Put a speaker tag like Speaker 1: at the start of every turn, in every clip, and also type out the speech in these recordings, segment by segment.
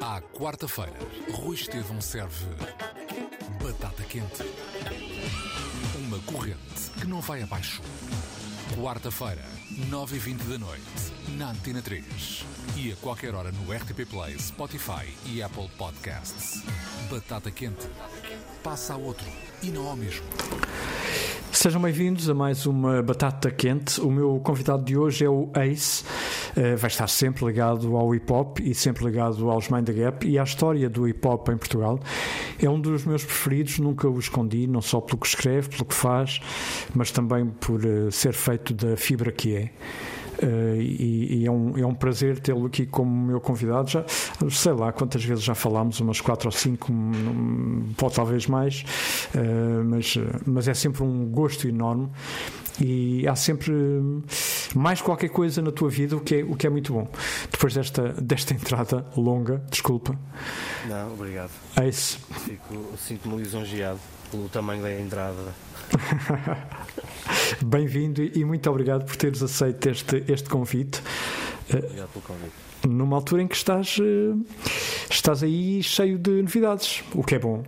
Speaker 1: À quarta-feira, Rui Estevão serve batata quente. Uma corrente que não vai abaixo. Quarta-feira, 9h20 da noite, na Antena 3. E a qualquer hora no RTP Play, Spotify e Apple Podcasts. Batata quente. Passa a outro e não ao mesmo.
Speaker 2: Sejam bem-vindos a mais uma Batata Quente. O meu convidado de hoje é o Ace. Uh, vai estar sempre ligado ao hip hop e sempre ligado aos Mind the Gap e à história do hip hop em Portugal. É um dos meus preferidos, nunca o escondi, não só pelo que escreve, pelo que faz, mas também por uh, ser feito da fibra que é. Uh, e, e é, um, é um prazer tê-lo aqui como meu convidado. Já sei lá quantas vezes já falámos, umas quatro ou cinco, pode talvez mais, uh, mas, mas é sempre um gosto enorme e há sempre mais qualquer coisa na tua vida, o que é, o que é muito bom. Depois desta, desta entrada longa, desculpa.
Speaker 3: Não, obrigado.
Speaker 2: É isso.
Speaker 3: Sinto-me lisonjeado pelo tamanho da entrada.
Speaker 2: Bem-vindo e muito obrigado por teres aceito este, este convite.
Speaker 3: Obrigado pelo convite.
Speaker 2: Numa altura em que estás, estás aí cheio de novidades, o que é bom.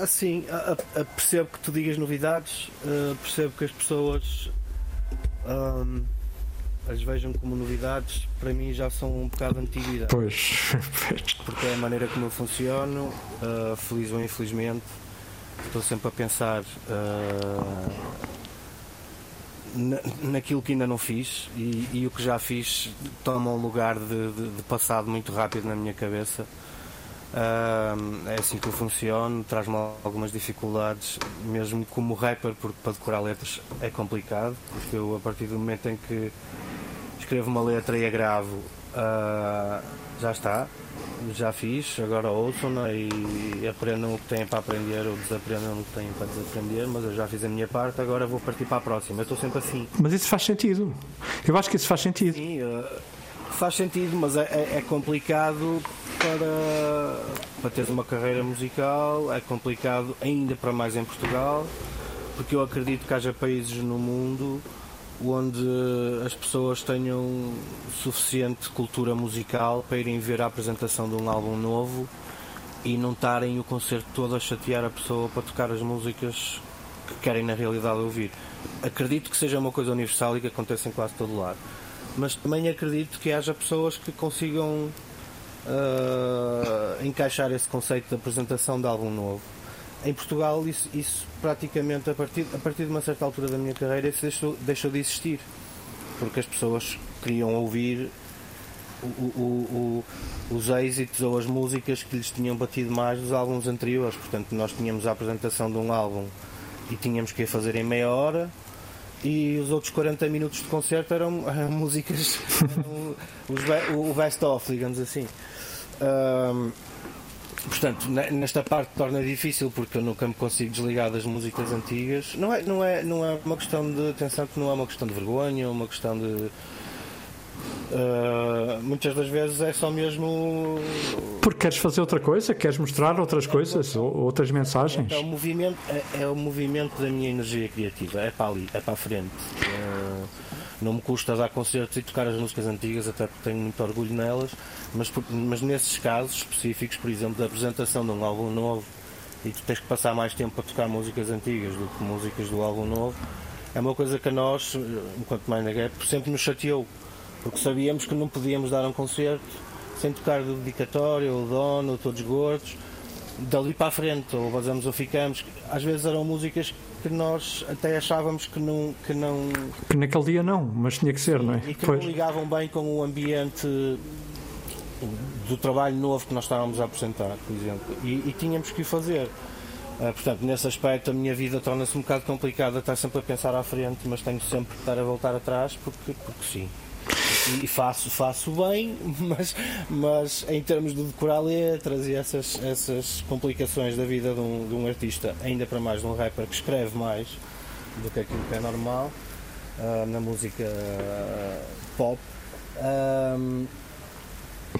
Speaker 3: Assim, a, a, percebo que tu digas novidades, uh, percebo que as pessoas um, as vejam como novidades, para mim já são um bocado antiguidade.
Speaker 2: Pois.
Speaker 3: Porque é a maneira como eu funciono, uh, feliz ou infelizmente, estou sempre a pensar uh, na, naquilo que ainda não fiz e, e, o que já fiz toma um lugar de, de, de passado muito rápido na minha cabeça. Uh, é assim que eu funciono, traz-me algumas dificuldades, mesmo como rapper, porque para decorar letras é complicado, porque eu a partir do momento em que escrevo uma letra e a gravo, uh, já está, já fiz, agora ouçam e aprendam o que têm para aprender ou desaprendam o que têm para desaprender, mas eu já fiz a minha parte, agora vou partir para a próxima. Eu estou sempre assim.
Speaker 2: Mas isso faz sentido. Eu acho que isso faz sentido.
Speaker 3: Sim, uh, faz sentido, mas é, é, é, complicado para, para teres uma carreira musical, é complicado ainda para mais em Portugal, porque eu acredito que haja países no mundo onde as pessoas tenham suficiente cultura musical para irem ver a apresentação de um álbum novo e não estarem o concerto todo a chatear a pessoa para tocar as músicas que querem na realidade ouvir. Acredito que seja uma coisa universal e que aconteça em quase todo lado. Mas também acredito que haja pessoas que consigam uh, encaixar esse conceito de apresentação de álbum novo em Portugal isso, isso, praticamente a partir, a partir de uma certa altura da minha carreira isso deixou, deixou de existir. Porque as pessoas queriam ouvir o, o, o, os êxitos ou as músicas que lhes tinham batido mais dos álbuns anteriores. Portanto nós tínhamos a apresentação de um álbum e tínhamos que fazer em meia hora e os outros 40 minutos de concerto eram, eram músicas eram o best-of digamos assim. Um, Portanto, nesta parte torna difícil porque eu nunca me consigo desligar das músicas antigas. Não é, não é, não é uma questão de atenção que não é uma questão de vergonha, uma questão de Uh, muitas das vezes é só mesmo.
Speaker 2: Porque queres fazer outra coisa? Queres mostrar outras coisas? ou outras mensagens?
Speaker 3: É, o movimento, é, é, o movimento da minha energia criativa. É para ali, é para a frente. Uh, não me custa dar concertos e tocar as músicas antigas, até porque tenho muito orgulho nelas, mas, mas nesses casos específicos, por exemplo, da apresentação de um álbum novo e tu tens que passar mais tempo para tocar músicas antigas do que músicas do álbum novo, é uma coisa que a nós, enquanto Mind Gap, sempre nos chateou, porque sabíamos que não podíamos dar um concerto sem tocar do dedicatório, ou dono, ou todos gordos, dali para a frente, ou vazamos ou ficamos. Às vezes eram músicas que nós até achávamos que não. Que, não...
Speaker 2: que naquele dia não, mas tinha que ser, Sim, não é?
Speaker 3: E que pois. não ligavam bem com o ambiente do trabalho novo que nós estávamos a apresentar, por exemplo. E, e tínhamos que o fazer. Uh, portanto, nesse aspecto, a minha vida torna-se um bocado complicada, estar sempre a pensar à frente, mas tenho sempre que estar a voltar atrás, porque, porque sim. E faço, faço bem, mas, mas em termos de decorar letras e essas, essas complicações da vida de um, de um artista, ainda para mais de um rapper que escreve mais do que aquilo que é normal uh, na música uh, pop.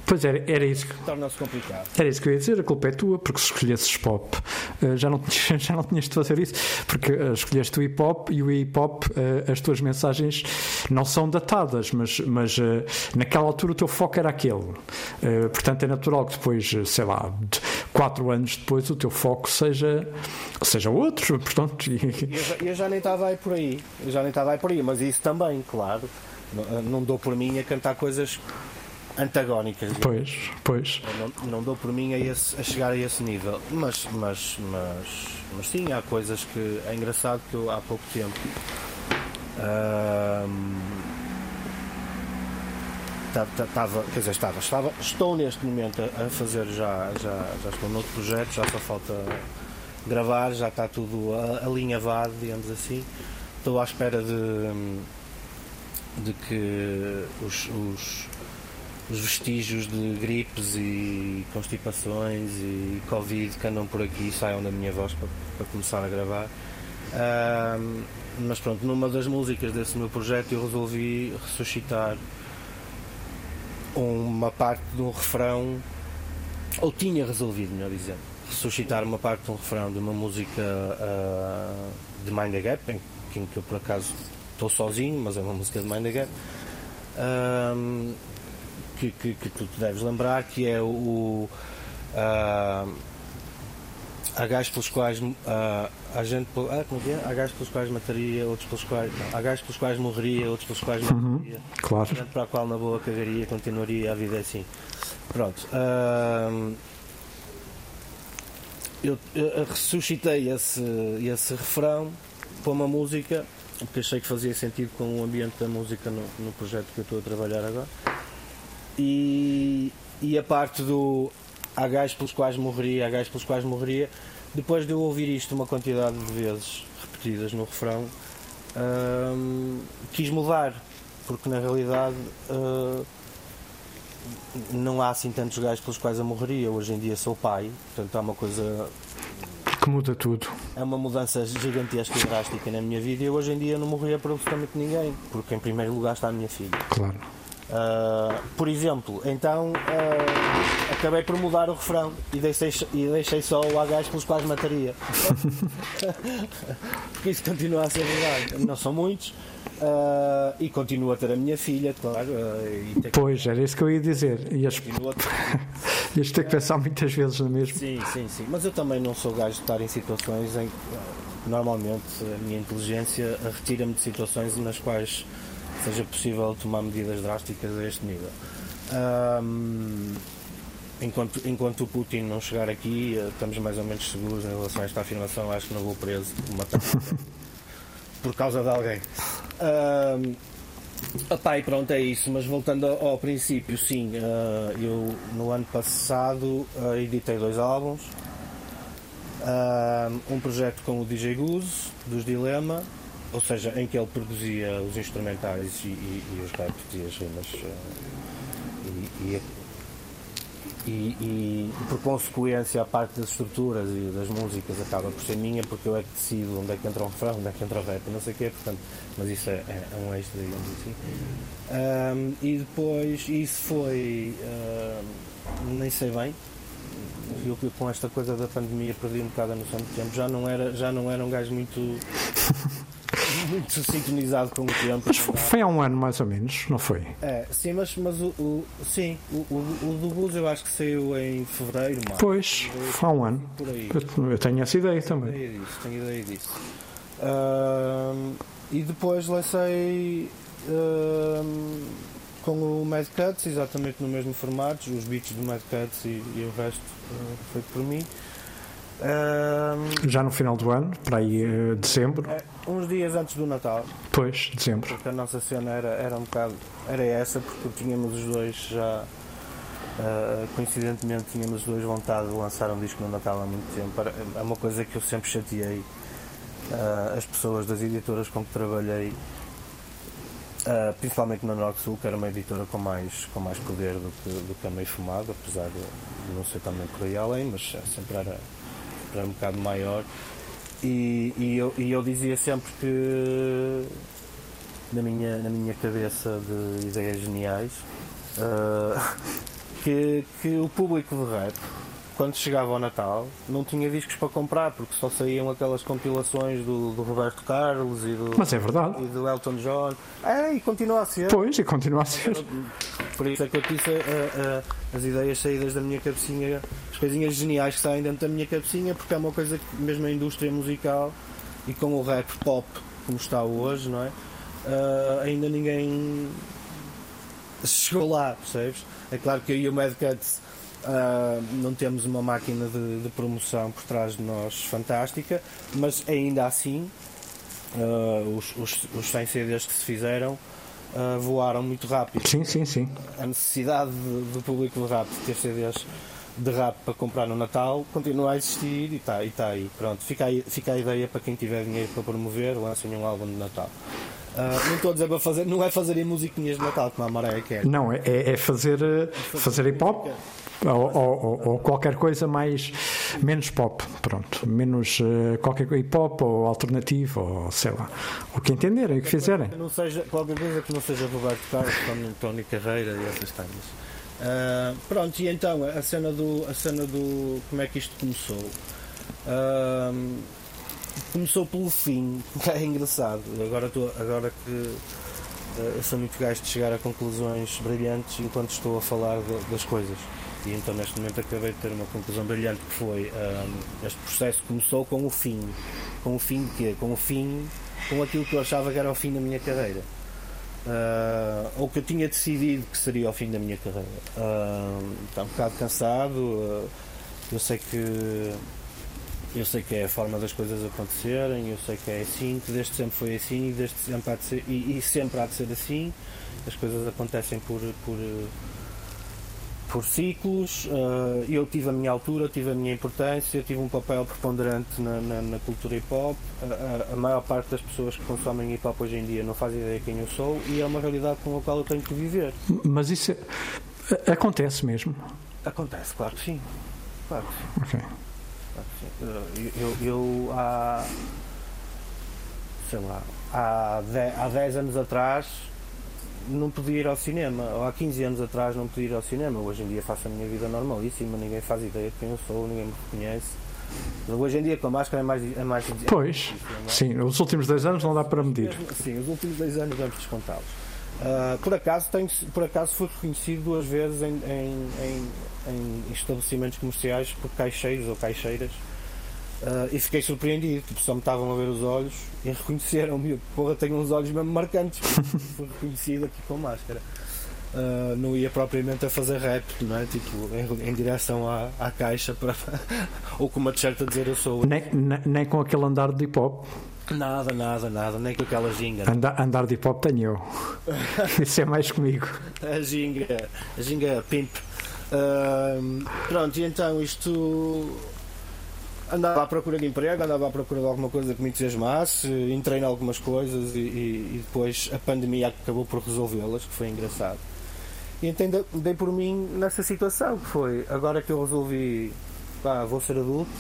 Speaker 2: Pois era, era isso.
Speaker 3: Torna-se complicado.
Speaker 2: Era isso que eu ia dizer, a culpa é tua, porque se escolhesses pop, uh, já, não tinhas, já não tinhas de fazer isso, porque uh, escolheste o hip hop e o hip hop, uh, as tuas mensagens não são datadas, mas, mas naquela altura o teu foco era aquele. portanto, é natural que depois, sei lá, quatro anos depois, o teu foco seja, seja outro. Portanto,
Speaker 3: eu, já, eu já nem estava aí por aí, eu já nem estava aí por aí, mas isso também, claro. Não, não dou por mim a cantar coisas antagónicas.
Speaker 2: Pois, pois.
Speaker 3: Não, não, dou por mim a, esse, a, chegar a esse nível. Mas, mas, mas, mas sim, há coisas que. É engraçado que eu há pouco tempo. Estava, quer dizer, estava, estava, estou neste momento a, fazer já, já, já estou noutro projeto, já só falta gravar, já está tudo alinhavado, digamos assim. Estou à espera de, de que os, os os vestígios de gripes e constipações e Covid que andam por aqui saiam da minha voz para, para começar a gravar. Uh, mas pronto, numa das músicas desse meu projeto eu resolvi ressuscitar uma parte de um refrão, ou tinha resolvido, melhor dizendo, ressuscitar uma parte de um refrão de uma música uh, de Mind the Gap, em, em, que eu por acaso estou sozinho, mas é uma música de Mind the Gap. Uh, que, que, que tu te deves lembrar, que é o. Uh, há gajos pelos quais uh, a gente ah, como é? há gajos pelos quais mataria outros pelos quais não, há gajos pelos quais morreria outros pelos quais
Speaker 2: uhum, mataria claro gente
Speaker 3: para a qual na boa cagaria continuaria a vida assim pronto uh, eu, eu, ressuscitei esse, esse refrão para uma música porque achei que fazia sentido com o ambiente da música no, no projeto que eu estou a trabalhar agora e, e a parte do há gajos pelos quais morreria, há gajos pelos quais morreria, depois de eu ouvir isto uma quantidade de vezes repetidas no refrão, hum, quis mudar, porque na realidade hum, não há assim tantos gajos pelos quais eu morreria. Hoje em dia sou pai, portanto há uma coisa
Speaker 2: que muda tudo.
Speaker 3: É uma mudança gigantesca e drástica na minha vida e hoje em dia não morreria por absolutamente ninguém, porque em primeiro lugar está a minha filha.
Speaker 2: Claro.
Speaker 3: Uh, por exemplo, então uh, acabei por mudar o refrão e deixei, e deixei só o H pelos quais mataria. Porque isso continua a ser verdade. Não são muitos. Uh, e continuo a ter a minha filha, claro.
Speaker 2: Que... Pois, era isso que eu ia dizer. Ias, Ias ter que pensar muitas vezes na mesma.
Speaker 3: Sim, sim, sim. Mas eu também não sou gajo de estar em situações em que normalmente a minha inteligência retira-me de situações nas quais seja possível tomar medidas drásticas a este nível. Um, enquanto, enquanto o Putin não chegar aqui, eh, estamos mais ou menos seguros em relação a esta afirmação. Acho que não vou preso matar por causa de alguém. Um, Epá, e pronto, é isso. Mas voltando ao, princípio, sim, uh, eu no ano passado uh, editei dois álbuns. Um projeto com o DJ Goose, dos Dilema, ou seja, em que ele produzia os instrumentais e, e, e os raps e as rimas e, e, por consequência a parte das estruturas e das músicas acaba por ser minha porque eu é que decido onde é que entra o refrão, onde é que entra o rap, não sei o quê, portanto, mas isso é, é, é um extra, digamos assim. Um, e depois isso foi um, nem sei bem, eu com esta coisa da pandemia perdi um bocado a noção de tempo, já não era, já não era um gajo muito muito sintonizado com o tempo.
Speaker 2: Mas foi há um ano mais ou menos, não foi?
Speaker 3: É, sim, mas, mas o, o sim, o, o, o, do Blues eu acho que saiu em fevereiro, março.
Speaker 2: Pois, foi há um ano. Eu, eu, tenho essa ideia também.
Speaker 3: Tenho ideia disso, tenho ideia disso. Uh, e depois lancei uh, com o Mad Cuts, exatamente no mesmo formato, os beats do Mad Cuts e, e o resto uh, foi por mim.
Speaker 2: Já no final do ano, para aí uh, dezembro. É,
Speaker 3: uns dias antes do Natal.
Speaker 2: Pois, dezembro.
Speaker 3: Porque a nossa cena era, era um bocado. Era essa, porque tínhamos os dois já. Uh, coincidentemente tínhamos os dois vontade de lançar um disco no Natal há muito tempo. É uma coisa que eu sempre chateei uh, as pessoas das editoras com que trabalhei, uh, principalmente na Norte Sul, que era uma editora com mais, com mais poder do que, do que a meio fumado, apesar de, de não ser também por aí além, mas sempre era era um bocado maior. E, e, eu, e eu dizia sempre que na minha, na minha cabeça de ideias geniais uh, que, que o público de rap, quando chegava ao Natal, não tinha discos para comprar, porque só saíam aquelas compilações do, do Roberto Carlos e do,
Speaker 2: Mas é verdade.
Speaker 3: e do Elton John. É, e continua a ser.
Speaker 2: Pois, e continua a ser.
Speaker 3: Por isso é que eu disse eh, eh, as ideias saídas da minha cabecinha, coisinhas geniais que saem dentro da minha cabecinha, porque é uma coisa que mesmo a indústria musical e com o rap pop como está hoje, não é? Eh, ainda ninguém chegou lá, percebes? É claro que eu e o Mad Cuts ah, não temos uma máquina de, de promoção por trás de nós fantástica, mas ainda assim ah, os, os, os 100 CDs que se fizeram voaram muito rápido.
Speaker 2: Sim, sim, sim.
Speaker 3: A necessidade de- do público de rap de ter CDs de rap para comprar no Natal continua a existir e está e tá aí. Pronto, fica, aí. fica a ideia para quem tiver dinheiro para promover, lancem um álbum de Natal. Ah, não estou a dizer para fazer, não é fazerem musiquinhas de Natal como a Mariah quer.
Speaker 2: Não, é, é fazer, eh, fazer hip hop ou, ou- ou- qualquer coisa mais menos pop, pronto, menos eh, qualquer hip hop ou alternativo ou sei lá, o que entenderem, o que fizerem.
Speaker 3: Que não seja, qualquer coisa que não seja Roberto Carlos, Tony Carreira e essas coisas. Ah, pronto, e então a cena do. a cena do. como é que isto começou? Ah, começou pelo fim, é engraçado. Agora, estou- agora que ah, eu sou muito gajo de chegar a conclusões brilhantes enquanto estou a falar de- das coisas. E então neste momento acabei de ter uma conclusão brilhante que foi este processo começou com o fim. Com o fim de quê? Com o fim, com aquilo que eu achava que era o fim da minha carreira. Ah, ou que eu tinha decidido que seria o fim da minha carreira. Ah, está um bocado cansado. ah, eu sei que eu sei que é a forma das coisas acontecerem, eu sei que é assim, que desde sempre foi assim e, desde sempre há de ser, e, e sempre há de ser assim. As coisas acontecem por, por, por ciclos. ah, eu tive a minha altura, tive a minha importância, tive um papel preponderante na, na- na cultura hip hop. A, a- maior parte das pessoas que consomem hip hop hoje em dia não faz ideia quem eu sou e é uma realidade com a qual eu tenho que viver.
Speaker 2: Mas isso é- acontece mesmo.
Speaker 3: Acontece, claro que sim. Claro que sim.
Speaker 2: Ok.
Speaker 3: Claro que sim. Eu, eu, eu há. sei lá. Há 10, há 10 anos atrás não podia ir ao cinema. Ou há 15 anos atrás não podia ir ao cinema. Hoje em dia faço a minha vida normalíssima, ninguém faz ideia de quem eu sou, ninguém me reconhece. Mas hoje em dia com a máscara é mais. É mais
Speaker 2: Pois,
Speaker 3: é?
Speaker 2: sim, os últimos dois anos não dá para medir.
Speaker 3: Sim, os últimos dois anos vamos descontá-los. Ah, por, acaso, tenho, por acaso fui reconhecido duas vezes em, em- em- em estabelecimentos comerciais por caixeiros ou caixeiras ah, e fiquei surpreendido, tipo, só me estavam a ver os olhos e reconheceram-me. Porra, tenho uns olhos mesmo marcantes, fui reconhecido aqui com máscara. Ah, não ia propriamente a fazer rap, não é? Tipo, em, em direção à, à caixa para, ou com uma t-shirt a dizer eu sou.
Speaker 2: Nem, nem, nem com aquele andar de hip hop.
Speaker 3: Nada, nada, nada, nem com aquela ginga.
Speaker 2: Andar, andar de hip hop tenho eu. Isso é mais comigo.
Speaker 3: A ginga, a ginga pimp. Ahm, pronto, e então isto andava à procura de emprego, andava à procura de alguma coisa que me entusiasmasse, entrei em algumas coisas e, e- depois a pandemia acabou por resolvê-las, que foi engraçado. E então dei- por mim nessa situação, que foi agora que eu resolvi, pá, vou ser adulto,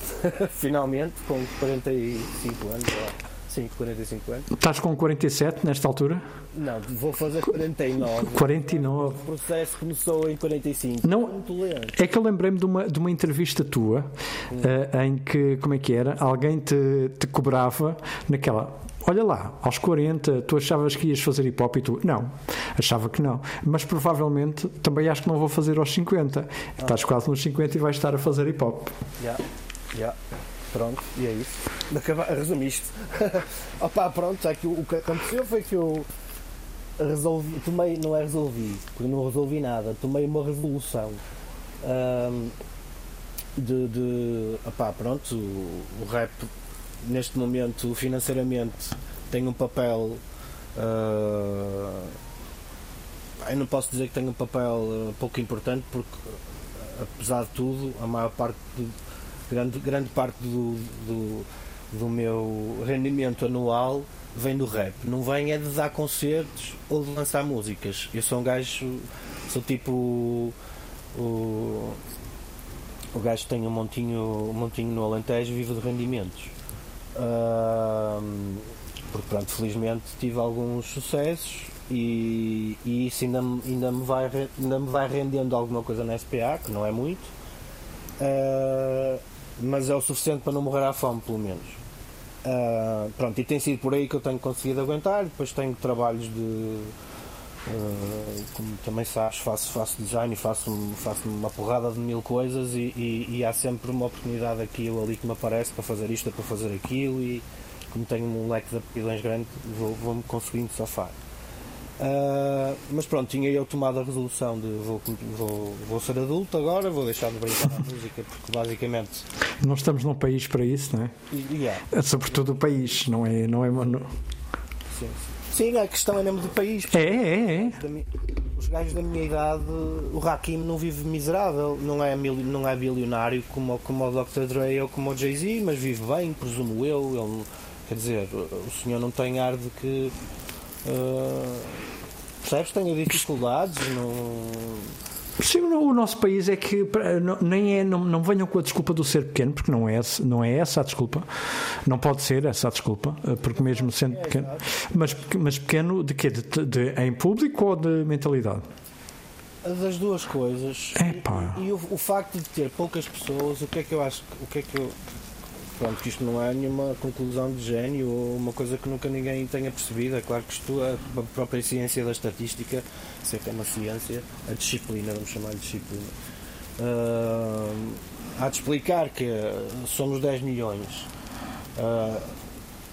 Speaker 3: finalmente, com 45 anos, lá, sim, 45 anos.
Speaker 2: Estás com 47 nesta altura?
Speaker 3: Não, vou fazer 49.
Speaker 2: 49.
Speaker 3: O processo começou em 45.
Speaker 2: Não-. É que eu lembrei-me de uma, de uma entrevista tua eh, em que, como é que era? Alguém te, te cobrava naquela. Olha lá, aos 40, tu achavas que ias fazer hip hop e tu. Não, achava que não. Mas provavelmente também acho que não vou fazer aos 50. Estás quase nos 50 e vais estar a fazer hip hop.
Speaker 3: Já, já. Pronto, e é isso. Resumiste. Opa, pronto, é que o, que aconteceu foi que eu resolvi, tomei, não é resolvi, porque não resolvi nada, tomei uma resolução de, de pronto, o, o rap neste momento financeiramente tem um papel ah, eu não posso dizer que tem um papel ah, pouco importante porque apesar de tudo a maior parte do, grande, grande parte do, do, do meu rendimento anual vem do rap. Não vem é de dar concertos ou de lançar músicas. Eu sou um gajo, sou tipo o, o, gajo que tem um montinho, um montinho no Alentejo vive de rendimentos. Ahm, porque pronto, felizmente tive alguns sucessos e, e isso ainda, ainda, me vai, ainda me vai rendendo alguma coisa na SPA, que não é muito, Ah, mas é o suficiente para não morrer à fome, pelo menos. Ah, pronto, e tem sido por aí que eu tenho conseguido aguentar. Depois tenho trabalhos de. ah, como também sabes, faço, faço design e faço, faço uma porrada de mil coisas e, e- e há sempre uma oportunidade aqui ou ali que me aparece para fazer isto ou para fazer aquilo e como tenho um leque de aptidões grande vou- vou-me conseguindo safar. Ah, mas pronto, tinha eu tomado a resolução de vou, vou, vou ser adulto agora, vou deixar de brincar na música porque basicamente
Speaker 2: Não estamos num país para isso, não é?
Speaker 3: e é,
Speaker 2: É sobretudo o país, não é? Não é, não...
Speaker 3: sim, sim, a questão é mesmo do país.
Speaker 2: é, é, é.
Speaker 3: mi- os gajos da minha idade, o Hakim não vive miserável, não é, mil- não é bilionário como, como o Dr. Dre ou como o Jay-Z, mas vive bem, presumo eu. Ele, quer dizer, o senhor não tem ar de que. Ah, percebes? Tenha dificuldades, não.
Speaker 2: Sim, no- o nosso país é que nem é, não, não venham com a desculpa do ser pequeno, porque não é, não é essa a desculpa. Não pode ser essa a desculpa, eh, porque mesmo sendo
Speaker 3: É,
Speaker 2: pequeno. Mas, mas pequeno de quê? De, de- em público ou de mentalidade?
Speaker 3: Das duas coisas.
Speaker 2: Epá.
Speaker 3: E, e o, o facto de ter poucas pessoas, o que é que eu acho? O que é que eu. Pronto, que isto não é nenhuma conclusão de gênio ou uma coisa que nunca ninguém tenha percebido. É claro que isto, a própria ciência da estatística, sei que é uma ciência, a disciplina, vamos chamar de disciplina, ah, há de explicar que somos 10 milhões. Ah,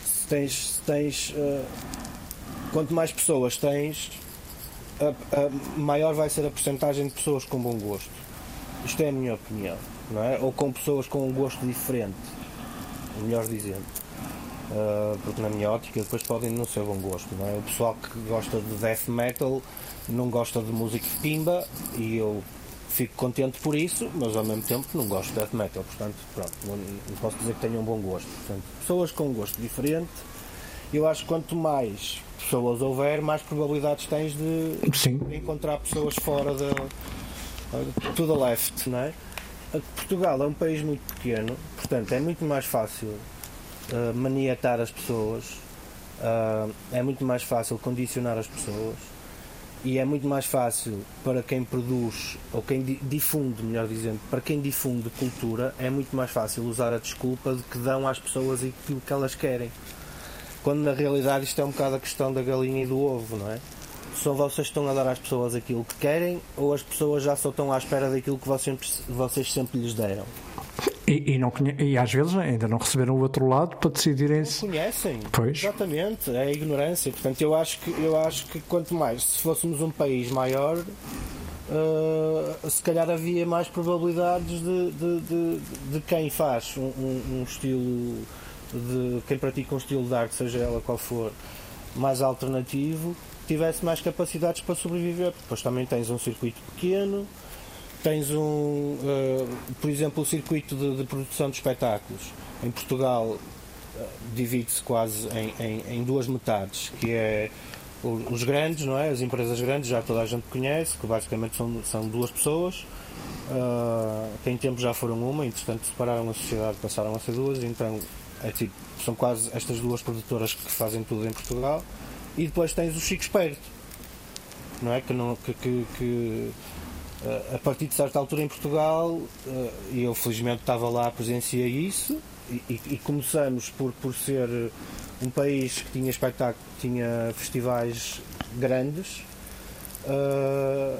Speaker 3: se tens, se tens ah, quanto mais pessoas tens, a- a maior vai ser a porcentagem de pessoas com bom gosto. Isto é a minha opinião, não é? Ou com pessoas com um gosto diferente, melhor dizendo. Ah, porque na minha ótica depois podem não ser bom gosto, não é? O pessoal que gosta de death metal não gosta de música de pimba e eu fico contente por isso, mas ao mesmo tempo não gosto de death metal, portanto, pronto, não, não posso dizer que tenham um bom gosto. Portanto, pessoas com um gosto diferente, eu acho que quanto mais pessoas houver, mais probabilidades tens de
Speaker 2: Sim.
Speaker 3: encontrar pessoas fora da to the left, não é? Portugal é um país muito pequeno, portanto é muito mais fácil uh, maniatar as pessoas, uh, é muito mais fácil condicionar as pessoas e é muito mais fácil para quem produz ou quem di- difunde, melhor dizendo, para quem difunde cultura, é muito mais fácil usar a desculpa de que dão às pessoas aquilo que elas querem. Quando na realidade isto é um bocado a questão da galinha e do ovo, não é? Só vocês estão a dar às pessoas aquilo que querem ou as pessoas já só estão à espera daquilo que vocês, vocês sempre lhes deram?
Speaker 2: E, e não e às vezes ainda não receberam o outro lado para decidirem se.
Speaker 3: Conhecem?
Speaker 2: Pois.
Speaker 3: Exatamente, é a ignorância. Portanto, eu acho que, eu acho que quanto mais, se fôssemos um país maior, ah, se calhar havia mais probabilidades de, de, de, de quem faz um, um- um estilo, de quem pratica um estilo de arte, seja ela qual for, mais alternativo, tivesse mais capacidades para sobreviver. Depois também tens um circuito pequeno, tens um, eh, por exemplo, o circuito de, de produção de espetáculos em Portugal eh, divide-se quase em, em- em duas metades, que é os grandes, não é? As empresas grandes, já toda a gente conhece, que basicamente são, são duas pessoas, ah, que em tempo já foram uma, entretanto separaram a sociedade, passaram a ser duas, então é tipo, são quase estas duas produtoras que fazem tudo em Portugal, e depois tens o Chico Esperto, não é? Que, não, que, que- que, eh, a partir de certa altura em Portugal, eh, e eu felizmente estava lá, presenciei isso, e, e- começamos por, por ser um país que tinha espetáculo, tinha festivais grandes, eh,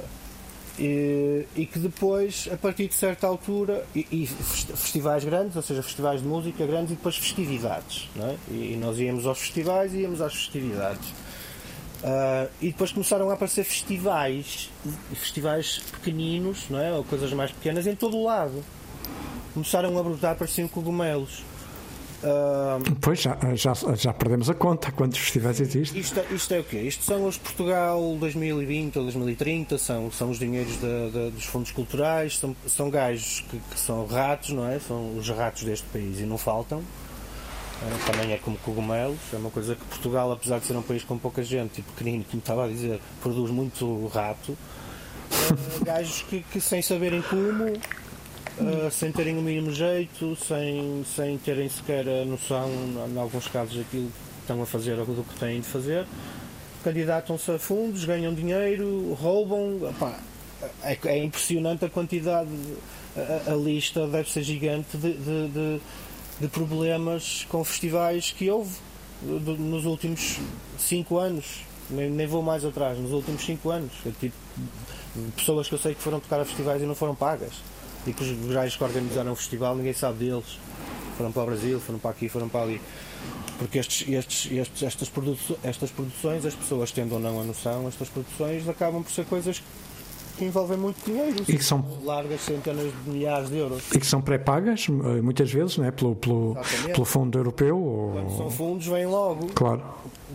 Speaker 3: e, e que depois, a partir de certa altura, e, e fest- festivais grandes, ou seja, festivais de música grandes e depois festividades, não é? e nós íamos aos festivais e íamos às festividades. Ah, e depois começaram a aparecer festivais, festivais pequeninos, não é? ou coisas mais pequenas, em todo o lado. Começaram a brotar, pareciam cogumelos. Ah,
Speaker 2: Pois já, já, já perdemos a conta quantos festivais existem.
Speaker 3: isto, isto é o quê? Isto são os Portugal 2020 ou 2030, são, são os dinheiros da- da- dos fundos culturais, são, são gajos que, que são ratos, não é? São os ratos deste país e não faltam. Também é como cogumelos, é uma coisa que Portugal, apesar de ser um país com pouca gente e pequenino, como estava a dizer, produz muito rato. Eh, Gajos que, que sem saberem como, eh, sem terem o mínimo jeito, sem, sem terem sequer a noção, em alguns casos, aquilo que estão a fazer ou do que têm de fazer, candidatam-se a fundos, ganham dinheiro, roubam. É, é, impressionante a quantidade, a, a, lista deve ser gigante de, de, de, de problemas com festivais que houve nos últimos 5 anos. Nem, nem, vou mais atrás, nos últimos 5 anos. tipo, pessoas que eu sei que foram tocar a festivais e não foram pagas. E que os gajos que organizaram o festival, ninguém sabe deles. Foram para o Brasil, foram para aqui, foram para ali. Porque estes, estes, estes, estas, produ estas produções, as pessoas tendo ou não a noção, estas produções acabam por ser coisas que envolvem muito dinheiro.
Speaker 2: E que são
Speaker 3: largas centenas de milhares de euros.
Speaker 2: E que são pré-pagas, eh, muitas vezes, né? pelo, pelo, pelo fundo europeu. Ou...
Speaker 3: Quando são fundos, vêm logo.
Speaker 2: Claro.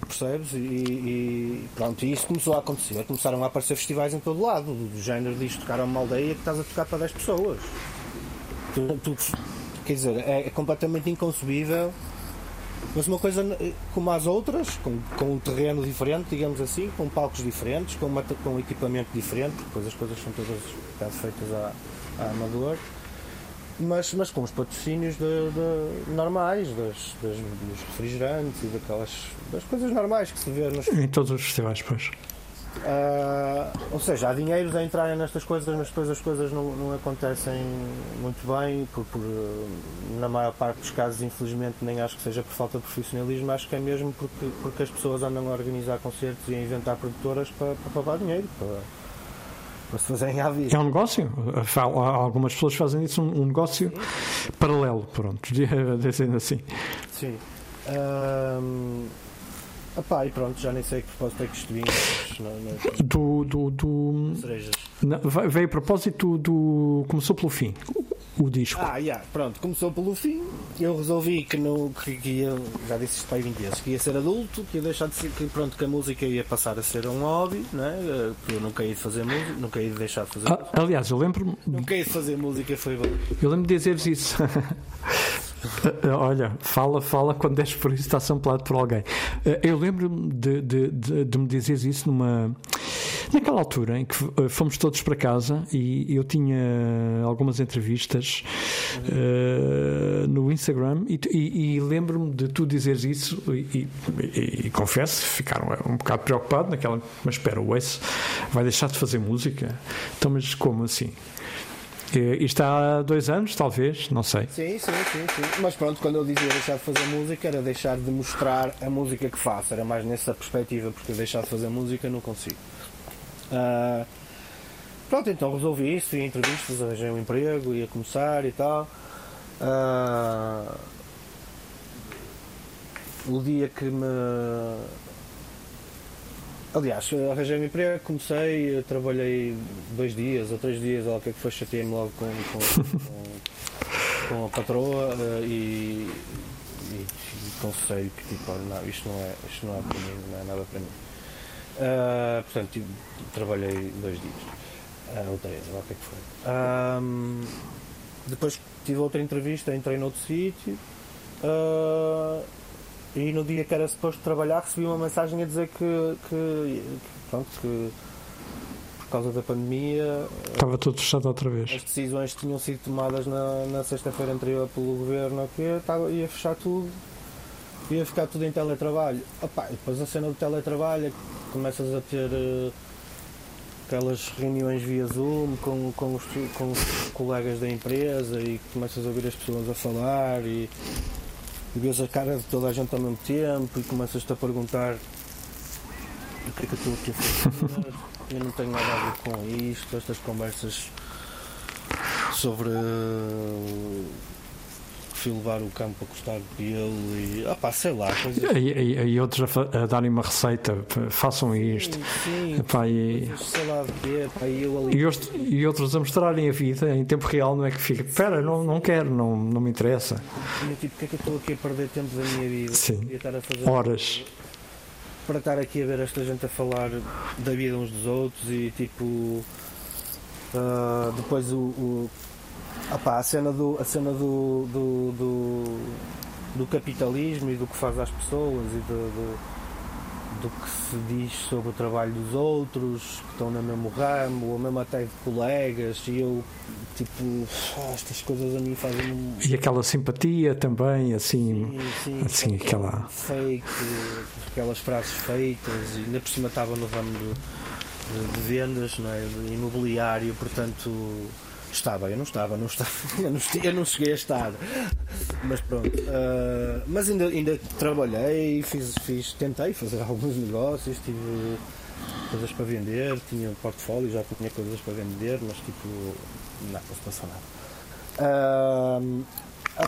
Speaker 3: Percebes? E, e pronto, e isso começou a acontecer. Começaram a aparecer festivais em todo lado. Do género disto, tocar a uma aldeia que estás a tocar para 10 pessoas. Tu, tu, quer dizer, é, é completamente inconcebível mas uma coisa como as outras, com, com um terreno diferente, digamos assim, com palcos diferentes, com, uma, com um equipamento diferente, depois as coisas são todas feitas a amador, mas, mas com os patrocínios de, de, normais, das, das, dos refrigerantes e daquelas das coisas normais que se vê nos.
Speaker 2: Em todos os festivais, pois.
Speaker 3: Uh, ou seja, há dinheiros a entrarem nestas coisas, mas depois as coisas não, não acontecem muito bem, por, por, na maior parte dos casos, infelizmente, nem acho que seja por falta de profissionalismo, acho que é mesmo porque, porque as pessoas andam a organizar concertos e a inventar produtoras para, para pagar dinheiro, para, para se fazerem à vida.
Speaker 2: É um negócio. Algumas pessoas fazem isso um, negócio Sim. paralelo, pronto, dizendo assim.
Speaker 3: Sim. Um, Epá, e pronto, já nem sei que propósito é que isto vinha.
Speaker 2: Do. do, do não, veio a propósito do. Começou pelo fim. O disco.
Speaker 3: Ah, yeah, pronto, começou pelo fim. Eu resolvi que, não, que, que ia, já disse isto para 20 vezes, que ia ser adulto, que ia deixar de ser, que pronto, que a música ia passar a ser um hobby, né? eu nunca ia de fazer música, nunca ia de deixar de fazer
Speaker 2: ah, Aliás, eu lembro-me.
Speaker 3: Nunca ia de fazer música, foi bom.
Speaker 2: Eu lembro de dizeres isso. Olha, fala, fala quando és por isso está samplado por alguém. Eh, eu lembro-me de, de, de, de, me dizeres isso numa naquela altura em que eh, fomos todos para casa e eu tinha algumas entrevistas uh, no Instagram e, e, e lembro-me de tu dizeres isso e, e, confesso, ficaram um bocado preocupado naquela, mas espera, o Ace vai deixar de fazer música? Então, mas como assim? Isto há dois anos, talvez, não sei.
Speaker 3: Sim, sim, sim, sim. Mas pronto, quando eu dizia deixar de fazer música, era deixar de mostrar a música que faço. Era mais nessa perspectiva, porque deixar de fazer música não consigo. Uh, pronto, então resolvi isso, a entrevistas, arranjei um emprego, ia começar e tal. Uh, o dia que me Aliás, arranjei um emprego, comecei, trabalhei dois dias ou três dias, ou o que é que foi, chateei-me logo com, com, com, com, a patroa uh, e, e, e conselho que tipo, não, isto não, é, isto não é para mim, não é nada para mim. Uh, portanto, tipo, trabalhei dois dias, uh, ou três, ou o que é que foi. Depois tive outra entrevista, entrei noutro sítio. Uh, e no dia que era suposto trabalhar recebi uma mensagem a dizer que, que, pronto, que por causa da pandemia
Speaker 2: estava tudo fechado outra vez.
Speaker 3: As decisões que tinham sido tomadas na, na sexta-feira anterior pelo governo que estava, ia fechar tudo, ia ficar tudo em teletrabalho. Opa, depois a cena do teletrabalho é começas a ter uh, aquelas reuniões via Zoom com, com, os, com os colegas da empresa e começas a ouvir as pessoas a falar e e vês a cara de toda a gente ao mesmo tempo e começas-te a perguntar o que é que eu estou aqui a fazer? Eu não tenho nada a ver com isto, estas conversas sobre levar o campo a custar pelo e ah pá, sei lá coisas...
Speaker 2: e, e, e, outros a, a darem uma receita façam isto.
Speaker 3: sim, epá, e... sei lá quê, epá, e, ali...
Speaker 2: e, outros, e outros a mostrarem a vida em tempo real não é que fica espera, não, não quero, não, não me interessa.
Speaker 3: E tipo, que é que eu estou aqui a perder tempo da minha vida?
Speaker 2: Sim. horas.
Speaker 3: Para estar aqui a ver esta gente a falar da vida uns dos outros e tipo uh, depois o, o Opa, a cena do, a cena do, do, do, do, capitalismo e do que faz às pessoas e do, do, do, que se diz sobre o trabalho dos outros que estão no mesmo ramo, ou mesmo até de colegas, e eu Tipo, ah, estas coisas a mim fazem
Speaker 2: E aquela simpatia também, assim,
Speaker 3: sim, sim,
Speaker 2: assim aquela.
Speaker 3: fake, aquelas frases feitas, e ainda por cima estava no ramo de, de- de vendas, não é? de imobiliário, portanto estava, eu não estava, não estava, eu não, eu não cheguei a estar, mas pronto. ah, mas ainda, ainda trabalhei, fiz, fiz, tentei fazer alguns negócios, tive coisas para vender, tinha um portfólio, já tinha coisas para vender, mas tipo, não, não se passou nada. Ah,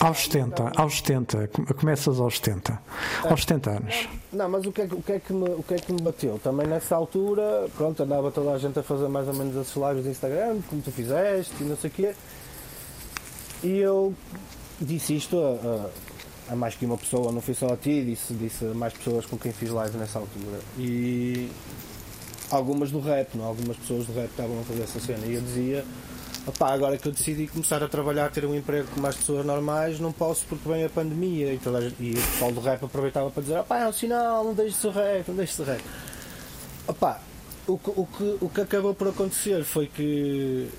Speaker 2: Aos 70, aos 70, come- começas aos 70, aos 70 anos.
Speaker 3: Não, mas o que, é que, o, que é que me, o que é que me bateu? Também nessa altura, pronto, andava toda a gente a fazer mais ou menos esses lives do Instagram, como tu fizeste e não sei o quê. E eu disse isto a, a- a mais que uma pessoa, não fui só a ti, disse, disse a mais pessoas com quem fiz live nessa altura. E algumas do rap, não? algumas pessoas do rap estavam a fazer essa cena. E eu dizia, opá, agora que eu decidi começar a trabalhar, ter um emprego como as pessoas normais, não posso porque vem a pandemia. E, toda a gente- e o pessoal do rap aproveitava para dizer, é um sinal, não deixes o rap, não deixes o rap. Opá, o que, o, que, o que acabou por acontecer foi que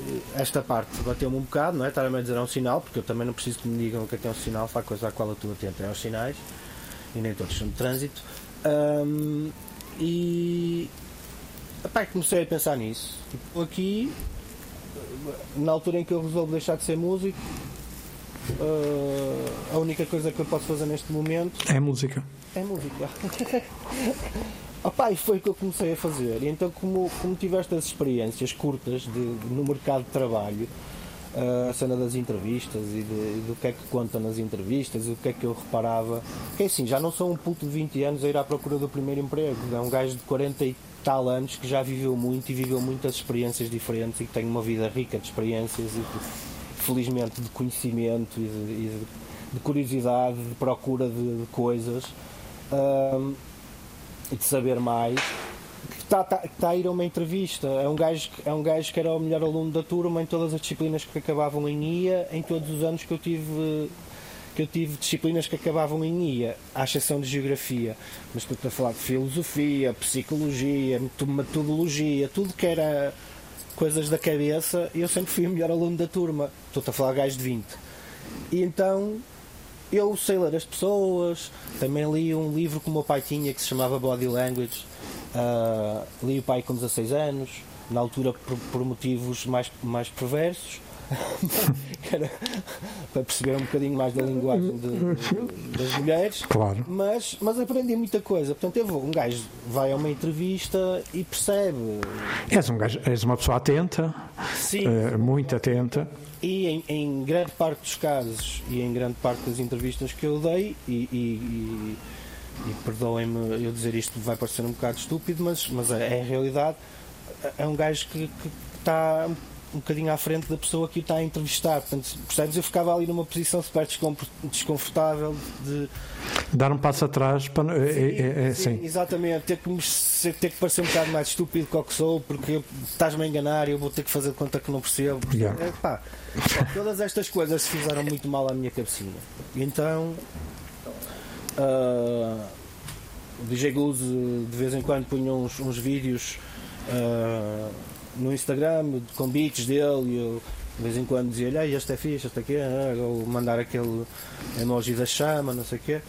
Speaker 3: eh, esta parte bateu-me um bocado, não é? Estar-me a dizer é um sinal, porque eu também não preciso que me digam o que é que é um sinal, a coisa à qual eu estou atento, é os sinais, e nem todos são de trânsito. Ahm, e epá, comecei a pensar nisso. Tipo, aqui, na altura em que eu resolvo deixar de ser músico, ah, a única coisa que eu posso fazer neste momento
Speaker 2: É música.
Speaker 3: é música. Opa, e foi o que eu comecei a fazer. E então, como, como tive estas experiências curtas de, no mercado de trabalho, ah, a cena das entrevistas e, de- e do que é que conta nas entrevistas, e do que é que eu reparava, que é assim, já não sou um puto de 20 anos a ir à procura do primeiro emprego, é um gajo de 40 e tal anos que já viveu muito e viveu muitas experiências diferentes e que tem uma vida rica de experiências e de, felizmente de conhecimento e de, e de- de curiosidade, de procura de, de coisas. Ahm, e de saber mais está tá, que tá a ir a uma entrevista é um, gajo, é um gajo que era o melhor aluno da turma em todas as disciplinas que acabavam em IA em todos os anos que eu tive que eu tive disciplinas que acabavam em IA à exceção de geografia mas estou a falar de filosofia, psicologia meto- metodologia, tudo que era coisas da cabeça eu sempre fui o melhor aluno da turma estou a falar de gajo de 20 e então eu sei ler as pessoas, também li um livro que o meu pai tinha que se chamava Body Language. Ah, li o pai com 16 anos, na altura por, por motivos mais, mais perversos. era para perceber um bocadinho mais da linguagem de- de- das mulheres.
Speaker 2: Claro.
Speaker 3: Mas, mas aprendi muita coisa. Portanto, eu vou, um gajo vai a uma entrevista e percebe.
Speaker 2: És, um gajo, és uma pessoa atenta,
Speaker 3: Sim,
Speaker 2: eh, muito atenta.
Speaker 3: E em, em grande parte dos casos e em grande parte das entrevistas que eu dei, e, e, e- e perdoem-me eu dizer isto, vai parecer um bocado estúpido, mas, mas é, é a realidade. É um gajo que, que está um bocadinho à frente da pessoa que o está a entrevistar. Portanto, percebes? Eu ficava ali numa posição super desconfor- desconfortável de.
Speaker 2: Dar um passo atrás para. É, é, é, sim.
Speaker 3: Exatamente, ter que, ter que parecer um bocado mais estúpido que o que sou, porque estás-me a enganar e eu vou ter que fazer conta que não percebo.
Speaker 2: Yeah.
Speaker 3: É, pá, todas estas coisas se fizeram muito mal à minha cabecinha. Então, ah, o DJ Goose de vez em quando punha uns, uns vídeos ah, no Instagram com beats dele e eu de vez em quando dizia-lhe, "Ei, este é fixe, este aqui, é", ou mandar aquele emoji da chama, não sei o quê.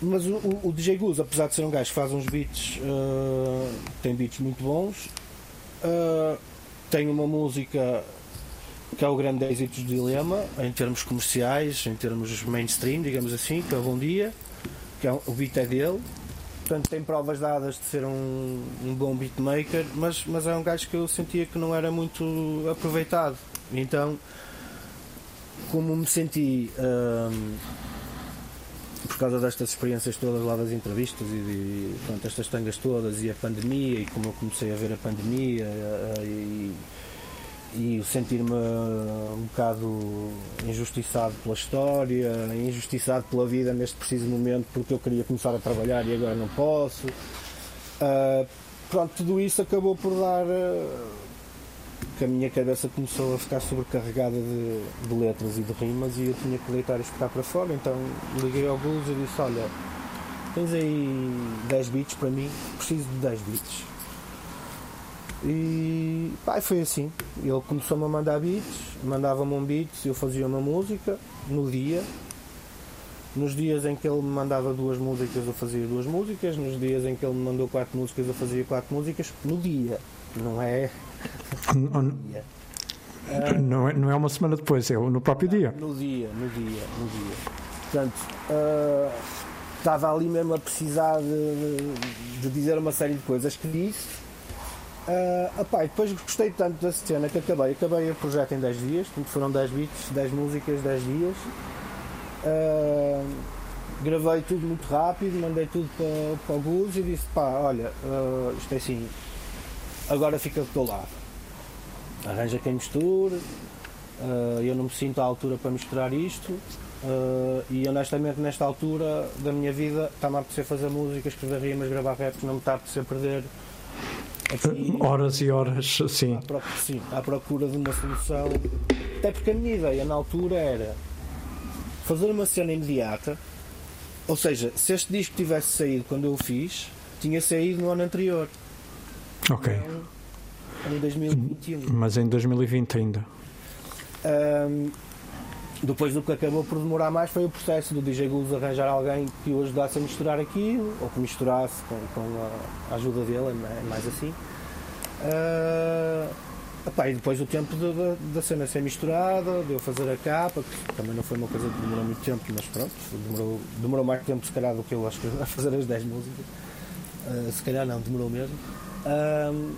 Speaker 3: Mas o, o, DJ Goose, apesar de ser um gajo que faz uns beats, ah, tem beats muito bons, ah, tem uma música que é o grande êxito do Dilema, em termos comerciais, em termos mainstream, digamos assim, que é o Bom Dia, que é, o beat é dele. Portanto, tem provas dadas de ser um, um bom beatmaker, mas, mas é um gajo que eu sentia que não era muito aproveitado. Então, como me senti por causa destas experiências todas lá das entrevistas e, de, pronto, estas tangas todas e a pandemia e como eu comecei a ver a pandemia eh, e, e sentir-me um bocado injustiçado pela história, injustiçado pela vida neste preciso momento porque eu queria começar a trabalhar e agora não posso. Ah, pronto, tudo isso acabou por dar ah, que a minha cabeça começou a ficar sobrecarregada de, de letras e de rimas e eu tinha que deitar isto cá para fora, então liguei ao Gus e disse, olha, tens aí 10 bits para mim, preciso de 10 bits. E pá, foi assim. ele começou-me a mandar beats, mandava-me um beat, eu fazia uma música no dia. Nos dias em que ele me mandava duas músicas, eu fazia duas músicas. Nos dias em que ele me mandou quatro músicas, eu fazia quatro músicas. No dia, não é?
Speaker 2: Dia. Não é, não é uma semana depois, é no próprio dia.
Speaker 3: No dia, no dia, no dia. Portanto, uh, estava ali mesmo a precisar de, de, dizer uma série de coisas que disse. Uh, opá, depois gostei tanto da cena que acabei. Acabei o projeto em 10 dias, portanto foram 10 beats, 10 músicas, 10 dias. Uh, gravei tudo muito rápido, mandei tudo para, para o Blues e disse: pá, olha, uh, isto é assim, agora fica do teu lado arranja quem misture, uh, eu não me sinto à altura para misturar isto uh, e honestamente nesta altura da minha vida está-me a apetecer fazer música, escrever rimas, gravar raps, não me está a apetecer perder
Speaker 2: aqui, horas e horas, sim.
Speaker 3: À, procura, sim, à procura de uma solução. Até porque a minha ideia na altura era fazer uma cena imediata, ou seja, se este disco tivesse saído quando eu o fiz, tinha saído no ano anterior.
Speaker 2: Ok.
Speaker 3: Então, em 2021.
Speaker 2: Mas em 2020 ainda.
Speaker 3: Um, depois do que acabou por demorar mais foi o processo do DJ Gus arranjar alguém que o ajudasse a misturar aquilo, ou que misturasse com, com a ajuda dele, é mais assim. Uh, e depois o tempo da cena ser misturada, de eu fazer a capa, que também não foi uma coisa que demorou muito tempo, mas pronto, demorou, demorou mais tempo se calhar do que eu acho que a fazer as 10 músicas. Uh, se calhar não, demorou mesmo. Uh,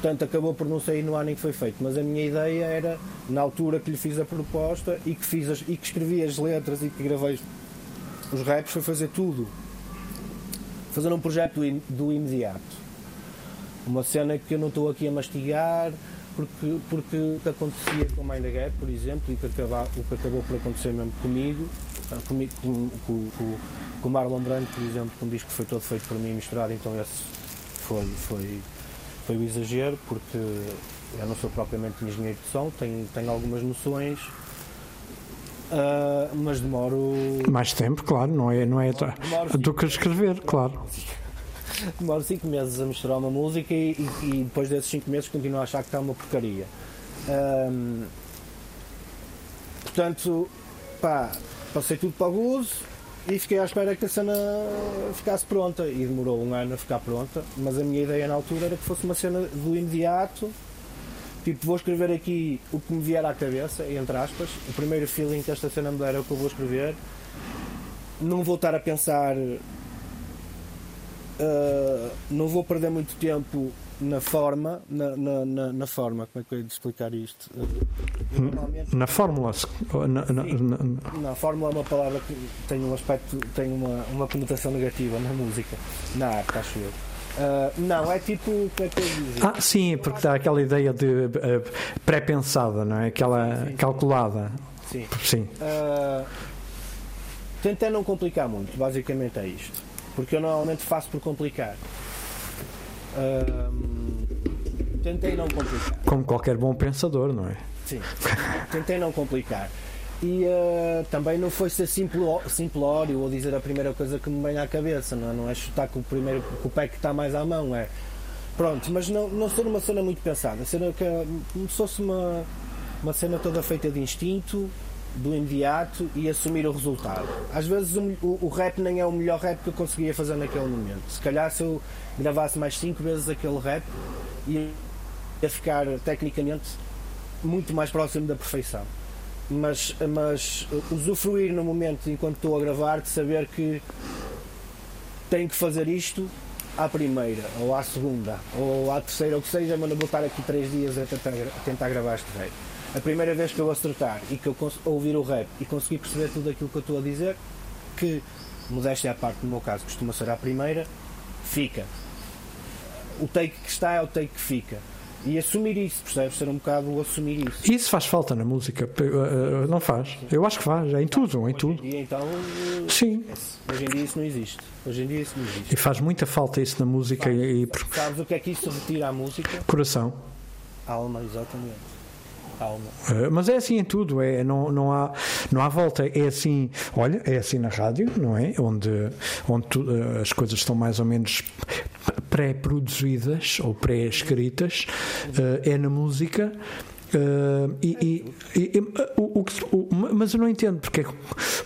Speaker 3: Portanto, acabou por não sair no ano em que foi feito. Mas a minha ideia era, na altura que lhe fiz a proposta e que, fiz as, e que escrevi as letras e que gravei os raps, foi fazer tudo. Fazer um projeto do imediato. Uma cena que eu não estou aqui a mastigar, porque, porque o que acontecia com Mind the Gap, por exemplo, e que acaba, o que acabou por acontecer mesmo comigo, ah, comigo com, com, com, com o Marlon Brando, por exemplo, que um disco que foi todo feito por mim misturado, então esse foi, foi foi o exagero, porque eu não sou propriamente engenheiro de som, tenho, tenho algumas noções, uh, mas demoro.
Speaker 2: Mais tempo, claro, não é, não é demoro, do que escrever, claro.
Speaker 3: Demoro 5 meses a misturar uma música e, e, e, depois desses 5 meses continuo a achar que está uma porcaria. Um, portanto, pá, passei tudo para o gozo, e fiquei à espera que a cena ficasse pronta. E demorou um ano a ficar pronta, mas a minha ideia na altura era que fosse uma cena do imediato, tipo vou escrever aqui o que me vier à cabeça, entre aspas, o primeiro feeling que esta cena me der é o que eu vou escrever, não vou estar a pensar, uh, não vou perder muito tempo na forma, na, na, na, na, forma, como é que eu ia explicar isto?
Speaker 2: Na fórmula. Na,
Speaker 3: na, na, fórmula é uma palavra que tem um aspecto, tem uma, uma conotação negativa na música, na arte, acho eu. Uh, não, é tipo. Como é que eu dizer?
Speaker 2: Ah, sim, porque dá aquela ideia de uh, pré-pensada, não é? Aquela sim, sim, calculada.
Speaker 3: Sim. sim. Uh, tentei não complicar muito, basicamente é isto. Porque eu normalmente faço por complicar tentei não complicar.
Speaker 2: Como qualquer bom pensador, não é?
Speaker 3: Sim, tentei não complicar. E uh, também não foi ser simpló, simplório ou dizer a primeira coisa que me vem à cabeça, não é, não é chutar com o, primeiro, com o pé que está mais à mão, é pronto, mas não, não ser uma cena muito pensada, cena que, como se fosse uma, uma cena toda feita de instinto, do imediato e assumir o resultado. Às vezes o, o, o, rap nem é o melhor rap que eu conseguia fazer naquele momento. Se calhar se eu gravasse mais 5 vezes aquele rap ia ficar tecnicamente muito mais próximo da perfeição. Mas, mas usufruir no momento enquanto estou a gravar de saber que tenho que fazer isto à primeira, ou à segunda, ou à terceira, ou que seja, mas não vou estar aqui três dias a tentar, a tentar gravar este rap a primeira vez que eu acertar e que eu ouvir o rap e conseguir perceber tudo aquilo que eu estou a dizer, que, modéstia à parte, no meu caso, costuma ser a primeira, fica. O take que está é o take que fica. E assumir isso, percebes? Ser um bocado assumir isso.
Speaker 2: Isso faz falta na música, eh, eh, não faz? Eu acho que faz, é em tudo, é em tudo.
Speaker 3: Hoje em dia, então,
Speaker 2: Sim.
Speaker 3: Hoje em dia isso não existe. Hoje em dia isso não existe.
Speaker 2: E faz muita falta isso na música.
Speaker 3: Faz,
Speaker 2: e...
Speaker 3: Sabes o que é que isso retira à música?
Speaker 2: Coração.
Speaker 3: Alma, exatamente
Speaker 2: calma. Uh, mas é assim em tudo, é, não, não, há, não há volta. É assim, olha, é assim na rádio, não é? Onde, onde tu, uh, as coisas estão mais ou menos pré-produzidas ou pré-escritas, uh, é na música. Uh, e, e, e o, o, o, mas eu não entendo porque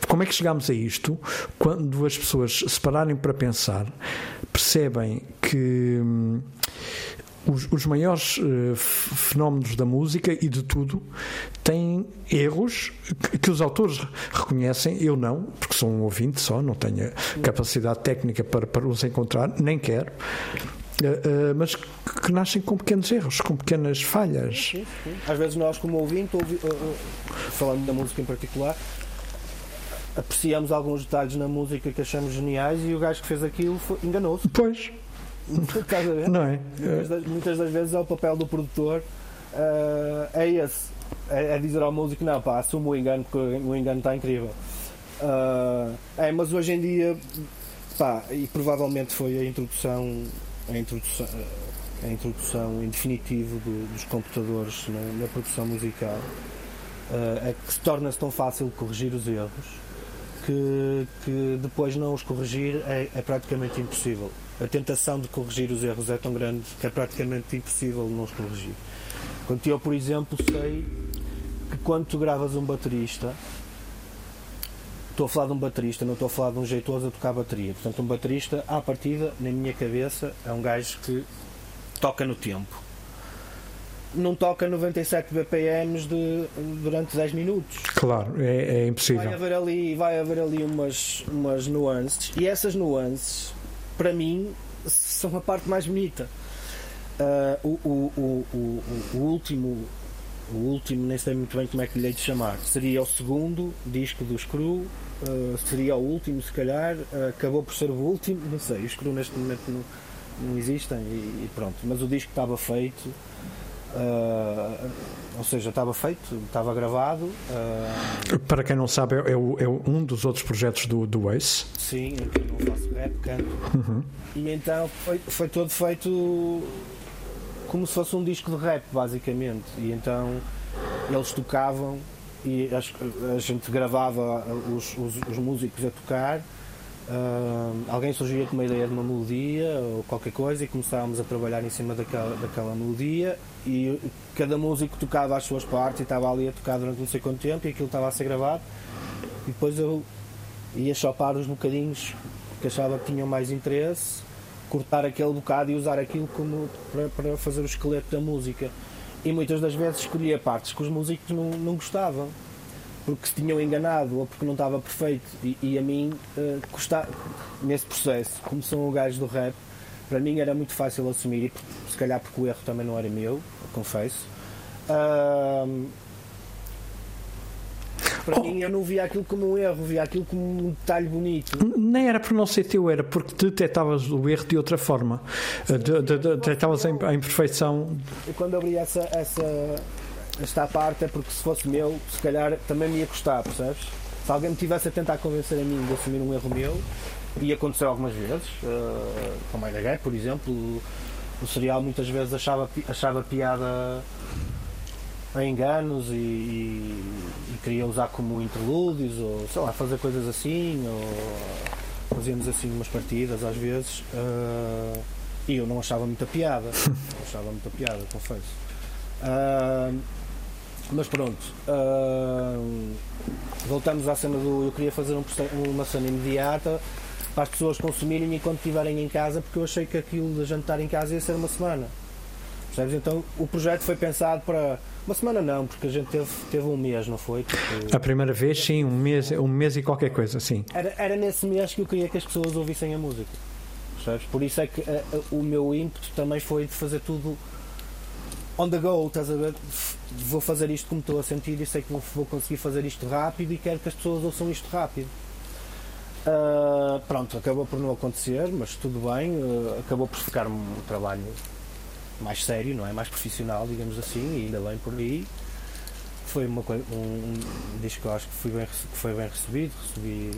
Speaker 2: como é que chegámos a isto quando as pessoas se pararem para pensar percebem que hum, os, os maiores uh, fenómenos da música e de tudo têm erros que, que, os autores reconhecem, eu não, porque sou um ouvinte só, não tenho capacidade técnica para, para os encontrar, nem quero. Uh, uh, mas que nascem com pequenos erros, com pequenas falhas. Sim,
Speaker 3: sim. Às vezes nós, como ouvinte, ouvi, falando da música em particular, apreciamos alguns detalhes na música que achamos geniais e o gajo que fez aquilo enganou-se.
Speaker 2: Pois.
Speaker 3: Estás a ver?
Speaker 2: Não é?
Speaker 3: Muitas das, muitas das vezes é o papel do produtor, uh, é esse. É, é, dizer ao músico, não pá, assumo o engano porque o engano está incrível. Uh, é, mas hoje em dia, pá, e provavelmente foi a introdução, a introdução, a introdução em definitivo do, dos computadores na, na produção musical, uh, é que se torna-se tão fácil corrigir os erros que, que depois não os corrigir é, é praticamente impossível a tentação de corrigir os erros é tão grande que é praticamente impossível não os corrigir. Quando eu, por exemplo, sei que quando tu gravas um baterista, estou a falar de um baterista, não estou a falar de um jeitoso a tocar bateria. Portanto, um baterista, à partida, na minha cabeça, é um gajo que toca no tempo. Não toca 97 BPMs de, durante 10 minutos.
Speaker 2: Claro, é, é impossível.
Speaker 3: Vai haver ali, vai haver ali umas, umas nuances, e essas nuances para mim, são a parte mais bonita. Uh, o, o, o, o, último, o último, nem sei muito bem como é que lhe hei de chamar, seria o segundo disco do Screw, uh, seria o último, se calhar, uh, acabou por ser o último, não sei, os Screw neste momento não, não existem e, e pronto, mas o disco estava feito. Uh, ou seja, estava feito, estava gravado. Uh...
Speaker 2: Para quem não sabe, é, é, é, um dos outros projetos do, do Ace.
Speaker 3: Sim, eu não faço rap, canto. Uhum. E então foi, foi todo feito como se fosse um disco de rap, basicamente. E então eles tocavam e a, a gente gravava os, os, os músicos a tocar Uh, alguém surgia com uma ideia de uma melodia ou qualquer coisa e começávamos a trabalhar em cima daquela, daquela melodia e cada músico tocava as suas partes e estava ali a tocar durante não sei quanto tempo e aquilo estava a ser gravado. E depois eu ia chopar os bocadinhos que achava que tinham mais interesse cortar aquele bocado e usar aquilo como para, para fazer o esqueleto da música. E muitas das vezes escolhia partes que os músicos não, não gostavam porque se tinham enganado ou porque não estava perfeito. E, e a mim, uh, custa, nesse processo, como sou um gajo do rap, para mim era muito fácil assumir, e se calhar porque o erro também não era meu, confesso. Uh, para oh. mim eu não via aquilo como um erro, via aquilo como um detalhe bonito.
Speaker 2: Nem era por não ser teu, era porque detectavas o erro de outra forma. Detectavas a imperfeição.
Speaker 3: Quando abri essa, essa, esta parte é porque se fosse meu, se calhar também me ia custar, percebes? Se alguém me tivesse a tentar convencer a mim de assumir um erro meu, e aconteceu algumas vezes, uh, com a Gay, por exemplo, o, o serial muitas vezes achava, achava piada a enganos e, e, e, queria usar como interlúdios, ou sei lá, fazer coisas assim, ou fazíamos assim umas partidas às vezes, uh, e eu não achava muita piada, não achava muita piada, confesso. Uh, mas pronto, uh, voltamos à cena do. Eu queria fazer um, uma cena imediata para as pessoas consumirem enquanto estiverem em casa, porque eu achei que aquilo de jantar em casa ia ser uma semana. Percebes? Então o projeto foi pensado para. Uma semana não, porque a gente teve, teve um mês, não foi? Porque...
Speaker 2: A primeira vez, sim, um mês, um mês e qualquer coisa, sim.
Speaker 3: Era, era nesse mês que eu queria que as pessoas ouvissem a música. Percebes? Por isso é que a, a, o meu ímpeto também foi de fazer tudo on the go, estás a ver? Vou fazer isto como estou a sentir e sei que vou, conseguir fazer isto rápido e quero que as pessoas ouçam isto rápido. Uh, pronto, acabou por não acontecer, mas tudo bem, uh, acabou por ficar um trabalho mais sério, não é? Mais profissional, digamos assim, e ainda bem por aí. Foi uma, um, um disco que eu acho que foi bem, que foi bem recebido, recebi,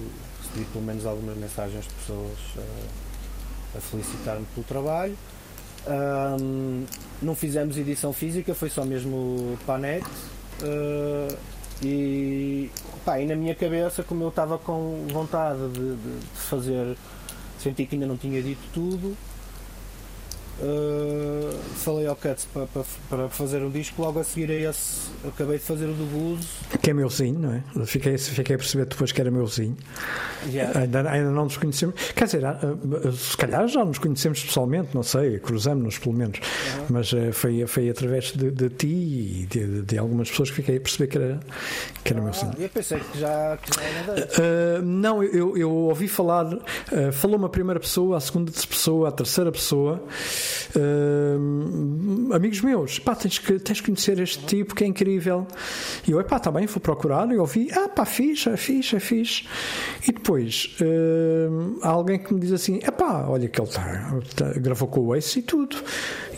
Speaker 3: recebi pelo menos algumas mensagens de pessoas uh, a felicitar-me pelo trabalho. Um, não fizemos edição física, foi só mesmo para a net. Uh, e, pá, e na minha cabeça, como eu estava com vontade de, de, de, fazer, senti que ainda não tinha dito tudo, Uh, falei ao Cats para, para, para, fazer um disco, logo a seguir a esse acabei de fazer o do blues.
Speaker 2: Que é meuzinho, não é? Fiquei, fiquei a perceber depois que era meuzinho. Yeah. Ainda, ainda não nos conhecemos. Quer dizer, ah, ah, se calhar já nos conhecemos pessoalmente, não sei, cruzamos-nos pelo menos. Uhum. Mas uh, foi, foi através de, de ti e de, de, algumas pessoas que fiquei a perceber que era, que era ah, meuzinho.
Speaker 3: Eu pensei que já, que já
Speaker 2: era uh, Não, eu, eu ouvi falar, uh, falou uma primeira pessoa, a segunda pessoa, a terceira pessoa. Uh, amigos meus, pá, tens que, tens que conhecer este tipo que é incrível. E eu, pá, está bem, vou procurar. E ouvi, ah, pá, fixe, fixe, fixe. E depois uh, há alguém que me diz assim: é pá, olha que ele está, tá, gravou com o Ace e tudo.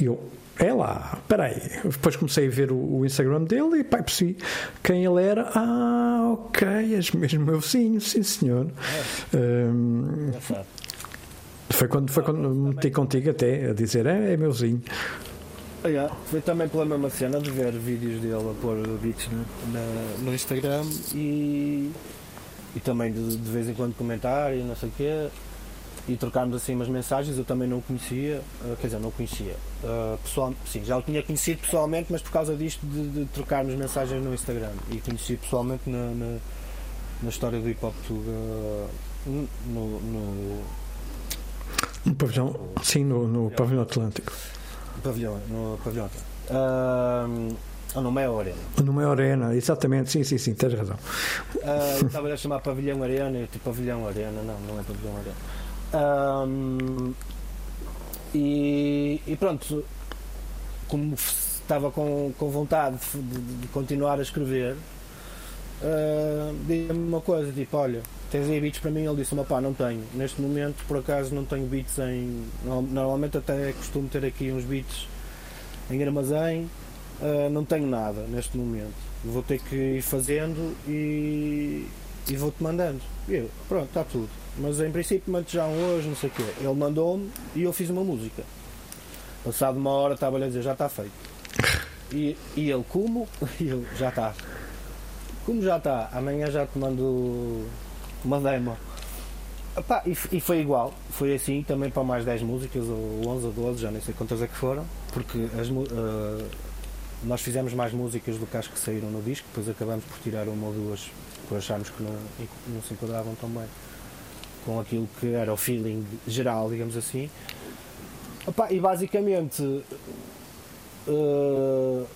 Speaker 2: E eu, é lá, peraí. Depois comecei a ver o, o Instagram dele e pá, percebi quem ele era. Ah, ok, és mesmo meu vizinho, sim senhor. É. Um, foi quando, foi quando me meti contigo até a dizer é, é meuzinho.
Speaker 3: Ah, yeah. Foi também pela mesma cena de ver vídeos dele a pôr beats né? Na, no Instagram e, e também de, de vez em quando comentar e não sei o quê e trocarmos assim umas mensagens, eu também não o conhecia, uh, quer dizer, não o conhecia. Uh, pessoal, sim, já o tinha conhecido pessoalmente, mas por causa disto de, de trocarmos mensagens no Instagram. E conheci pessoalmente na, na, na história do hip hop no, no,
Speaker 2: no pavilhão, sim, no, no pavilhão Atlântico.
Speaker 3: Pavilhão, no pavilhão Atlântico. Ou no Meia Arena.
Speaker 2: No Meia Arena, exatamente, sim, sim, sim, tens razão.
Speaker 3: Uh, estava a chamar Pavilhão Arena e tipo Pavilhão Arena, não, não é Pavilhão Arena. Um, e, e, pronto, como estava com, com vontade de, de continuar a escrever, uh, diga-me uma coisa, tipo, olha, tens aí beats para mim? Ele disse-me, pá, não tenho. Neste momento, por acaso, não tenho beats em. Normalmente até costumo ter aqui uns beats em armazém. Uh, não tenho nada neste momento. Vou ter que ir fazendo e, e vou-te mandando. E eu, pronto, está tudo. Mas em princípio mando já um hoje, não sei o quê. Ele mandou-me e eu fiz uma música. Passado uma hora estava-lhe a dizer, já está feito. E, e ele, como? E eu, já está. Como já está? Amanhã já te mando uma demo. Epá, e, e, foi igual, foi assim também para mais 10 músicas, ou 11 ou 12, já nem sei quantas é que foram, porque as, uh, nós fizemos mais músicas do que as que saíram no disco, depois acabamos por tirar uma ou duas, por acharmos que não, não se enquadravam tão bem com aquilo que era o feeling geral, digamos assim. E basicamente. Uh,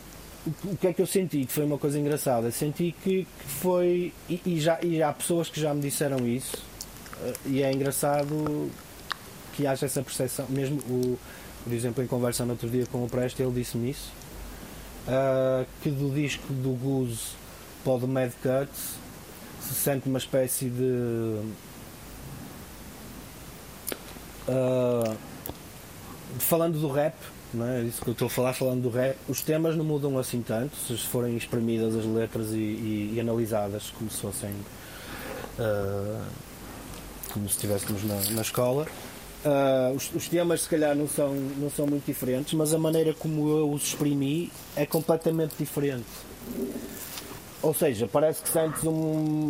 Speaker 3: o que é que eu senti? Que foi uma coisa engraçada. Senti que, que foi. E, e, já, e há pessoas que já me disseram isso, uh, e é engraçado que haja essa percepção. Mesmo, o, por exemplo, em conversa no outro dia com o Preste, ele disse-me isso. Uh, que do disco do Goose para o The Mad Cuts se sente uma espécie de. Uh, falando do rap, não é? Isso que eu estou a falar, falando do rap, os temas não mudam assim tanto, se forem exprimidas as letras e, e, e analisadas como se fossem uh, como se estivéssemos na, na escola. Uh, os, os, temas se calhar não são, não são muito diferentes, mas a maneira como eu os exprimi é completamente diferente. Ou seja, parece que sentes um.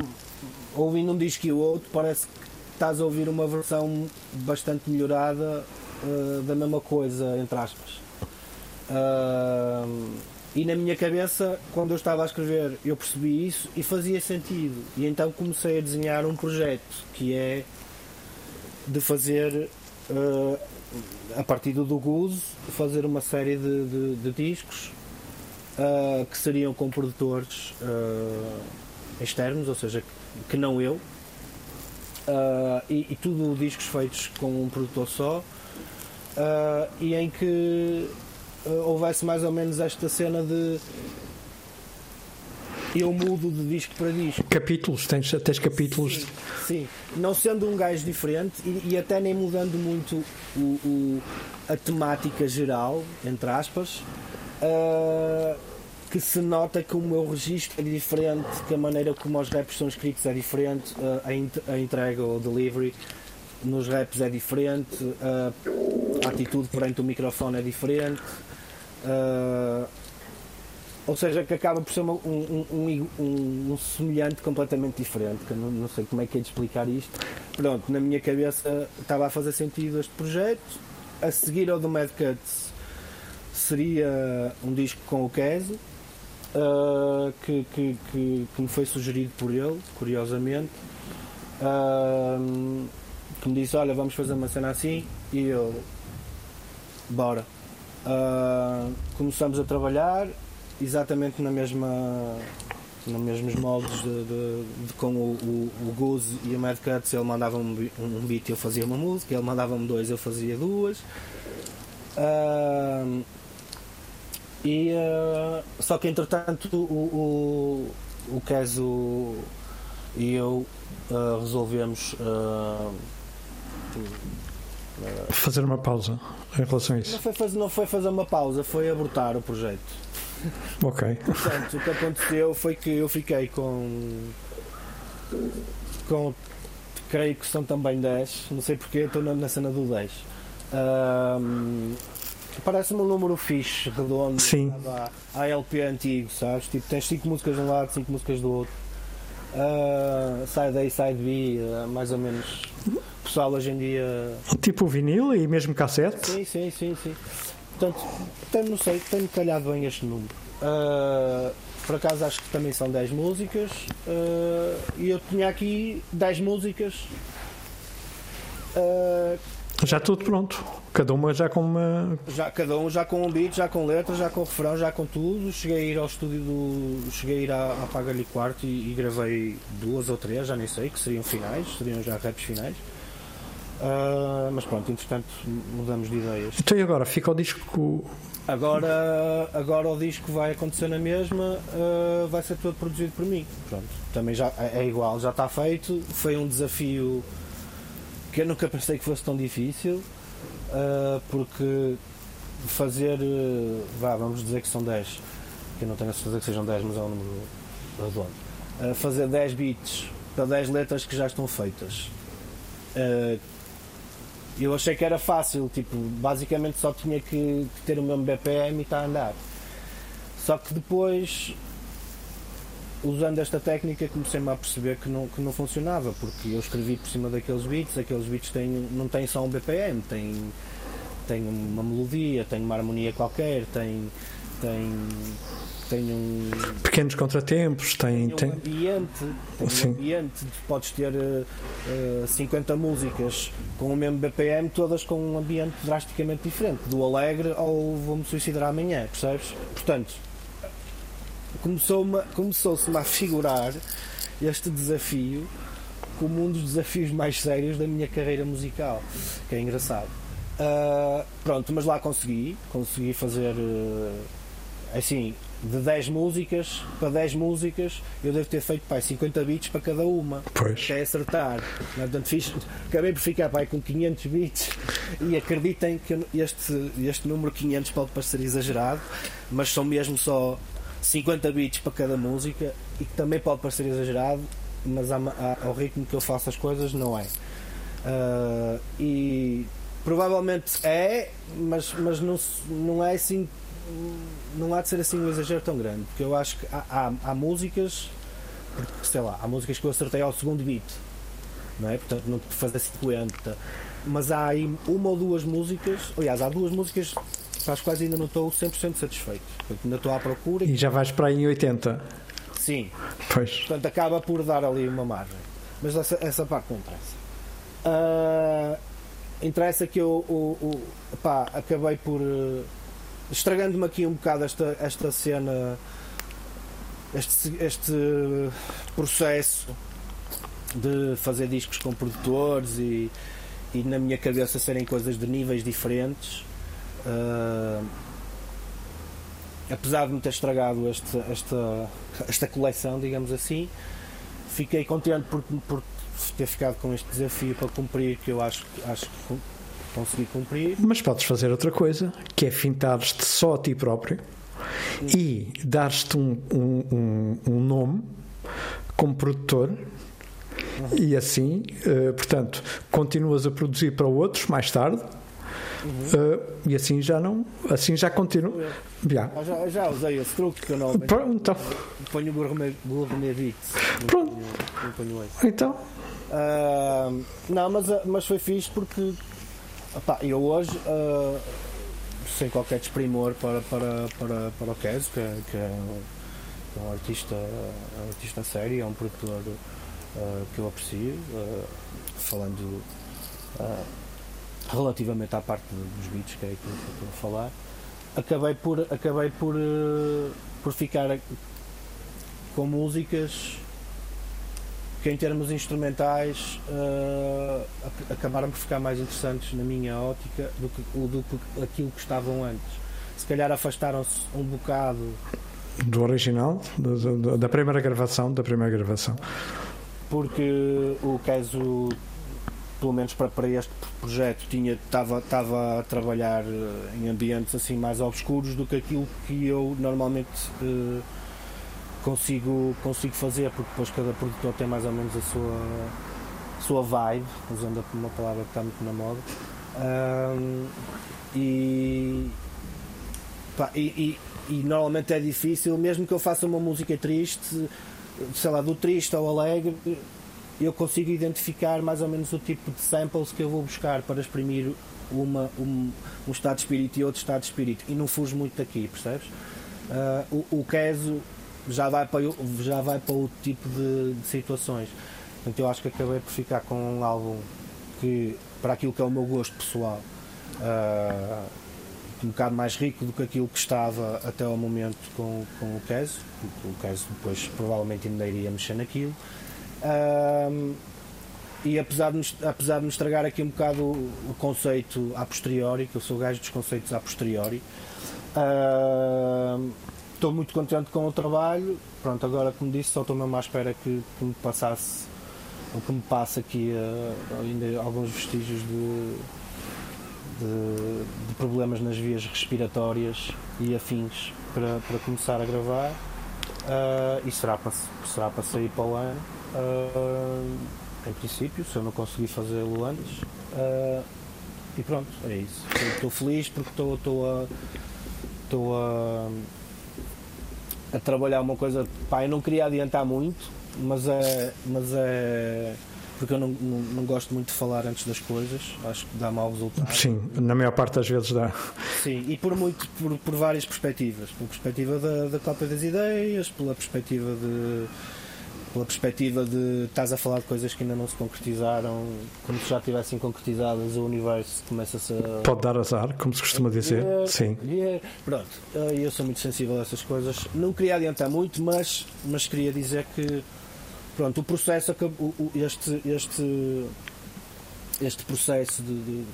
Speaker 3: ouvindo um disco e o outro, parece que estás a ouvir uma versão bastante melhorada uh, da mesma coisa, entre aspas. Uh, e na minha cabeça, quando eu estava a escrever, eu percebi isso e fazia sentido. E então comecei a desenhar um projeto que é de fazer, uh, a partir do Goose, fazer uma série de, de, de discos uh, que seriam com produtores externos, ou seja, que não eu. E, e, tudo discos feitos com um produtor só. E em que uh, houvesse mais ou menos esta cena de eu mudo de disco para disco.
Speaker 2: Capítulos, tens, tens capítulos.
Speaker 3: Sim, sim, não sendo um gajo diferente e, e até nem mudando muito o, o, a temática geral, entre aspas, uh, que se nota que o meu registro é diferente, que a maneira como os raps são escritos é diferente, uh, a, a entrega ou delivery nos raps é diferente, a atitude perante o microfone é diferente. Uh, ou seja, que acaba por ser um, um, um, um semelhante completamente diferente, que não, não, sei como é que é de explicar isto. Pronto, na minha cabeça estava a fazer sentido este projeto a seguir ao do Mad Cuts seria um disco com o Keso, uh, que, que, que, que, me foi sugerido por ele, curiosamente. Que me disse, olha, vamos fazer uma cena assim. E eu bora. Uh, começamos a trabalhar exatamente na mesma nos mesmos moldes de, de, de com o, o, o Goose e o Mad Cuts. Ele mandava-me um beat eu fazia uma música, ele mandava-me dois eu fazia duas. Uh, e uh, só que entretanto o, o, o Keso e eu uh, resolvemos
Speaker 2: fazer uma pausa em relação a isso.
Speaker 3: Não foi, fazer, não foi fazer uma pausa, foi abortar o projeto.
Speaker 2: Ok.
Speaker 3: Portanto, o que aconteceu foi que eu fiquei com. com. creio que são também 10, não sei porque estou na, na cena do 10. Um, Parece-me um número fixe, redondo,
Speaker 2: Sim.
Speaker 3: A LP antigo, sabes? Tipo, tens 5 músicas de um lado, 5 músicas do outro. Uh, side A, side B, uh, mais ou menos. O pessoal hoje em dia.
Speaker 2: Tipo vinil e mesmo cassete?
Speaker 3: Sim, sim, sim, sim. Portanto, tenho, não sei, tenho calhado bem este número. Uh, por acaso acho que também são 10 músicas e eu tinha aqui 10 músicas. Uh,
Speaker 2: já tudo pronto. Cada uma já com uma.
Speaker 3: Já, cada um já com um beat, já com letras, já com refrão, já com tudo. Cheguei a ir ao estúdio do. Cheguei a ir à, à Paga-lhe Quarto e, e, gravei duas ou três, já nem sei, que seriam finais, seriam já raps finais. Uh, mas pronto, entretanto mudamos de ideias.
Speaker 2: Então e agora? Fica o disco.
Speaker 3: Agora, agora o disco vai acontecer na mesma, uh, vai ser todo produzido por mim. Pronto, também já é, é igual, já está feito. Foi um desafio que eu nunca pensei que fosse tão difícil, uh, porque fazer, vá, vamos dizer que são 10, que eu não tenho a certeza que sejam 10, mas é um número redondo. fazer 10 beats para 10 letras que já estão feitas. Uh, eu achei que era fácil, tipo, basicamente só tinha que, que ter o mesmo BPM e está a andar. Só que depois, usando esta técnica, comecei-me a perceber que não, que não funcionava, porque eu escrevi por cima daqueles beats, aqueles beats têm, não têm só um BPM, têm, têm uma melodia, têm uma harmonia qualquer, têm, têm tem um.
Speaker 2: Pequenos contratempos, tem.
Speaker 3: Tem um ambiente, tem um ambiente, podes ter uh, uh, 50 músicas com o mesmo BPM, todas com um ambiente drasticamente diferente, do alegre ao vou-me suicidar amanhã, percebes? Portanto, começou-se começou a figurar este desafio como um dos desafios mais sérios da minha carreira musical, que é engraçado. Uh, pronto, mas lá consegui, consegui fazer uh, assim, de 10 músicas para 10 músicas, eu devo ter feito pai, 50 bits para cada uma.
Speaker 2: Pois.
Speaker 3: Que é acertar. Portanto, fiz, acabei por ficar pai, com 500 bits e acreditem que este, este número 500 pode parecer exagerado, mas são mesmo só 50 bits para cada música e que também pode parecer exagerado, mas há, há, ao ritmo que eu faço as coisas não é. Uh, e provavelmente é, mas, mas não, não é assim não há de ser assim um exagero tão grande, porque eu acho que há, há, há músicas, porque, sei lá, há músicas que eu acertei ao segundo beat, não é? Portanto, não fazer 50, mas há aí uma ou duas músicas, aliás, há duas músicas as quais ainda não estou 100% satisfeito, portanto, ainda estou à procura.
Speaker 2: E já vais para aí em 80?
Speaker 3: Sim.
Speaker 2: Pois.
Speaker 3: Portanto, acaba por dar ali uma margem, mas essa, essa parte não interessa. Uh, interessa que eu, o, o, pá, acabei por. Uh, estragando-me aqui um bocado esta, esta cena, este, este processo de fazer discos com produtores e, e na minha cabeça serem coisas de níveis diferentes. Uh, apesar de me ter estragado este, esta, esta coleção, digamos assim, fiquei contente por, por ter ficado com este desafio para cumprir, que eu acho, acho que consegui cumprir.
Speaker 2: Mas podes fazer outra coisa, que é fintares-te só a ti próprio e dar-te um, um, um, nome como produtor. Uhum. E assim, uh, portanto, continuas a produzir para outros mais tarde, Uhum. Uh, e assim já não. Assim já continua.
Speaker 3: Já. já, já usei esse truque que eu não.
Speaker 2: Pronto, então.
Speaker 3: Ponho gourmet.
Speaker 2: Pronto. Então.
Speaker 3: Uh, não, mas, mas foi fixe porque Epá, eu hoje, uh, sem qualquer desprimor para, para, para, para o Keso, que, é- que é um, é um artista, é um artista sério, é um produtor uh, que eu aprecio, falando relativamente à parte dos beats, que é aquilo que eu estou a falar, acabei por, acabei por, uh, por ficar com músicas que em termos instrumentais uh, ac- acabaram por ficar mais interessantes na minha ótica do que, do que aquilo que estavam antes. Se calhar afastaram-se um bocado
Speaker 2: Do original, da primeira gravação, da primeira gravação.
Speaker 3: porque o caso pelo menos para, para este projeto tinha estava estava a trabalhar eh, em ambientes assim mais obscuros do que aquilo que eu normalmente eh, consigo consigo fazer porque depois cada produtor tem mais ou menos a sua sua vibe usando uma palavra que está muito na moda. Ahm, e, pá, e, e- e normalmente é difícil mesmo que eu faça uma música triste sei lá, do triste ao alegre, eu consigo identificar mais ou menos o tipo de samples que eu vou buscar para exprimir uma, um, um estado de espírito e outro estado de espírito. E não fujo muito daqui, percebes? Ah, o, o Keso já vai para, já vai para outro tipo de, de situações. Portanto, eu acho que acabei por ficar com um álbum que, para aquilo que é o meu gosto pessoal, ah, um bocado mais rico do que aquilo que estava até ao momento com, com o Keso. O Keso depois provavelmente ainda iria mexer naquilo. Ahm, e apesar de, me, apesar de estragar aqui um bocado o, o conceito a posteriori, que eu sou gajo dos conceitos a posteriori, estou muito contente com o trabalho. Pronto, agora como disse, só estou mesmo à espera que, que me passasse, ou que me passe aqui ah, ainda alguns vestígios de, de, de problemas nas vias respiratórias e afins para, para começar a gravar. Ah, e será para, será para sair para o ano. Ah, em princípio, se eu não conseguir fazê-lo antes. Ah, e pronto, é isso. Estou feliz porque estou, estou a. Estou a. a trabalhar uma coisa. Pá, eu não queria adiantar muito, mas é. Mas é porque eu não, não, não gosto muito de falar antes das coisas, acho que dá mau resultado.
Speaker 2: Sim, na maior parte das vezes dá.
Speaker 3: Sim, e por muito por, por várias perspectivas. Pela perspectiva da, da cópia das ideias, pela perspectiva de. Pela perspectiva de estás a falar de coisas que ainda não se concretizaram, como se já tivessem concretizadas, o universo começa-se a.
Speaker 2: Pode dar azar, como se costuma dizer.
Speaker 3: Yeah,
Speaker 2: Sim.
Speaker 3: yeah. Pronto, eh, eu sou muito sensível a essas coisas. Não queria adiantar muito, mas, mas queria dizer que pronto, o processo acabou, este, este, este processo de, de-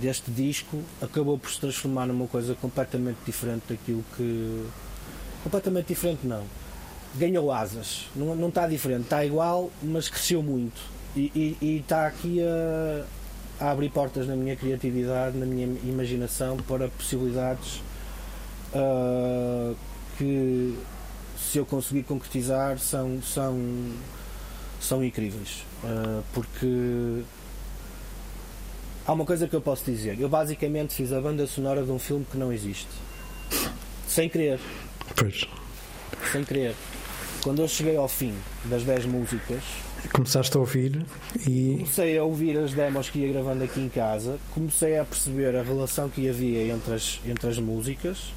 Speaker 3: deste disco acabou por se transformar numa coisa completamente diferente daquilo que. Completamente diferente não. Ganhou asas. Não, não está diferente, está igual, mas cresceu muito. E, e- e está aqui a, a abrir portas na minha criatividade, na minha imaginação para possibilidades ah, que se eu conseguir concretizar são, são, são incríveis. Ah, porque há uma coisa que eu posso dizer. Eu basicamente fiz a banda sonora de um filme que não existe. Sem querer,
Speaker 2: Pois.
Speaker 3: sem querer. Quando eu cheguei ao fim das 10 músicas,
Speaker 2: Começaste a ouvir e.
Speaker 3: comecei a ouvir as demos que ia gravando aqui em casa, comecei a perceber a relação que havia entre as, entre as músicas,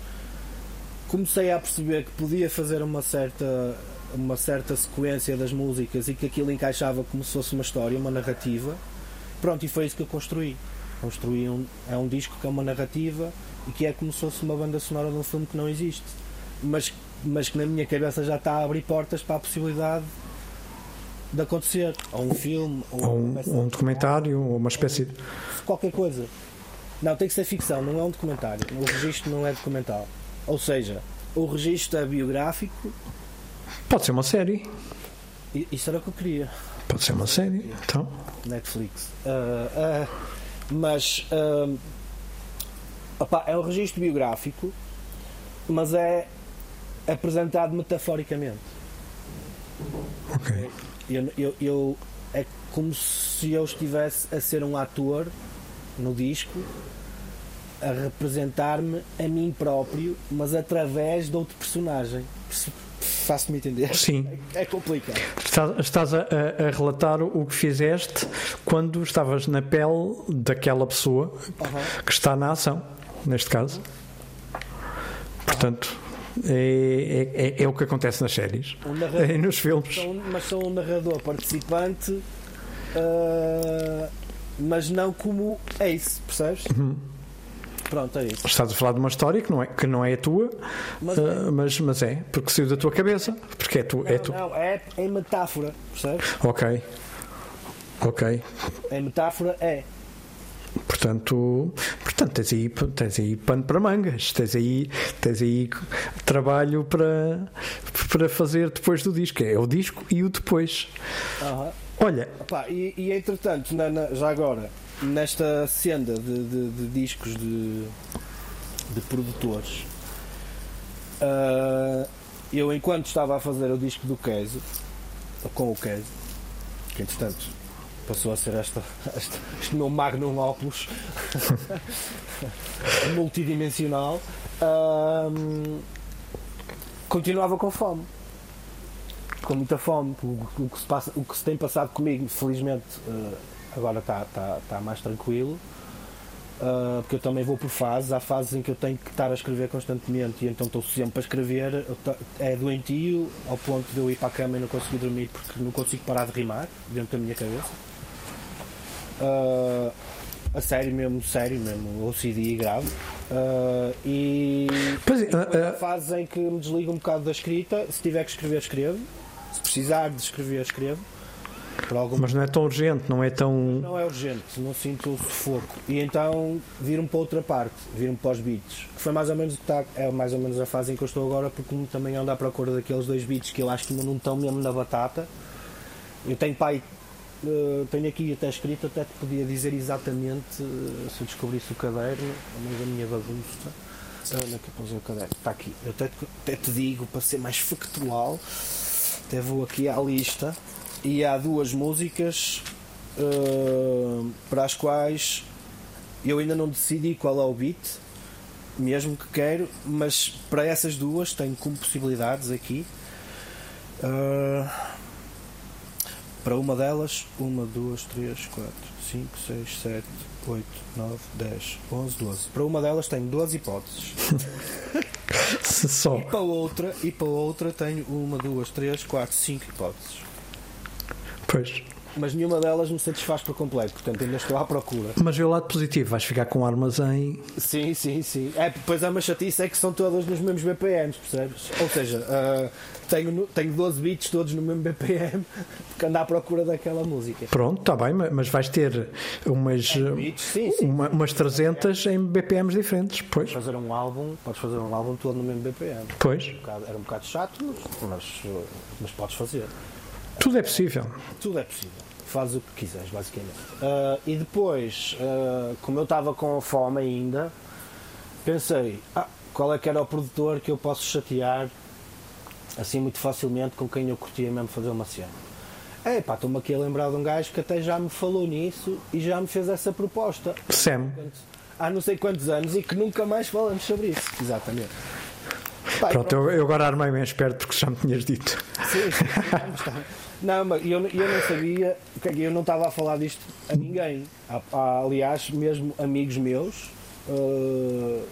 Speaker 3: comecei a perceber que podia fazer uma certa, uma certa sequência das músicas e que aquilo encaixava como se fosse uma história, uma narrativa. Pronto, e foi isso que eu construí. Construí um, é um disco que é uma narrativa e que é como se fosse uma banda sonora de um filme que não existe, mas, mas que na minha cabeça já está a abrir portas para a possibilidade de acontecer. Ou um filme, ou,
Speaker 2: Ou um, um documentário, ou uma espécie de.
Speaker 3: qualquer coisa. Não, tem que ser ficção, não é um documentário. O registro não é documental. Ou seja, o registro é biográfico
Speaker 2: Pode ser uma série.
Speaker 3: e isso era o que eu queria.
Speaker 2: Pode ser uma série. Então.
Speaker 3: Netflix. Ah, ah, mas ah, opá, é um registro biográfico, mas é apresentado metaforicamente.
Speaker 2: Ok.
Speaker 3: Eu, eu, eu- é como se eu estivesse a ser um ator no disco a representar-me a mim próprio, mas através de outro personagem. Faço-me entender.
Speaker 2: Sim.
Speaker 3: É complicado.
Speaker 2: Estás, estás a, a- relatar o que fizeste quando estavas na pele daquela pessoa que está na ação, neste caso. Portanto, é, é- é- é o que acontece nas séries
Speaker 3: Um narrador,
Speaker 2: nos filmes.
Speaker 3: um- mas sou um narrador participante, ah, mas não como Ace, percebes?
Speaker 2: Uhum.
Speaker 3: Pronto, é isso.
Speaker 2: Estás a falar de uma história que não é, que não é a tua,
Speaker 3: Mas é.
Speaker 2: mas, mas é, porque saiu da tua cabeça. Porque é tu. É tu.
Speaker 3: Não, é em metáfora, percebes?
Speaker 2: Ok. Ok.
Speaker 3: Em metáfora é.
Speaker 2: Portanto, portanto tens, aí, tens aí pano para mangas, tens aí, tens aí trabalho para, para fazer depois do disco. É o disco e o depois.
Speaker 3: Aham.
Speaker 2: Olha,
Speaker 3: Pá, e, e entretanto, na- na- já agora, nesta senda de, de- de discos de, de produtores, ah, eu enquanto estava a fazer o disco do Queso, com o Queso, que entretanto passou a ser esta, esta- este meu magnum opus multidimensional, continuava com fome com muita fome. O, o que se passa, o que se tem passado comigo, felizmente, eh, agora está tá, tá mais tranquilo. eh, porque eu também vou por fases. Há fases em que eu tenho que estar a escrever constantemente e então estou sempre a escrever. É doentio ao ponto de eu ir para a cama e não conseguir dormir porque não consigo parar de rimar dentro da minha cabeça. Eh, a sério mesmo, sério mesmo, OCD grave. Eh, e
Speaker 2: pois é,
Speaker 3: e depois
Speaker 2: ah,
Speaker 3: há fases em que me desligo um bocado da escrita. Se tiver que escrever, escrevo. Se precisar de escrever, escrevo.
Speaker 2: Mas não é tão urgente, não é tão.
Speaker 3: não é urgente, não sinto o sufoco. E então viro-me para outra parte, viro-me para os beats. Que foi mais ou menos está, é mais ou menos a fase em que eu estou agora, porque também ando à procura daqueles dois beats que eu acho que ainda não estão mesmo na batata. Eu tenho pai, eh, tenho aqui até escrito, até te podia dizer exatamente eh, se eu descobrisse o caderno, mas a minha bagunça. Onde é que eu o caderno? Está aqui. Eu até, te- até te digo, para ser mais factual, até vou aqui à lista e há duas músicas eh, para as quais eu ainda não decidi qual é o beat, mesmo que quero, mas para essas duas tenho como possibilidades aqui. Eh, para uma delas, uma, duas, três, quatro, cinco, seis, sete, oito, nove, dez, onze, doze. Para uma delas tenho duas hipóteses.
Speaker 2: Só.
Speaker 3: E para outra, e para outra tenho uma, duas, três, quatro, cinco hipóteses.
Speaker 2: Pois.
Speaker 3: Mas nenhuma delas me satisfaz por completo, portanto ainda estou à procura.
Speaker 2: Mas vê o lado positivo, vais ficar com um armazém.
Speaker 3: Sim, sim, sim. É, depois há uma chatice é que são todas nos mesmos BPMs, percebes? Ou seja, ah, tenho, tenho 12 beats todos no mesmo BPM porque ando à procura daquela música.
Speaker 2: Pronto, está bem, ma- mas vais ter umas,
Speaker 3: beats, sim, sim.
Speaker 2: uma- umas 300 em BPMs diferentes. Pois,
Speaker 3: Fazer um álbum, podes fazer um álbum todo no mesmo BPM.
Speaker 2: pois.
Speaker 3: Um bocado- Era um bocado chato, mas, mas, uh, mas podes fazer.
Speaker 2: Tudo é possível.
Speaker 3: Tudo é possível. Faz o que quiseres, basicamente. Ah, e depois, ah, como eu estava com fome ainda, pensei, ah, qual é que era o produtor que eu posso chatear assim muito facilmente com quem eu curtia mesmo fazer uma cena. É pá, estou-me aqui a lembrar de um gajo que até já me falou nisso e já me fez essa proposta
Speaker 2: Sam,
Speaker 3: há não sei quantos anos e que nunca mais falamos sobre isso. Exatamente. Pá, e
Speaker 2: pronto, eu, eu agora armei bem esperto porque já me tinhas dito.
Speaker 3: Sim, sim, sim, não, mas eu, eu não sabia, eu não estava a falar disto a ninguém. Há, há, aliás, mesmo amigos meus, eh,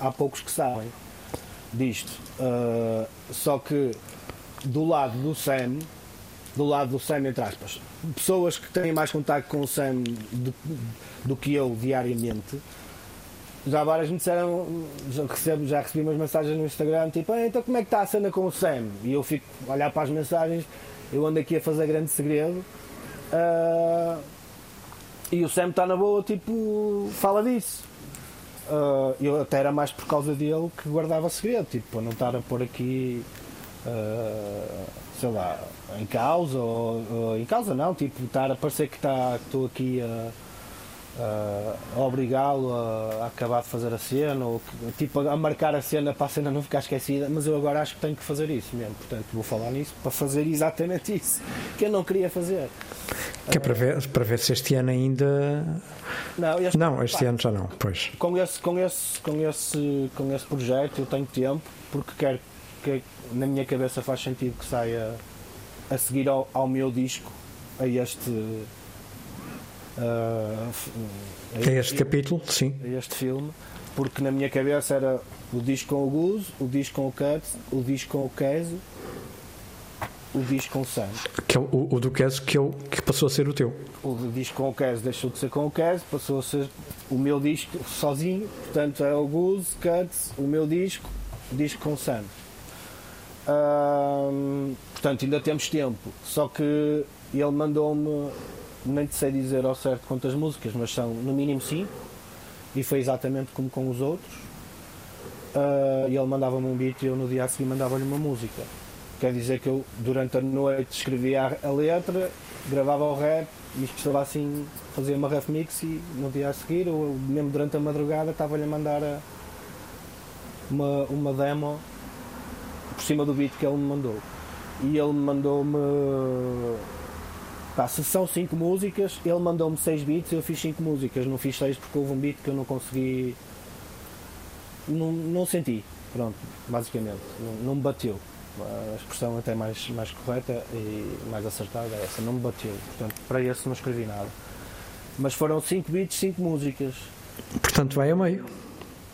Speaker 3: há poucos que sabem disto. Eh, só que do lado do Sam, do lado do Sam, entre aspas, pessoas que têm mais contato com o Sam do, do que eu diariamente, já várias me disseram, já, já recebi umas mensagens no Instagram, tipo, "Ah, então como é que está a cena com o Sam? E eu fico a olhar para as mensagens, eu ando aqui a fazer grande segredo. ah, e o Sam está na boa, tipo, fala disso. Ah, eu até era mais por causa dele que guardava segredo, tipo, para não estar a pôr aqui, ah, sei lá, em causa, ou, ou- em causa não, tipo, estar a parecer que está- que estou aqui a, a obrigá-lo a, acabar de fazer a cena, ou que- tipo, a marcar a cena para a cena não ficar esquecida, mas eu agora acho que tenho que fazer isso mesmo, portanto vou falar nisso para fazer exatamente isso que eu não queria fazer.
Speaker 2: Que é para ver, para ver se este ano ainda.
Speaker 3: Não, este,
Speaker 2: Não, este
Speaker 3: pá,
Speaker 2: ano já não. Pois.
Speaker 3: com esse, com esse, com esse, com esse projeto eu tenho tempo porque quero, música na minha cabeça faz sentido que saia a seguir ao, ao meu disco, a este.
Speaker 2: A este capítulo, sim.
Speaker 3: A este filme, porque na minha cabeça era o disco com o Goose, o disco com o Cut, o disco com o Queso, o disco com o Sam.
Speaker 2: Que é o, o do Queso que, eu, que passou a ser o teu.
Speaker 3: O disco com o Queso deixou de ser com o Queso, passou a ser o meu disco sozinho, portanto é o Goose, Cut, o meu disco, o disco com o Sam. portanto, ainda temos tempo. Só que ele mandou-me, nem te sei dizer ao certo quantas músicas, mas são no mínimo 5. E foi exatamente como com os outros. Uh, e ele mandava-me um beat e eu no dia a seguir mandava-lhe uma música. Quer dizer que eu durante a noite escrevia a, letra, gravava o rap e estava assim, fazia uma ref mix e no dia a seguir, ou mesmo durante a madrugada, estava-lhe a mandar a, uma, uma demo por cima do beat que ele me mandou. E ele me mandou-me. Pá, se são 5 músicas, ele mandou-me 6 beats, eu fiz 5 músicas, não fiz 6 porque houve um beat que eu não consegui não, não senti, pronto, basicamente, não, não me bateu. A expressão até mais, mais correta e mais acertada é essa, não me bateu. Portanto, para esse não escrevi nada. Mas foram 5 beats, 5 músicas.
Speaker 2: Portanto, vai a meio.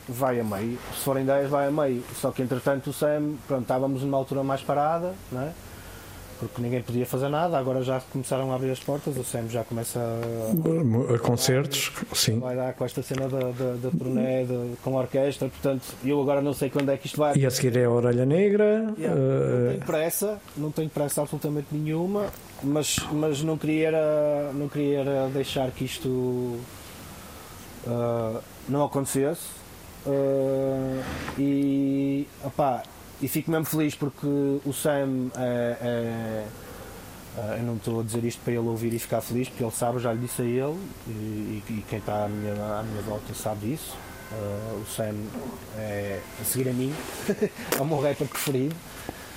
Speaker 3: Vai a meio. Se forem 10, vai a meio. Só que entretanto o Sam, pronto, estávamos numa altura mais parada, não é? Porque ninguém podia fazer nada, agora já começaram a abrir as portas, o SEM já começa a,
Speaker 2: a concertos, sim.
Speaker 3: Vai dar com esta cena da, da, da turnê de, com a orquestra, portanto, eu agora não sei quando é que isto vai.
Speaker 2: E a seguir é a Orelha Negra.
Speaker 3: Yeah, uh... Não tenho pressa, não tenho pressa absolutamente nenhuma, mas, mas não queria não queria deixar que isto uh, não acontecesse. Uh, e opá, e fico mesmo feliz porque o Sam é, eu não estou a dizer isto para ele ouvir e ficar feliz, porque ele sabe, já lhe disse a ele, e, e quem está à minha, à minha volta sabe disso. O Sam é a seguir a mim, é o meu rapper preferido,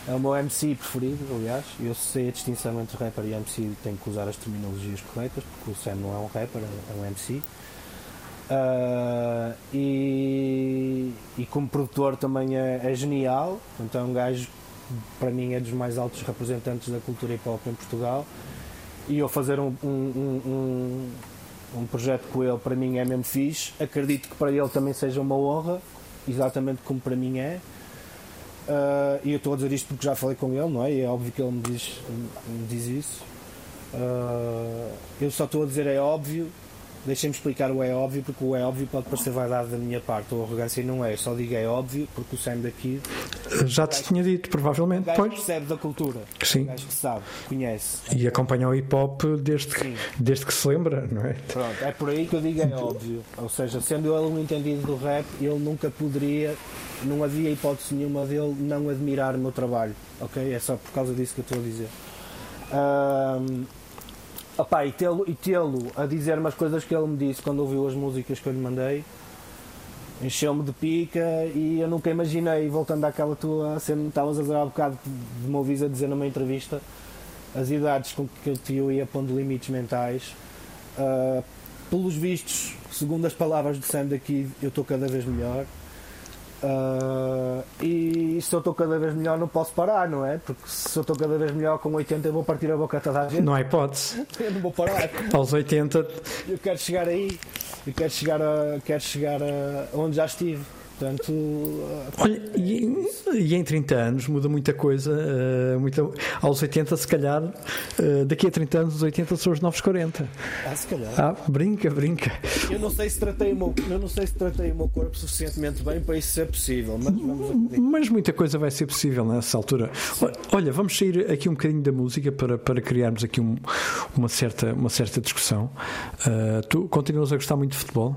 Speaker 3: é o meu MC preferido, aliás. Eu sei a distinção entre rapper e MC, tenho que usar as terminologias corretas, porque o Sam não é um rapper, é um MC. Uh, e, e, como produtor também é, é, genial, então é um gajo para mim é dos mais altos representantes da cultura hip hop em Portugal e eu fazer um, um, um, um projeto com ele para mim é mesmo fixe, acredito que para ele também seja uma honra, exatamente como para mim é. Uh, e eu estou a dizer isto porque já falei com ele, não é? E é óbvio que ele me diz, me diz isso. Uh, eu só estou a dizer é óbvio Deixem-me explicar o é óbvio, porque o é óbvio pode parecer vaidade da minha parte ou arrogância e não é. Eu só digo é óbvio porque o Sam daqui.
Speaker 2: Já te tinha dito, provavelmente.
Speaker 3: O gajo percebe da cultura.
Speaker 2: Sim.
Speaker 3: O gajo que sabe, conhece.
Speaker 2: E acompanha o hip hop desde que, desde que se lembra, não é?
Speaker 3: Pronto, é por aí que eu digo é óbvio. Ou seja, sendo ele um entendido do rap, ele nunca poderia, não havia hipótese nenhuma dele não admirar o meu trabalho. Ok? É só por causa disso que eu estou a dizer. Um, Opa, e tê-lo tê a dizer umas coisas que ele me disse quando ouviu as músicas que eu lhe mandei encheu-me de pica e eu nunca imaginei, voltando àquela tua cena, estavas a dizer há bocado de me a dizer numa entrevista as idades com que eu ia pondo limites mentais. Uh, pelos vistos, segundo as palavras de Sam daqui, eu estou cada vez melhor. Uh, e se eu estou cada vez melhor, não posso parar, não é? Porque se eu estou cada vez melhor com 80, eu vou partir a boca a toda a gente.
Speaker 2: Não há hipótese.
Speaker 3: eu não vou parar.
Speaker 2: Aos 80,
Speaker 3: eu quero chegar aí, eu quero chegar, a, quero chegar a onde já estive. Portanto,
Speaker 2: Olha, e, e, em 30 anos muda muita coisa. Uh, muita, aos 80, se calhar, uh, daqui a 30 anos, os 80 são os novos 40.
Speaker 3: Ah, se calhar.
Speaker 2: Ah, brinca, brinca.
Speaker 3: Eu não sei se tratei o meu, eu não sei se tratei o meu corpo suficientemente bem para isso ser possível, mas vamos
Speaker 2: Mas muita coisa vai ser possível nessa altura. Olha, vamos sair aqui um bocadinho da música para, para criarmos aqui um, uma, certa, uma certa discussão. Uh, tu continuas a gostar muito de futebol?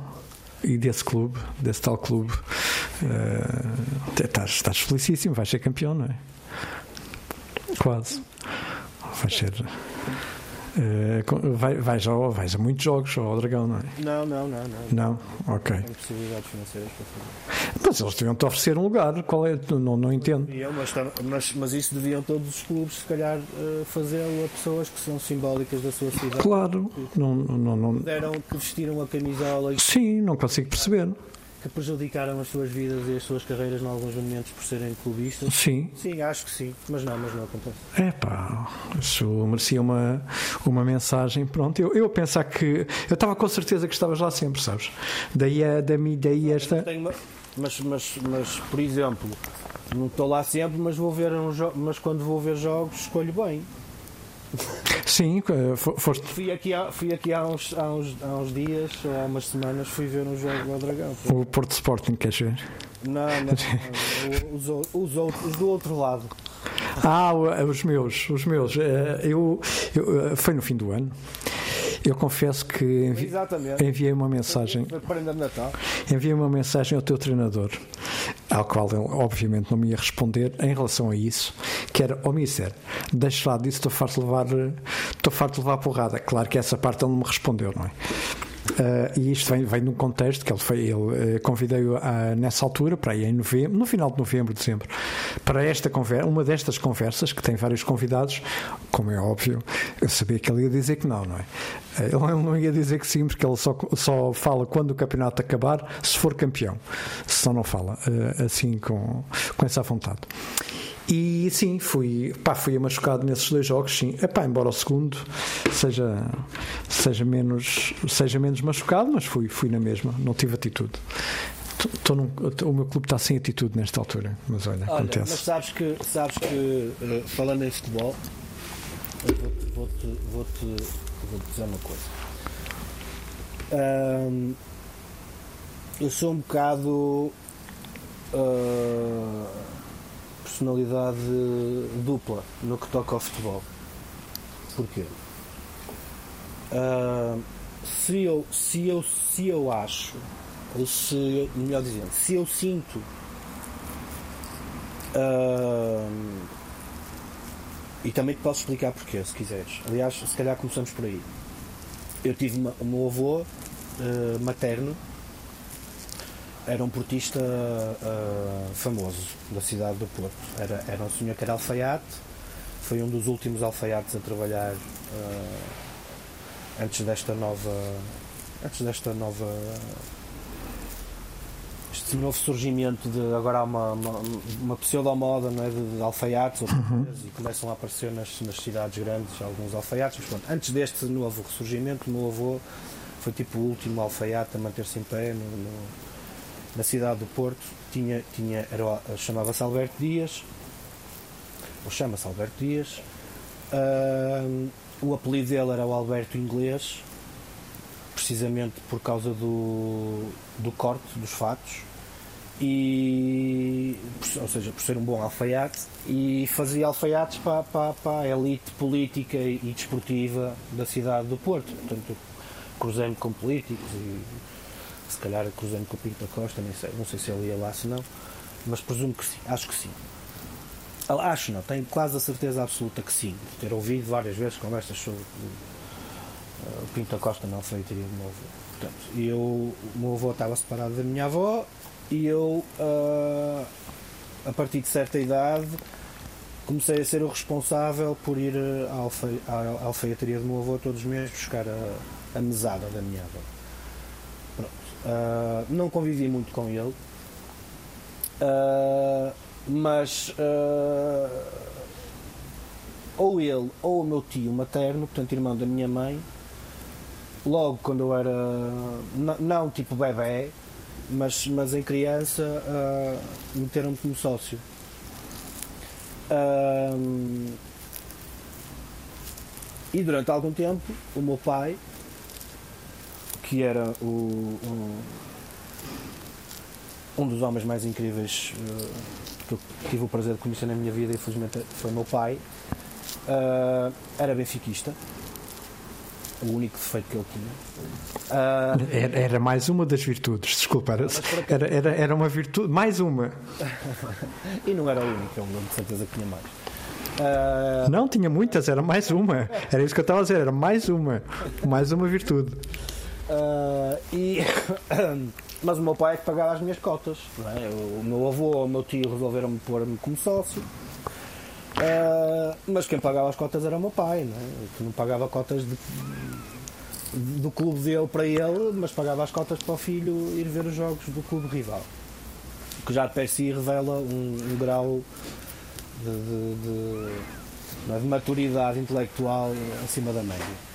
Speaker 2: E desse clube, desse tal clube, uh, estás, estás felicíssimo, vais ser campeão, não é? Quase. Vais ser. Uh, vai, vais, ao, vais a muitos jogos ao Dragão, não é?
Speaker 3: Não, não, não. Não,
Speaker 2: não? ok.
Speaker 3: Tem possibilidades financeiras para
Speaker 2: fazer. Mas eles deviam-te oferecer um lugar, qual é? Não, não entendo.
Speaker 3: Mas, mas, mas isso deviam todos os clubes, se calhar, uh, fazê-lo a pessoas que são simbólicas da sua cidade.
Speaker 2: Claro, não, não, não.
Speaker 3: Deram que vestiram a camisola.
Speaker 2: Sim, não consigo perceber.
Speaker 3: Que prejudicaram as suas vidas e as suas carreiras em alguns momentos por serem clubistas?
Speaker 2: Sim.
Speaker 3: Sim, acho que sim, mas não, mas não acontece.
Speaker 2: É pá, isso merecia uma, uma mensagem. Pronto, eu, eu a pensar que. Eu estava com certeza que estavas lá sempre, sabes? Daí, a, daí, daí esta.
Speaker 3: Uma- mas, mas, mas, por exemplo, não estou lá sempre, mas, vou ver um mas quando vou ver jogos escolho bem.
Speaker 2: Sim, eh, fo- foste.
Speaker 3: Fui aqui, há, fui aqui há, uns, há, uns, há uns dias, ou há umas semanas, fui ver um jogo ao Dragão.
Speaker 2: O Porto Sporting, queres ver?
Speaker 3: Não, não, os, os outros, os do outro lado.
Speaker 2: Ah, o- os meus, os meus. Eh, Eu, eu, eh, foi no fim do ano. Eu confesso que envi- enviei uma mensagem. Enviei uma mensagem ao teu treinador, ao qual ele obviamente não me ia responder em relação a isso, que era, oh, Mister, deixa lá disso, estou farto de levar, estou farto de levar porrada. Claro que essa parte ele não me respondeu, não é? Ah, e isto vem, vem num contexto que ele foi, ele eh, convidei-o nessa altura, para aí em novembro, no final de novembro, dezembro, para esta conversa, uma destas conversas que tem vários convidados, como é óbvio, eu sabia que ele ia dizer que não, não é? Eh, Ele não ia dizer que sim, porque ele só, só fala quando o campeonato acabar, se for campeão. Senão não fala, assim com, com essa vontade. E sim, fui, pá, fui machucado nesses dois jogos, sim. Epá, embora o segundo seja, seja, menos, seja menos machucado, mas fui, fui na mesma, não tive atitude. Tô- num- o meu clube está sem atitude nesta altura, mas olha,
Speaker 3: Olha, mas
Speaker 2: acontece.
Speaker 3: sabes que, sabes que eh, falando em futebol, vou-te vou-te- vou-te- vou-te dizer uma coisa. Eu sou um bocado ah, personalidade dupla no que toca ao futebol. Porquê? Ah, se, eu, se, eu, se eu acho, ou se, melhor dizendo, se eu sinto Ahm, e também te posso explicar porquê, se quiseres. Aliás, se calhar começamos por aí. Eu tive uma- o meu avô eh, materno, era um portista ah, famoso da cidade do Porto. Era, era um senhor que era alfaiate, foi um dos últimos alfaiates a trabalhar ah, antes desta nova. Antes desta nova este novo surgimento de agora há uma, uma, uma pseudo-moda não é, de, de alfaiates pinturas, e começam a aparecer nas, nas cidades grandes alguns alfaiates, mas pronto, antes deste novo ressurgimento o meu avô foi tipo o último alfaiate a manter-se em pé no- no- na cidade do Porto tinha, tinha, chamava-se Alberto Dias ou chama-se Alberto Dias. Ahm, o apelido dele era o Alberto Inglês precisamente por causa do, do corte dos fatos e ou seja, por ser um bom alfaiate e fazia alfaiates para, para, para a elite política e desportiva da cidade do Porto. Portanto cruzei-me com políticos e se calhar cruzei-me com o Pinto da Costa nem sei, não sei se ele ia lá se não mas presumo que sim, acho que sim Ah, acho não, tenho quase a certeza absoluta que sim ter ouvido várias vezes conversas sobre o Pinto da Costa não foi do meu avô. Portanto, eu, o meu avô estava separado da minha avó e eu, ah, a partir de certa idade, comecei a ser o responsável por ir ah, à, alfe, à alfaiataria do meu avô todos os meses buscar a, a mesada da minha avó. Ah, não convivi muito com ele, ah, mas ah, ou ele ou o meu tio materno, portanto irmão da minha mãe, logo quando eu era não tipo bebê, mas, mas em criança meteram-me como sócio. E durante algum tempo o meu pai, que era o, um, um dos homens mais incríveis eh, que eu tive o prazer de conhecer na minha vida, infelizmente foi o meu pai, ah, era benfiquista. O único defeito que ele tinha. Ah,
Speaker 2: Era, era mais uma das virtudes, desculpa, era, era, era, era uma virtude, mais uma.
Speaker 3: e não era o único, eu de certeza que tinha mais.
Speaker 2: Não, tinha muitas, era mais uma. Era isso que eu estava a dizer, era mais uma. Mais uma virtude.
Speaker 3: Ah, e, mas o meu pai é que pagava as minhas cotas. é? O meu avô o meu tio resolveram-me pôr-me como sócio. Ah, mas quem pagava as cotas era o meu pai, não é? que não pagava cotas de, do clube dele para ele, mas pagava as cotas para o filho ir ver os jogos do clube rival. O que já de per si revela um, um grau de, de, de, de, maturidade intelectual acima da média.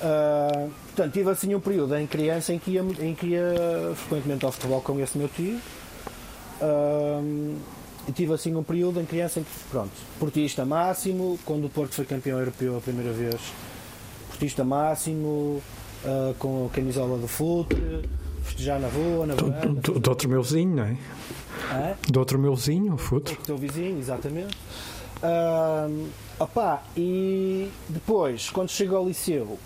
Speaker 3: Uh, portanto, tive assim um período em criança em que ia, em que ia frequentemente ao futebol com esse meu tio. Uh, e tive assim um período em criança em que, pronto, portista máximo, quando o Porto foi campeão europeu a primeira vez, portista máximo, uh, com a camisola do futre, festejar na rua, na varanda.
Speaker 2: Do, do, outro meu vizinho, não é? é? Do outro meu vizinho, o futre.
Speaker 3: Do teu vizinho, exatamente. Uh, opá, e depois, quando chego ao liceu,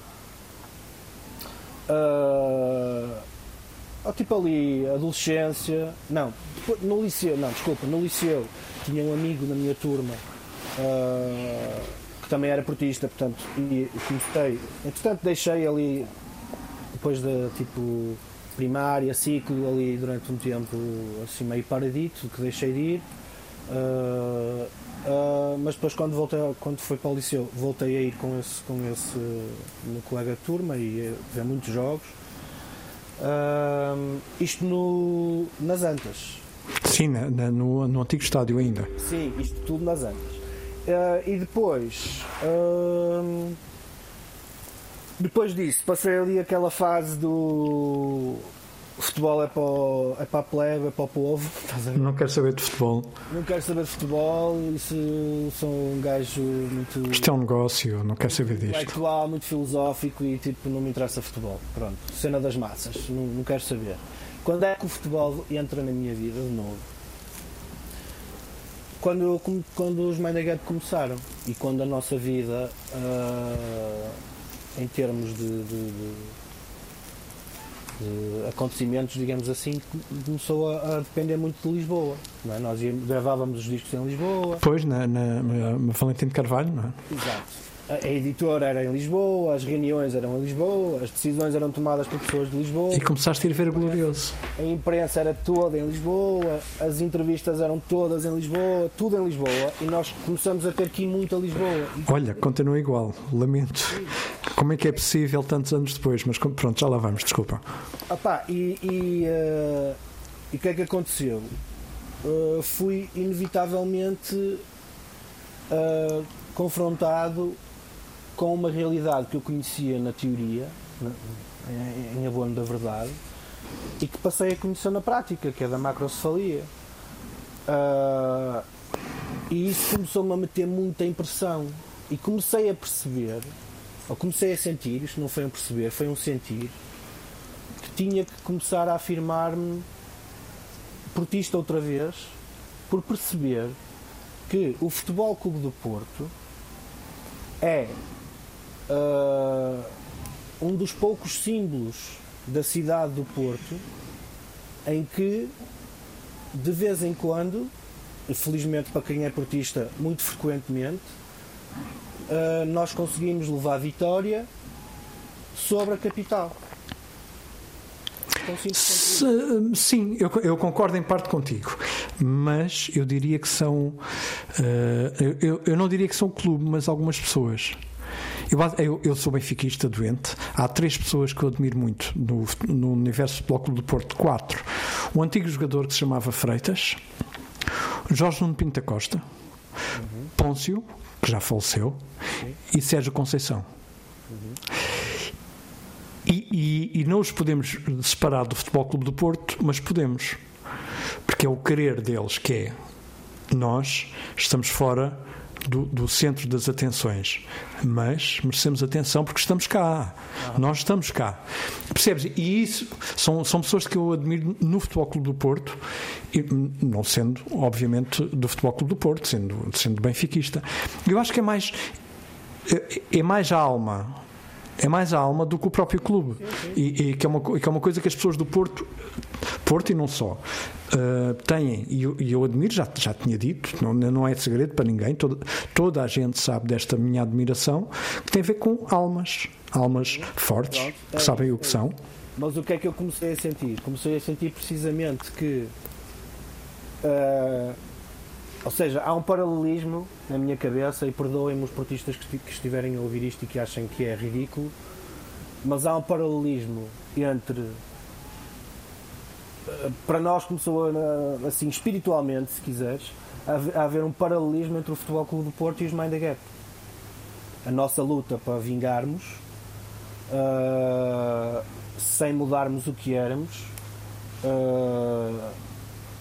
Speaker 3: uh, tipo ali, adolescência, não, no liceu, não, desculpa, no liceu tinha um amigo na minha turma uh, que também era portista, portanto, e comecei, entretanto deixei ali, depois da tipo primária, ciclo ali durante um tempo assim meio paradito, que deixei de ir. Uh, uh, mas depois quando voltei quando foi para o liceu voltei a ir com esse com esse meu colega de turma e ver muitos jogos. Uh, isto no, nas Antas.
Speaker 2: Sim na, na, no, no antigo estádio ainda.
Speaker 3: Sim isto tudo nas Antas. E depois depois disso passei ali aquela fase do o futebol é para, o, é para a plebe, é para o povo.
Speaker 2: Não quero saber de futebol.
Speaker 3: Não quero saber de futebol. Isso, sou um gajo muito.
Speaker 2: Isto é um negócio, não quero saber disto.
Speaker 3: Intelectual, muito filosófico e tipo, não me interessa futebol. Pronto, cena das massas, não, não quero saber. Quando é que o futebol entra na minha vida de novo? Quando, quando os Mind começaram e quando a nossa vida, uh, em termos de, de, de de acontecimentos, digamos assim, começou a, a, depender muito de Lisboa. É? Nós gravávamos os discos em Lisboa.
Speaker 2: Pois, na, na, na Valentim de Carvalho, não é?
Speaker 3: Exato a editora era em Lisboa, as reuniões eram em Lisboa, as decisões eram tomadas por pessoas de Lisboa.
Speaker 2: E começaste a ir ver Glorioso.
Speaker 3: A imprensa era toda em Lisboa, as entrevistas eram todas em Lisboa, tudo em Lisboa, e nós começamos a ter que ir muito a Lisboa.
Speaker 2: Olha, continua igual, lamento. Como é que é possível tantos anos depois? Mas pronto, já lá vamos, desculpa.
Speaker 3: Opa, e, e, uh, e o que é que aconteceu? Uh, fui inevitavelmente uh, confrontado com uma realidade que eu conhecia na teoria, em abono da verdade, e que passei a conhecer na prática, que é da macrocefalia. Uh, e isso começou-me a meter muita impressão. E comecei a perceber, ou comecei a sentir, isto não foi um perceber, foi um sentir, que tinha que começar a afirmar-me portista outra vez, por perceber que o Futebol Clube do Porto é uh, um dos poucos símbolos da cidade do Porto em que de vez em quando, felizmente para quem é portista, muito frequentemente, uh, nós conseguimos levar vitória sobre a capital.
Speaker 2: Se, sim, eu, eu, concordo em parte contigo, mas eu diria que são. Uh, eu, eu não diria que são clube, mas algumas pessoas. Eu, eu, eu, sou benfiquista doente. Há três pessoas que eu admiro muito no, no universo do Bloco do Porto. Quatro. Um antigo jogador que se chamava Freitas, Jorge Nuno Pinta Costa, uhum. Pôncio, que já faleceu, uhum. e Sérgio Conceição. Uhum. E, e, e não os podemos separar do Futebol Clube do Porto, mas podemos. Porque é o querer deles que é nós estamos fora do, do, centro das atenções, mas merecemos atenção porque estamos cá. Ah. Nós estamos cá. Percebes? E isso são, são pessoas que eu admiro no Futebol Clube do Porto, e não sendo, obviamente, do Futebol Clube do Porto, sendo, sendo benfiquista. Eu acho que é mais. É, é mais a alma é mais a alma do que o próprio clube. Sim, sim. E, e, que é uma, que é uma coisa que as pessoas do Porto, Porto e não só, uh, têm, e eu, eu, admiro, já, já tinha dito, não, não é segredo para ninguém, toda, toda a gente sabe desta minha admiração, que tem a ver com almas, almas fortes, Pronto, que é, sabem o que é. são.
Speaker 3: Mas o que é que eu comecei a sentir? Comecei a sentir precisamente que. Uh, ou seja, há um paralelismo na minha cabeça, e perdoem-me os portistas que estiverem a ouvir isto e que achem que é ridículo, mas há um paralelismo entre eh, para nós começou assim espiritualmente se quiseres a haver um paralelismo entre o Futebol Clube do Porto e os Mind the Gap. A nossa luta para vingarmos uh, sem mudarmos o que éramos uh,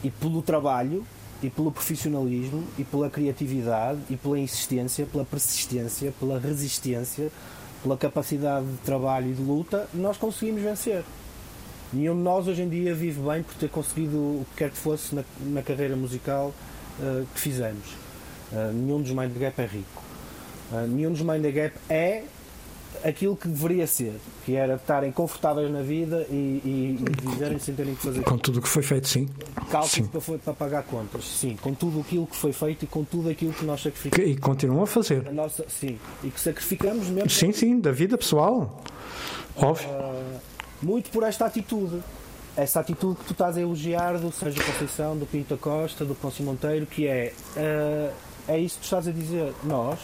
Speaker 3: e pelo trabalho e pelo profissionalismo e pela criatividade e pela insistência, pela persistência, pela resistência, pela capacidade de trabalho e de luta, nós conseguimos vencer. Nenhum de nós hoje em dia vive bem por ter conseguido o que quer que fosse na, na carreira musical uh, que fizemos. Uh, nenhum dos Mind Gap é rico. Uh, nenhum dos Mind Gap é aquilo que deveria ser, que era estarem confortáveis na vida e, e, viverem sem terem que fazer.
Speaker 2: Com tudo o que foi feito, sim.
Speaker 3: Cálculos para, para pagar contas, sim. Com tudo aquilo que foi feito e com tudo aquilo que nós sacrificamos.
Speaker 2: e continuam a fazer.
Speaker 3: A nossa, sim. E que sacrificamos mesmo.
Speaker 2: Sim, sim, da vida pessoal. Óbvio.
Speaker 3: Uh, muito por esta atitude. Essa atitude que tu estás a elogiar do Sérgio Conceição, do Pinto Costa, do Pôncio Monteiro, que é. Uh, é isso que tu estás a dizer. Nós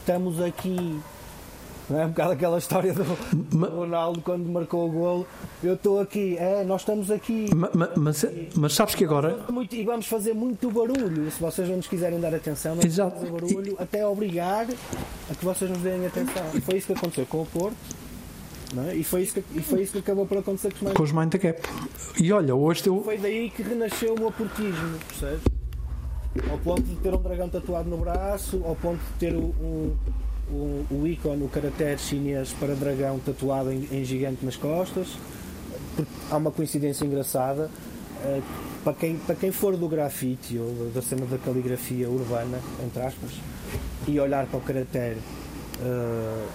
Speaker 3: estamos aqui não é um bocado aquela história do, do Ronaldo quando marcou o golo. Eu estou aqui, é, nós estamos aqui.
Speaker 2: Ma, ma, mas, mas sabes que agora.
Speaker 3: Muito, e vamos fazer muito barulho. Se vocês não nos quiserem dar atenção, vamos Exato. fazer barulho e... até obrigar a que vocês nos deem atenção. E foi isso que aconteceu com o Porto. É? E, foi isso que, e foi isso que acabou por acontecer com os,
Speaker 2: com os Mind the Gap. E olha, hoje eu...
Speaker 3: Foi daí que renasceu o aportismo, percebes? Ao ponto de ter um dragão tatuado no braço, ao ponto de ter um, o, o ícone, o caractere chinês para dragão tatuado em, em gigante nas costas. há uma coincidência engraçada. Uh, para, quem, para quem for do grafite ou da cena da caligrafia urbana, entre aspas, e olhar para o caractere uh,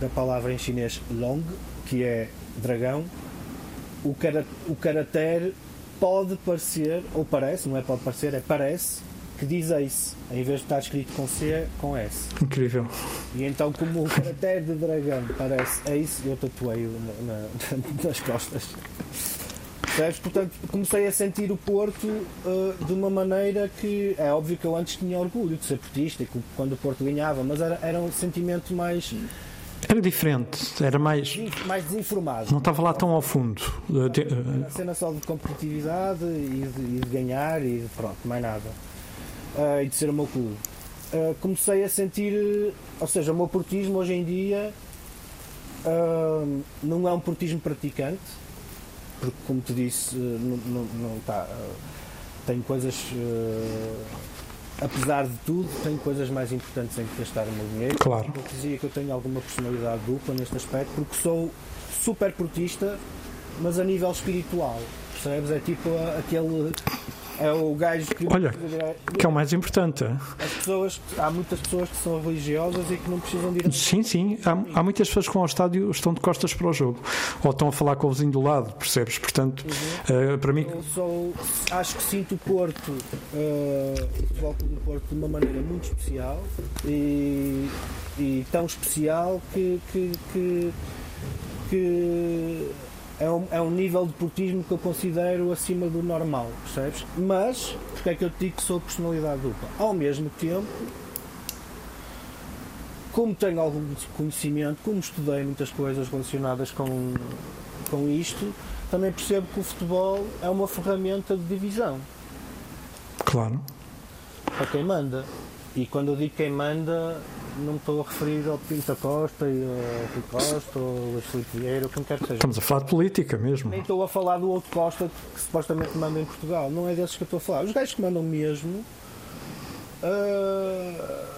Speaker 3: da palavra em chinês long, que é dragão, o, cara, o caractere pode parecer, ou parece, não é pode parecer, é parece que diz Ace, em vez de estar escrito com C, com S.
Speaker 2: Incrível.
Speaker 3: E então, como o caractere de dragão parece Ace, eu tatuei-o na, na, nas costas. Percebes? Portanto, comecei a sentir o Porto uh, de uma maneira que é óbvio que eu antes tinha orgulho de ser portista, quando o Porto ganhava, mas era, era um sentimento mais.
Speaker 2: Era diferente, era mais.
Speaker 3: Mais desinformado.
Speaker 2: Não estava lá tão ao fundo.
Speaker 3: A cena só de competitividade e de, e de ganhar e de, pronto, mais nada uh, e de ser o meu clube. Uh, comecei a sentir, ou seja, o meu portismo hoje em dia uh, não é um portismo praticante, porque como te disse, não, não, não tá, tem coisas, apesar de tudo, tem coisas mais importantes em que gastar o meu dinheiro.
Speaker 2: Claro.
Speaker 3: Eu dizia que eu tenho alguma personalidade dupla neste aspecto, porque sou super portista, mas a nível espiritual. Percebes? É tipo aquele é o gajo que.
Speaker 2: Olha, que é o mais importante.
Speaker 3: As pessoas, há muitas pessoas que são religiosas e que não precisam de ir.
Speaker 2: Sim, sim. Há, há muitas pessoas que vão ao estádio estão de costas para o jogo. Ou estão a falar com o vizinho do lado, percebes? Portanto, uhum. uh, para mim.
Speaker 3: Eu sou, acho que sinto o Porto, uh, o futebol do Porto, de uma maneira muito especial e, e tão especial que, que, que, que é um, é um nível de portismo que eu considero acima do normal, percebes? Mas, porque é que eu te digo que sou personalidade dupla? Ao mesmo tempo, como tenho algum conhecimento, como estudei muitas coisas relacionadas com, com isto, também percebo que o futebol é uma ferramenta de divisão.
Speaker 2: Claro.
Speaker 3: Para quem manda. E quando eu digo quem manda, não me estou a referir ao Pinto Costa e ao Rui Costa ou ao Luís Filipe Vieira, ou quem quer que seja.
Speaker 2: Estamos a falar de política mesmo.
Speaker 3: Nem estou a falar do outro Costa que supostamente manda em Portugal. Não é desses que eu estou a falar. Os gajos que mandam mesmo uh,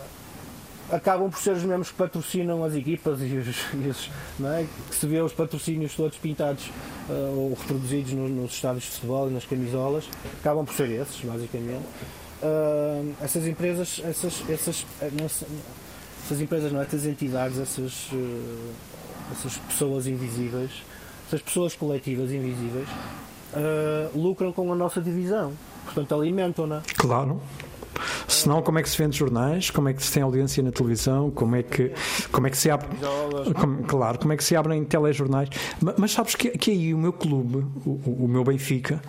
Speaker 3: acabam por ser os mesmos que patrocinam as equipas e os, e os é? que se vê os patrocínios todos pintados uh, ou reproduzidos no, nos estádios de futebol e nas camisolas, acabam por ser esses, basicamente. Uh, essas empresas, essas, essas, essas empresas, não é? essas entidades, essas, uh, essas pessoas invisíveis, essas pessoas coletivas invisíveis, uh, lucram com a nossa divisão. Portanto, alimentam-na.
Speaker 2: Claro. Senão como é que se vende jornais, como é que se tem audiência na televisão, como é que, como é que se abre. Como, claro, como é que se abrem telejornais. Mas, mas sabes que, que aí o meu clube, o, o meu Benfica,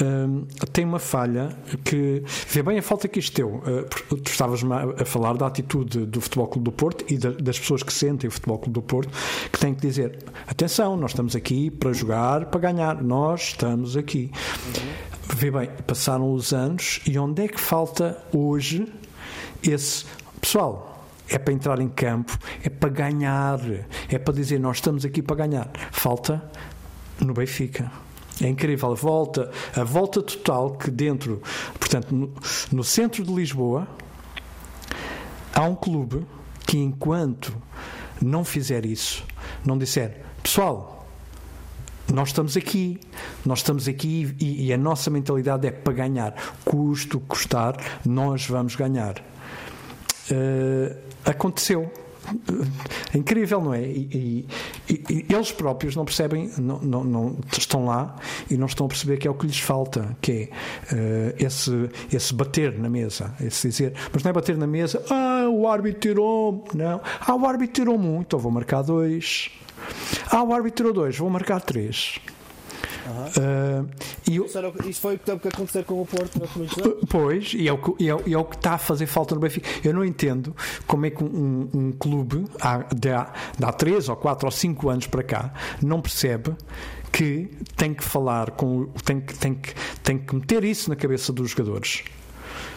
Speaker 2: hum, tem uma falha que vê bem a falta que isto deu. Uh, tu estavas a falar da atitude do Futebol Clube do Porto e da, das pessoas que sentem o Futebol Clube do Porto, que têm que dizer: atenção, nós estamos aqui para jogar, para ganhar, nós estamos aqui. Uhum. Vê bem, passaram os anos e onde é que falta hoje esse pessoal? É para entrar em campo, é para ganhar, é para dizer nós estamos aqui para ganhar. Falta no Benfica. É incrível a volta, a volta total que dentro, portanto, no, no centro de Lisboa, há um clube que enquanto não fizer isso, não disser, pessoal, nós estamos aqui, nós estamos aqui e, e, a nossa mentalidade é para ganhar. Custo, custar, nós vamos ganhar. Uh, aconteceu. É incrível, não é? E, e, eles próprios não percebem, não, não, não, estão lá e não estão a perceber que é o que lhes falta, que é uh, esse, esse bater na mesa, esse dizer, mas não é bater na mesa, ah, o árbitro tirou, não, ah, o árbitro tirou muito, eu vou marcar dois. Ah, o árbitro 2, vou marcar 3.
Speaker 3: Uhum. Uh, e eu, isso, foi o que aconteceu com o Porto
Speaker 2: Pois, e é, o que, e, é, é o que está a fazer falta no Benfica. Eu não entendo como é que um, um clube, há, de há 3 ou 4 ou 5 anos para cá, não percebe que tem que falar com. tem que, tem que, tem que meter isso na cabeça dos jogadores.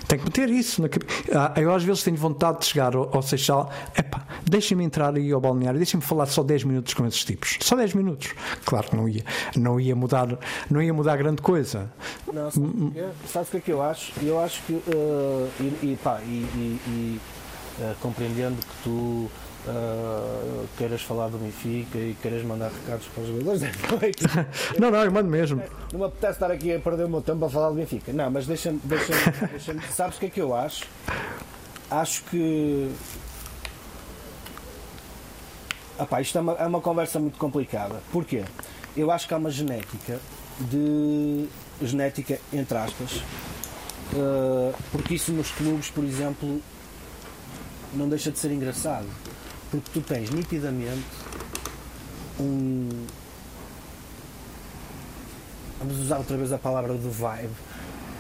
Speaker 2: Tem que meter isso na. Ah, eu às vezes tenho vontade de chegar ao, ao Seixal, epá, deixem-me entrar aí ao balneário, deixem-me falar só 10 minutos com esses tipos. Só 10 minutos. Claro que não ia, não ia mudar, não ia mudar grande coisa.
Speaker 3: Não, sabes o que é que eu acho? Eu acho que uh, e, e, pá, e, e uh, compreendendo que tu uh, queiras falar do Benfica e queiras mandar recados para os jogadores noite.
Speaker 2: não, não, eu mando mesmo.
Speaker 3: Não me apetece estar aqui a perder o meu tempo a falar do Benfica. Não, mas deixa-me. Deixa deixa sabes o que é que eu acho? Acho que. Epá, isto é uma, é uma conversa muito complicada. Porquê? Eu acho que há uma genética de. genética, entre aspas, uh, porque isso nos clubes, por exemplo, não deixa de ser engraçado. Porque tu tens nitidamente um. Vamos usar outra vez a palavra do vibe.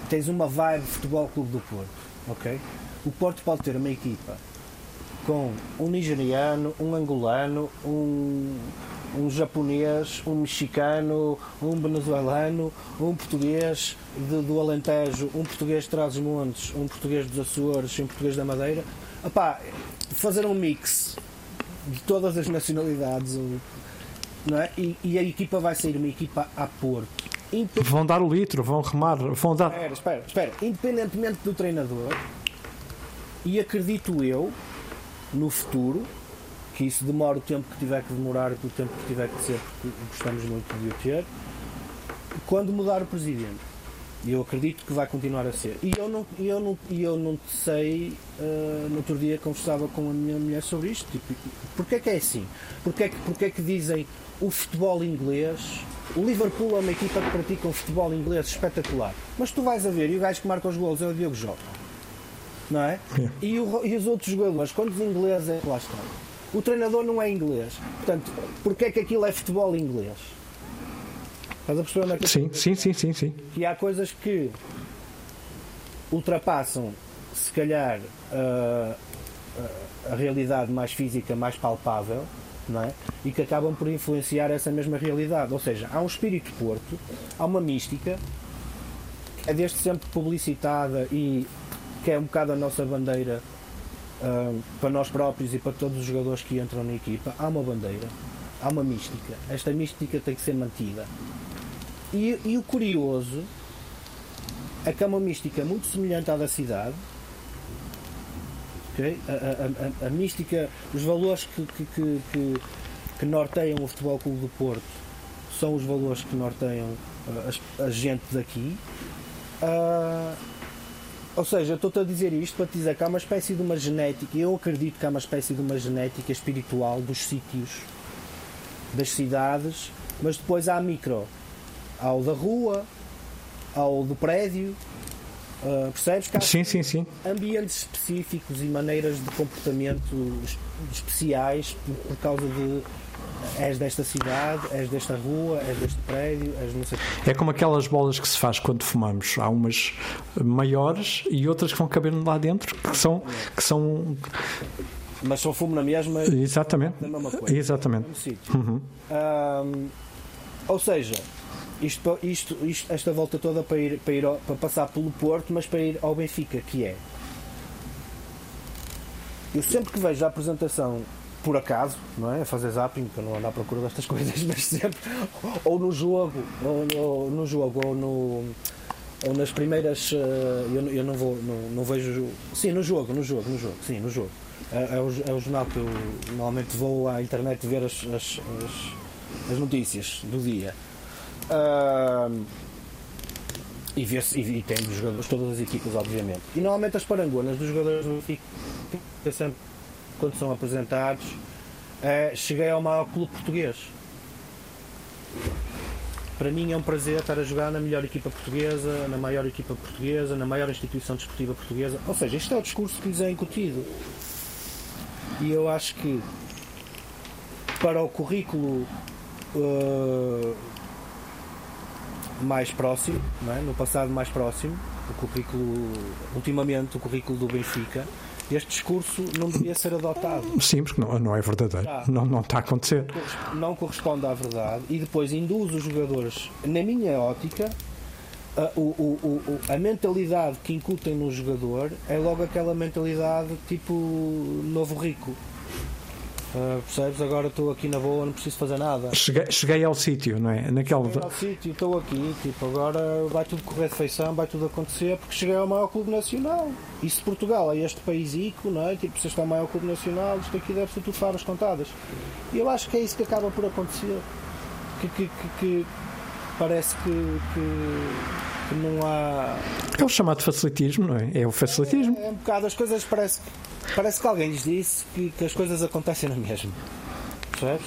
Speaker 3: Tens uma vibe Futebol Clube do Porto, ok? O Porto pode ter uma equipa com um nigeriano, um angolano, um, um japonês, um mexicano, um venezuelano, um português de, do Alentejo, um português de Trás-os-Montes, um português dos Açores, um português da Madeira. Epá, fazer um mix de todas as nacionalidades. Não é? e, e a equipa vai sair uma equipa a Porto.
Speaker 2: Independ... Vão dar o litro, vão remar, vão dar.
Speaker 3: Espera, espera, espera. Independentemente do treinador, e acredito eu, no futuro, que isso demora o tempo que tiver que demorar e o tempo que tiver que ser, porque gostamos muito de o ter, quando mudar o presidente eu acredito que vai continuar a ser. E eu não, eu não, eu não sei, uh, no outro dia conversava com a minha mulher sobre isto. Tipo, porque é que é assim? Porque é que, porque é que dizem o futebol inglês? O Liverpool é uma equipa que pratica um futebol inglês espetacular. Mas tu vais a ver, e o gajo que marca os gols é o Diogo Jota. Não é? é. E, o, e, os outros jogadores, quantos ingleses é que lá estão? O treinador não é inglês. Portanto, porque é que aquilo é futebol inglês? Estás a perceber é que
Speaker 2: sim, sim, sim, sim, sim.
Speaker 3: Que há coisas que ultrapassam, se calhar, a, a, realidade mais física, mais palpável, não é? e que acabam por influenciar essa mesma realidade. Ou seja, há um espírito Porto, há uma mística, que é desde sempre publicitada e que é um bocado a nossa bandeira uh, para nós próprios e para todos os jogadores que entram na equipa. Há uma bandeira, há uma mística. Esta mística tem que ser mantida. E, e o curioso é é uma mística muito semelhante à da cidade. Okay? A, a, a, a mística, os valores que, que, que, que, que norteiam o Futebol Clube do Porto são os valores que norteiam a, a gente daqui. Uh, ou seja, estou-te a dizer isto para te dizer que há uma espécie de uma genética, eu acredito que há uma espécie de uma genética espiritual dos sítios, das cidades, mas depois há micro ao da rua, ao do prédio, Uh, percebes? Que há
Speaker 2: Sim, sim, sim.
Speaker 3: ambientes específicos e maneiras de comportamento es- especiais por, por causa de és desta cidade, és desta rua, és deste prédio, és não sei.
Speaker 2: É como aquelas bolas que se faz quando fumamos. Há umas maiores e outras que vão caber lá dentro, que são. Que são
Speaker 3: Mas só fumo na mesma
Speaker 2: exatamente.
Speaker 3: da mesma coisa.
Speaker 2: Exatamente.
Speaker 3: Ahm, ou seja, isto, isto, isto- esta volta toda para, ir, para, ir ao- para passar pelo Porto, mas para ir ao Benfica, que é. Eu sempre que vejo a apresentação, por acaso, não é? A fazer zapping, eu não ando à procura destas coisas, mas sempre, ou no jogo, ou, ou no jogo, ou no. Ou nas primeiras. eh, eu, eu não vou. Não, não vejo. Sim, no jogo, no jogo, no jogo. Sim, no jogo. É, é o, é o jornal que eu normalmente vou à internet ver as, as, as, as notícias do dia. Ahm, e, vê e, e tem dos jogadores, todas as equipas, obviamente. E normalmente as parangonas dos jogadores do Benfica, sempre, quando são apresentados, é, cheguei ao maior clube português. Para mim é um prazer estar a jogar na melhor equipa portuguesa, na maior equipa portuguesa, na maior instituição desportiva portuguesa. Ou seja, isto é o discurso que lhes é incutido. E eu acho que para o currículo eh, mais próximo, não é? no passado mais próximo, o currículo, ultimamente o currículo do Benfica, este discurso não devia ser adotado.
Speaker 2: Sim, porque não, não é verdadeiro.
Speaker 3: Tá.
Speaker 2: Não, não está a acontecer.
Speaker 3: não corresponde à verdade e depois induz os jogadores, na minha ótica, a, o- o- a mentalidade que incutem no jogador é logo aquela mentalidade tipo novo rico. Ah, percebes? Agora estou aqui na boa, não preciso fazer nada.
Speaker 2: Cheguei, cheguei ao sítio, não é? Naquele.
Speaker 3: Cheguei ao sítio, estou aqui, tipo, agora vai tudo correr de feição, vai tudo acontecer, porque cheguei ao maior clube nacional. E se Portugal é este país ico, não é? Tipo, se este é o maior clube nacional, isto aqui deve ser tudo favas contadas. E eu acho que é isso que acaba por acontecer. Que, que, que- que parece que, que, que não há.
Speaker 2: É o chamado facilitismo, não é? É o facilitismo.
Speaker 3: É um bocado, as coisas parece, parece que alguém lhes disse que, que as coisas acontecem na mesma. Percebes?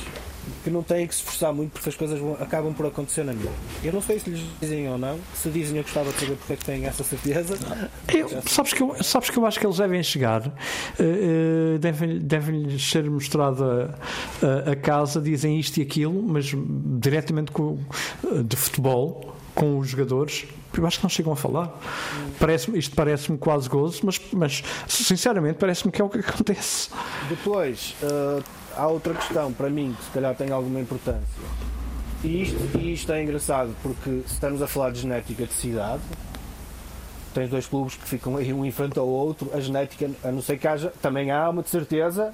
Speaker 3: Que não têm que se esforçar muito porque as coisas vão- acabam por acontecer na mesma. Eu não sei se lhes dizem ou não. Se dizem, eu gostava de saber porque é que têm essa certeza.
Speaker 2: Eu, sabes, que eu, sabes que eu acho que eles devem chegar, eh, devem, devem ser mostrada a, a casa, dizem isto e aquilo, mas diretamente com, eh, de futebol, com os jogadores. Eu acho que não chegam a falar. Parece isto parece-me quase gozo, mas, mas sinceramente parece-me que é o que acontece.
Speaker 3: Depois, eh, há outra questão para mim que se calhar tem alguma importância. E isto, e isto é engraçado porque se estamos a falar de genética de cidade, tens dois clubes que ficam aí um em frente ao outro, a genética, a não ser que haja, também há uma de certeza,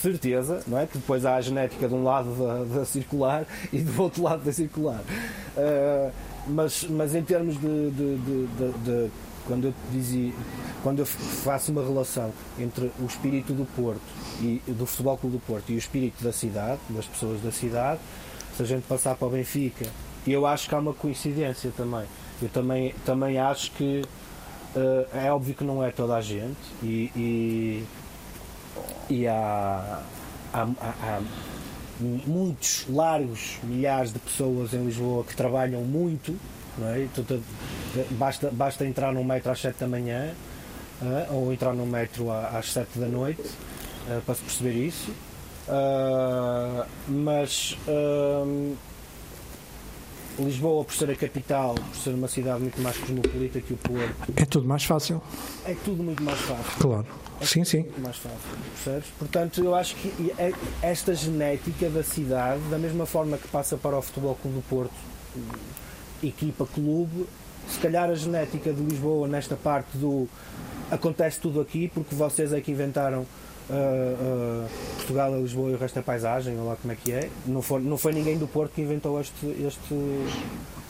Speaker 3: certeza, não é? Que depois há a genética de um lado da, da circular e do outro lado da circular. Eh, mas, mas em termos de- de- de- de- quando eu dizia, quando eu faço uma relação entre o espírito do Porto e do Futebol Clube do Porto e o espírito da cidade, das pessoas da cidade, se a gente passar para o Benfica, eu acho que há uma coincidência também. Eu também, também acho que eh, é óbvio que não é toda a gente e, e, e há, há, há- muitos, largos milhares de pessoas em Lisboa que trabalham muito, é? Te- basta, basta entrar num metro às 7 da manhã ah, ou entrar num metro às 7 da noite ah, para se perceber isso. Ah, mas Lisboa, por ser a capital, por ser uma cidade muito mais cosmopolita que o Porto,
Speaker 2: É tudo mais fácil,
Speaker 3: é tudo muito mais fácil
Speaker 2: claro. Sim, sim.
Speaker 3: muito mais fácil, percebes? Portanto, eu acho que é- esta genética da cidade, da mesma forma que passa para o Futebol Clube do Porto, equipa, clube, se calhar a genética de Lisboa nesta parte do acontece tudo aqui porque vocês é que inventaram ah, ah, Portugal Lisboa e o resto é paisagem, ou lá como é que é. Não foi, não foi ninguém do Porto que inventou este, este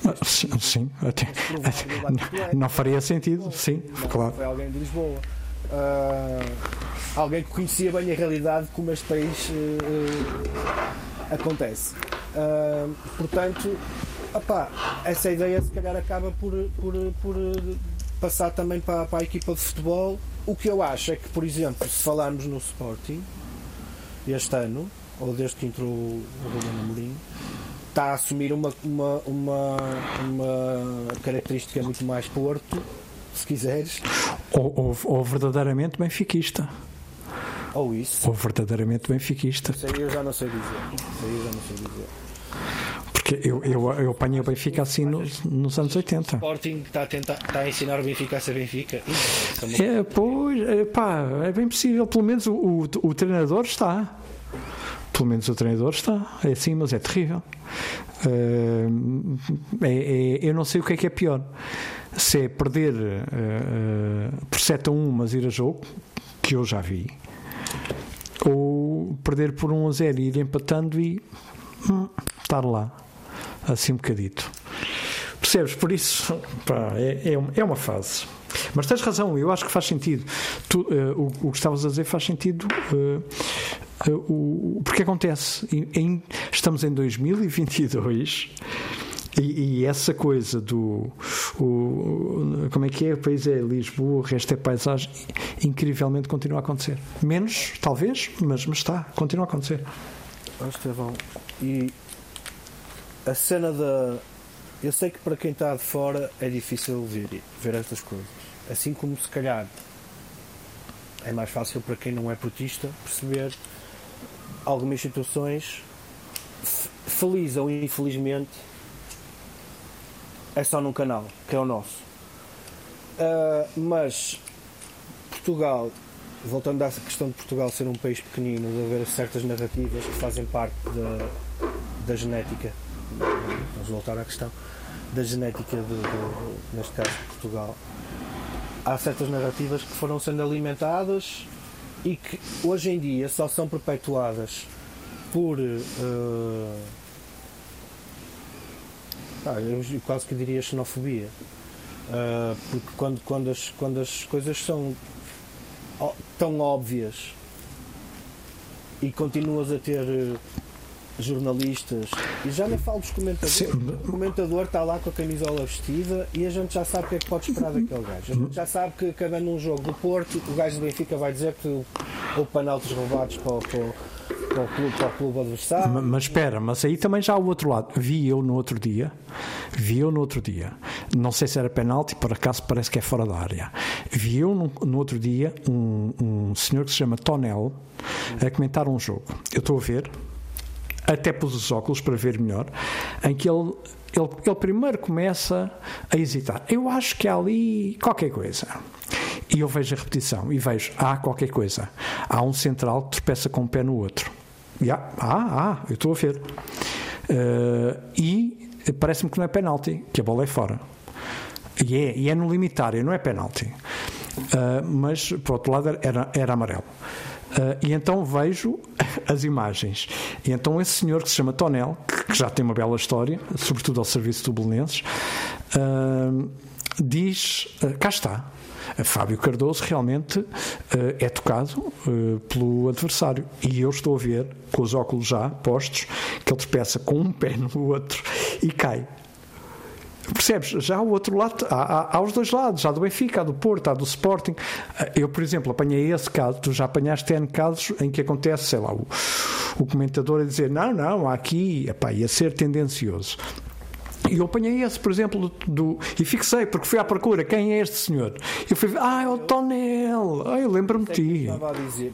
Speaker 2: Ah, Sim, sim. Até, até- não faria sentido, sim,
Speaker 3: Não,
Speaker 2: claro.
Speaker 3: Foi alguém de Lisboa. Ah, alguém que conhecia bem a realidade como este país eh, acontece. Ah, portanto, opá, essa ideia se calhar acaba por, por, por passar também para, para a equipa de futebol. O que eu acho é que, por exemplo, se falarmos no Sporting este ano, ou desde que entrou o Ruben Amorim, está a assumir uma, uma, uma, uma característica muito mais Porto se quiseres.
Speaker 2: Ou, ou, ou verdadeiramente benfiquista.
Speaker 3: Ou isso.
Speaker 2: Ou verdadeiramente benfiquista.
Speaker 3: Isso aí eu já não sei dizer. Isso aí eu já não sei dizer.
Speaker 2: Porque eu, eu, eu apanhei o Benfica assim nos, nos anos 80.
Speaker 3: Sporting está a, tentar, está a ensinar o Benfica a ser Benfica. Isso
Speaker 2: É, pois, é, pá, é bem possível. Pelo menos o, o, o treinador está. Pelo menos o treinador está. É assim, mas é terrível. Uh, é, é, eu não sei o que é que é pior. Se é perder uh, por 7 a 1, mas ir a jogo, que eu já vi, ou perder por 1 a 0 e ir empatando e hum, estar lá, assim um bocadito. Percebes? Por isso, pá, é, é uma fase. Mas tens razão, eu acho que faz sentido. Tu, uh, o, o, que estavas a dizer faz sentido. Uh, porque acontece, em, estamos em 2022 e, e, essa coisa do. O, como é que é? O país é Lisboa, o resto é paisagem. Incrivelmente continua a acontecer. Menos, talvez, mas, mas está, continua a acontecer.
Speaker 3: Oh, Estevão, e a cena da. Eu sei que para quem está de fora é difícil ver, ver estas coisas. Assim como se calhar é mais fácil para quem não é portista perceber algumas situações feliz ou infelizmente é só num canal, que é o nosso. Uh, mas Portugal, voltando à questão de Portugal ser um país pequenino, de haver certas narrativas que fazem parte da, da genética, vamos voltar à questão, da genética, de, de, neste caso de Portugal, há certas narrativas que foram sendo alimentadas e que hoje em dia só são perpetuadas por. Uh, ah, eu quase que diria xenofobia. Uh, porque quando, quando, as, quando as coisas são tão óbvias e continuas a ter uh, jornalistas e já nem falo dos comentadores. Sim. O comentador está lá com a camisola vestida e a gente já sabe o que é que pode esperar daquele gajo. A gente já sabe que acabando um jogo do Porto, o gajo do Benfica vai dizer que houve penaltis roubados para, para, para o clube, para o clube adversário.
Speaker 2: Mas, mas espera, mas aí também já há o outro lado. Vi eu no outro dia, vi eu no outro dia, não sei se era penalti, por acaso parece que é fora da área. Vi eu no, no outro dia um, um senhor que se chama Tonel a comentar um jogo. Eu estou a ver, até pus os óculos para ver melhor, em que ele ele, ele, primeiro começa a hesitar. Eu acho que há ali qualquer coisa. E eu vejo a repetição e vejo, há qualquer coisa. Há um central que tropeça com um pé no outro. Yeah, ah, ah, eu estou a ver. Uh, e parece-me que não é penalti, que a bola é fora. E é, e é no limitário, não é penalti. Uh, mas, por outro lado, era, era amarelo. Uh, e então vejo as imagens. E então esse senhor que se chama Tonel, que já tem uma bela história, sobretudo ao serviço do Belenenses, uh, diz: uh, cá está. Fábio Cardoso realmente é tocado pelo adversário. E eu estou a ver, com os óculos já postos, que ele tropeça com um pé no outro e cai. Percebes? Já o outro lado, há, há, há, os dois lados, há do Benfica, há do Porto, há do Sporting. Eu, por exemplo, apanhei esse caso, tu já apanhaste N casos em que acontece, sei lá, o, o comentador a dizer: não, não, há aqui, epá, ia ser tendencioso. E eu apanhei esse, por exemplo, do, do, e fixei, porque fui à procura, quem é este senhor? Eu fui ah, é o Tonel, ah, eu lembro-me de ti.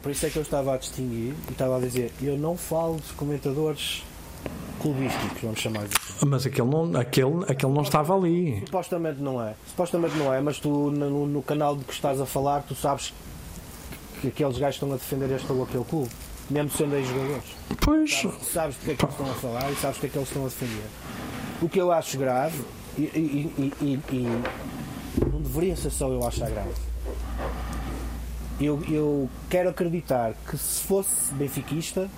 Speaker 3: Por isso é que eu estava a distinguir e estava a dizer: eu não falo de comentadores clubísticos, vamos chamar assim.
Speaker 2: Mas aquele não, aquele, aquele não estava ali.
Speaker 3: Supostamente não é. Supostamente não é, mas tu no, no canal de que estás a falar, tu sabes que aqueles gajos estão a defender este ou aquele clube, mesmo sendo aí jogadores.
Speaker 2: Pois.
Speaker 3: Sabes, sabes porque é que eles estão a falar e sabes o que é que eles estão a defender. O que eu acho grave, e, e, e, e não deveria ser só eu achar grave. Eu, eu quero acreditar que se fosse benfiquista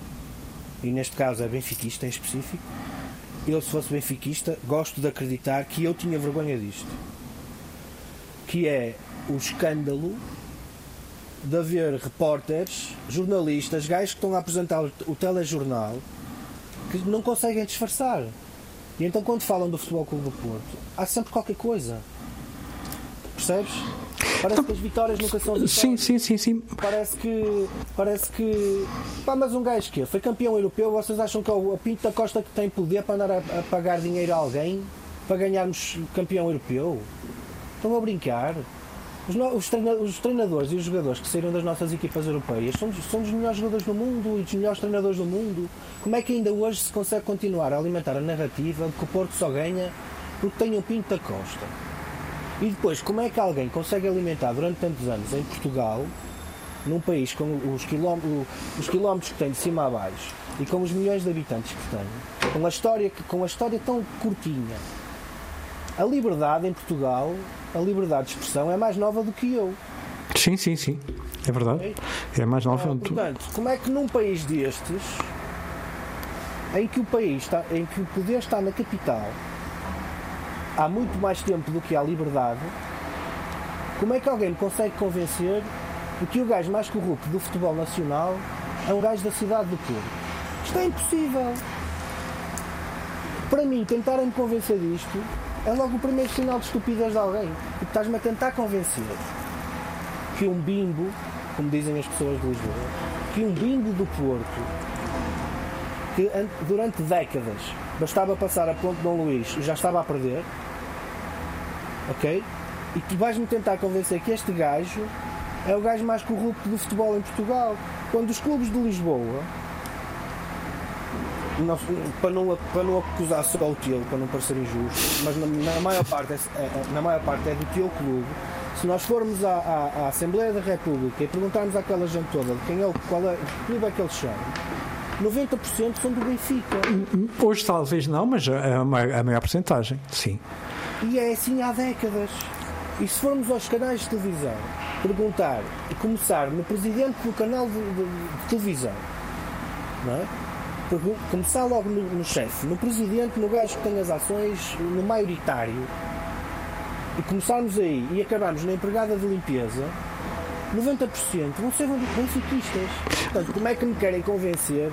Speaker 3: e neste caso é benfiquista em específico, eu se fosse benfiquista gosto de acreditar que eu tinha vergonha disto. Que é o escândalo de haver repórteres, jornalistas, gajos que estão a apresentar o telejornal que não conseguem disfarçar. E então quando falam do Futebol Clube do Porto, há sempre qualquer coisa. Percebes? Parece que as vitórias nunca são vitórias.
Speaker 2: Sim, sim, sim, sim.
Speaker 3: Parece que. Parece que. Pá, mas um gajo que foi campeão europeu, vocês acham que é o Pinto da Costa que tem poder para andar a, a pagar dinheiro a alguém para ganharmos campeão europeu? Estão a brincar? Os, no- os treina- os treinadores e os jogadores que saíram das nossas equipas europeias são, dos- são dos melhores jogadores do mundo e dos melhores treinadores do mundo. Como é que ainda hoje se consegue continuar a alimentar a narrativa de que o Porto só ganha porque tem o Pinto da Costa? E depois, como é que alguém consegue alimentar durante tantos anos em Portugal, num país com os quilómetros, os quilómetros que tem de cima a baixo e com os milhões de habitantes que tem, com a história, com a história tão curtinha, a liberdade em Portugal, a liberdade de expressão é mais nova do que eu.
Speaker 2: Sim, sim, sim. É verdade. É mais nova.
Speaker 3: Ah, portanto, como é que num país destes, em que o país está, em que o poder está na capital, há muito mais tempo do que há liberdade, como é que alguém consegue convencer de que o gajo mais corrupto do futebol nacional é um gajo da cidade do Porto? Isto é impossível. Para mim, tentarem me convencer disto é logo o primeiro sinal de estupidez de alguém. Porque estás-me a tentar convencer que um bimbo, como dizem as pessoas de Lisboa, que um bimbo do Porto, que an- durante décadas bastava passar a Ponte Dom Luís já estava a perder, ok? E tu vais-me tentar convencer que este gajo é o gajo mais corrupto do futebol em Portugal. Quando os clubes de Lisboa, não- para, não, para não acusar só o Tilo, para não parecer injusto, mas na, na maior parte, é, é- na maior parte é do Tilo Clube, se nós formos à, à- à Assembleia da República e perguntarmos àquela gente toda de quem é qual é, que clube é que eles são, 90% são do Benfica.
Speaker 2: Hoje talvez não, mas a, a maior, porcentagem, sim.
Speaker 3: E é assim há décadas. E se formos aos canais de televisão perguntar e começar no presidente do canal de, de- de televisão, não é? Começar logo no, no chefe, no presidente, no gajo que tem as ações, no maioritário, e começarmos aí e acabarmos na empregada de limpeza, 90% vão ser benfiquistas. Portanto, como é que me querem convencer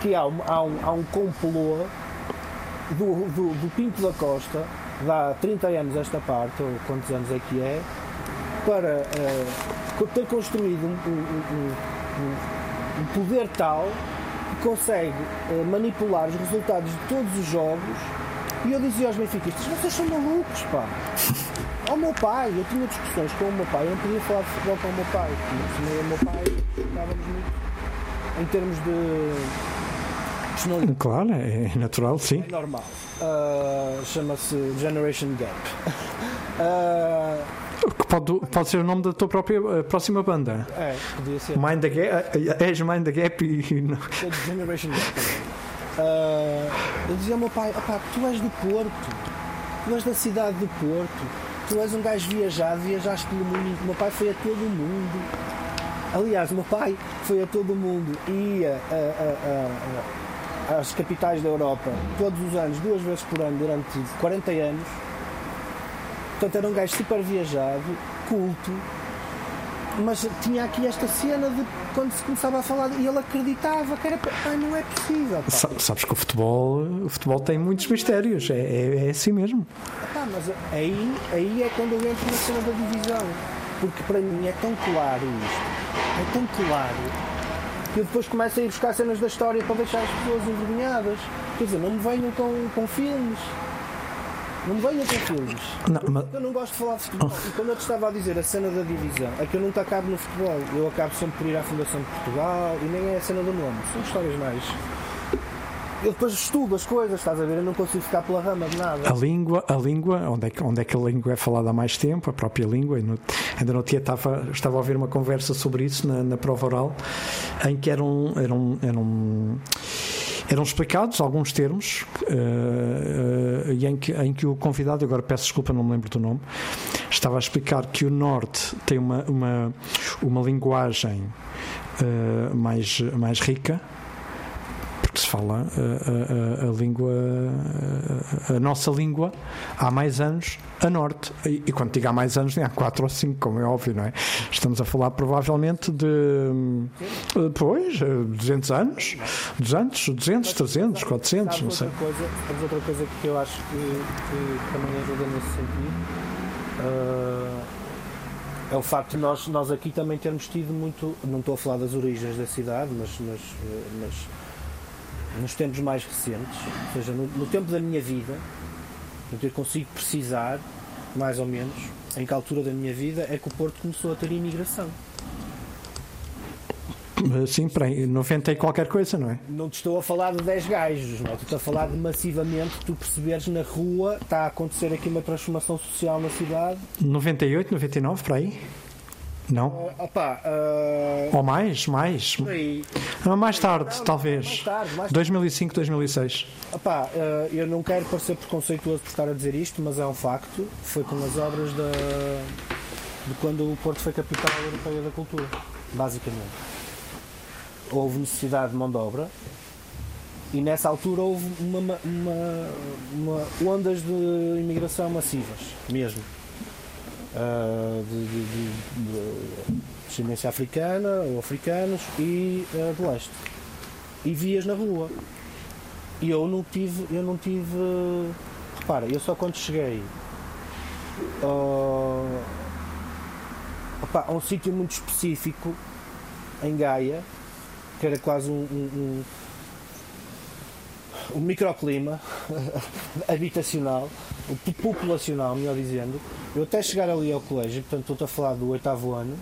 Speaker 3: que há um, há um, há um complô do, do, do Pinto da Costa, de há 30 anos esta parte, ou quantos anos é que é, para co- ter construído um, um- um- poder tal que consegue eh, manipular os resultados de todos os jogos. E eu dizia aos benfiquistas, vocês são malucos, pá. Ao meu pai, eu tinha discussões com o meu pai, eu não podia falar de futebol com o meu pai, porque o meu pai estávamos muito em termos de.
Speaker 2: Claro, é natural, sim.
Speaker 3: é normal. Ah, Chama-se Generation Gap. Ah,
Speaker 2: Que pode, pode ser o nome da tua própria eh, próxima banda.
Speaker 3: é, podia ser.
Speaker 2: Mind the Gap, és Mind the Gap e. não-
Speaker 3: Generation Gap. Ah, eu dizia ao meu pai: opá, tu és do Porto, tu és da cidade do Porto, tu és um gajo viajado, viajaste pelo mundo. O meu pai foi a todo o mundo. Aliás, o meu pai foi a todo o mundo e ia a- a- a- às capitais da Europa todos os anos, duas vezes por ano, durante 40 anos. Portanto, era um gajo super viajado, culto, mas tinha aqui esta cena de quando se começava a falar e ele acreditava que era. Pai, não é possível. pá."
Speaker 2: Sa- Sabes que o futebol, o futebol tem muitos mistérios, é, é, é assim mesmo.
Speaker 3: Pá, mas aí, aí é quando eu entro na cena da divisão. Porque para mim é tão claro isto. É tão claro. Que eu depois começo a ir buscar cenas da história para deixar as pessoas envergonhadas. Quer dizer, não me venham com, com filmes. Não me venham com filmes.
Speaker 2: Não, mas,
Speaker 3: Eu não gosto de falar de futebol. E quando eu te estava a dizer a cena da divisão, é que eu nunca acabo no futebol. Eu acabo sempre por ir à Fundação de Portugal e nem é a cena do nome. São histórias mais. Eu depois estudo as coisas, estás a ver? Eu não consigo ficar pela rama de nada.
Speaker 2: a língua, a língua onde, é que, onde é que a língua é falada há mais tempo, a própria língua. no- ainda no dia estava, estava a ouvir uma conversa sobre isso na, na prova oral, em que eram, eram, eram, eram explicados alguns termos eh, eh, e em que, em que o convidado, agora peço desculpa, não me lembro do nome, estava a explicar que o Norte tem uma, uma, uma linguagem eh, mais, mais rica se fala a, a- a- a língua, a, a nossa língua, há mais anos a norte. E, e quando digo há mais anos, nem há 4 ou 5, como é óbvio, não é? Estamos a falar provavelmente de. eh, Pois, eh, 200 anos, 200, 200, 300, 400,
Speaker 3: Sabes
Speaker 2: não sei.
Speaker 3: coisa, outra coisa que eu acho que, que também ajuda nesse sentido? É o facto de nós, nós aqui também termos tido muito. Não estou a falar das origens da cidade, mas, mas, eh, mas nos tempos mais recentes, ou seja, no, no tempo da minha vida, eu consigo precisar mais ou menos, em que altura da minha vida é que o Porto começou a ter imigração.
Speaker 2: Sim, para aí, 90 e qualquer coisa, não é?
Speaker 3: Não te estou a falar de 10 gajos, não é? Estou a falar de massivamente tu perceberes na rua está a acontecer aqui uma transformação social na cidade.
Speaker 2: 98, 99, para aí? Não?
Speaker 3: Uh, opa, uh,
Speaker 2: Ou mais, mais. Ah, Mais tarde,
Speaker 3: Não,
Speaker 2: talvez.
Speaker 3: mais tarde, mais tarde.
Speaker 2: 2005, 2006.
Speaker 3: Opa, uh, eu não quero parecer preconceituoso por estar a dizer isto, mas é um facto. Foi com as obras da, de quando o Porto foi capital europeia da cultura, basicamente. Houve necessidade de mão de obra e nessa altura houve uma, uma- uma ondas de imigração massivas, mesmo. Uh, de, de- de- de descendência africana ou africanos e uh, de leste. E vias na rua. E eu não tive, eu não tive. Repara, eu só quando cheguei ao- opá, a um sítio muito específico em Gaia, que era quase um, um, um- um microclima habitacional, populacional, melhor dizendo, eu até chegar ali ao colégio, portanto estou a falar do oitavo ano,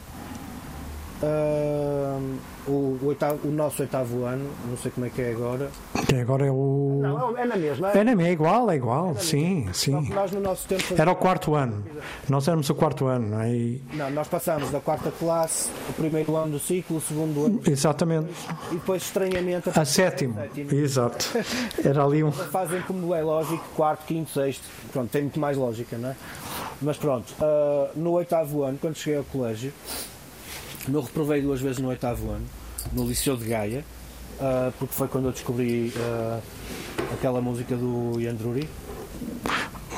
Speaker 3: ah, o, oitavo- o nosso oitavo ano, não sei como é que é agora,
Speaker 2: Que agora é o.
Speaker 3: não, é na mesma.
Speaker 2: É, não, é igual, é igual, sim,
Speaker 3: Só que
Speaker 2: sim.
Speaker 3: nós no nosso tempo
Speaker 2: Era o quarto ano. Nós éramos o quarto ano, não é?
Speaker 3: Não, nós passámos da quarta classe, o primeiro ano do ciclo, o segundo ano
Speaker 2: Exatamente.
Speaker 3: e depois estranhamente
Speaker 2: A sétimo. Exato. Era ali um.
Speaker 3: fazem como é lógico, quarto, quinto, sexto. Pronto, tem muito mais lógica, não é? Mas pronto, ah, no oitavo ano, quando cheguei ao colégio, eu reprovei duas vezes no oitavo ano, no Liceu de Gaia, ah, porque foi quando eu descobri ah, aquela música do Yandruri,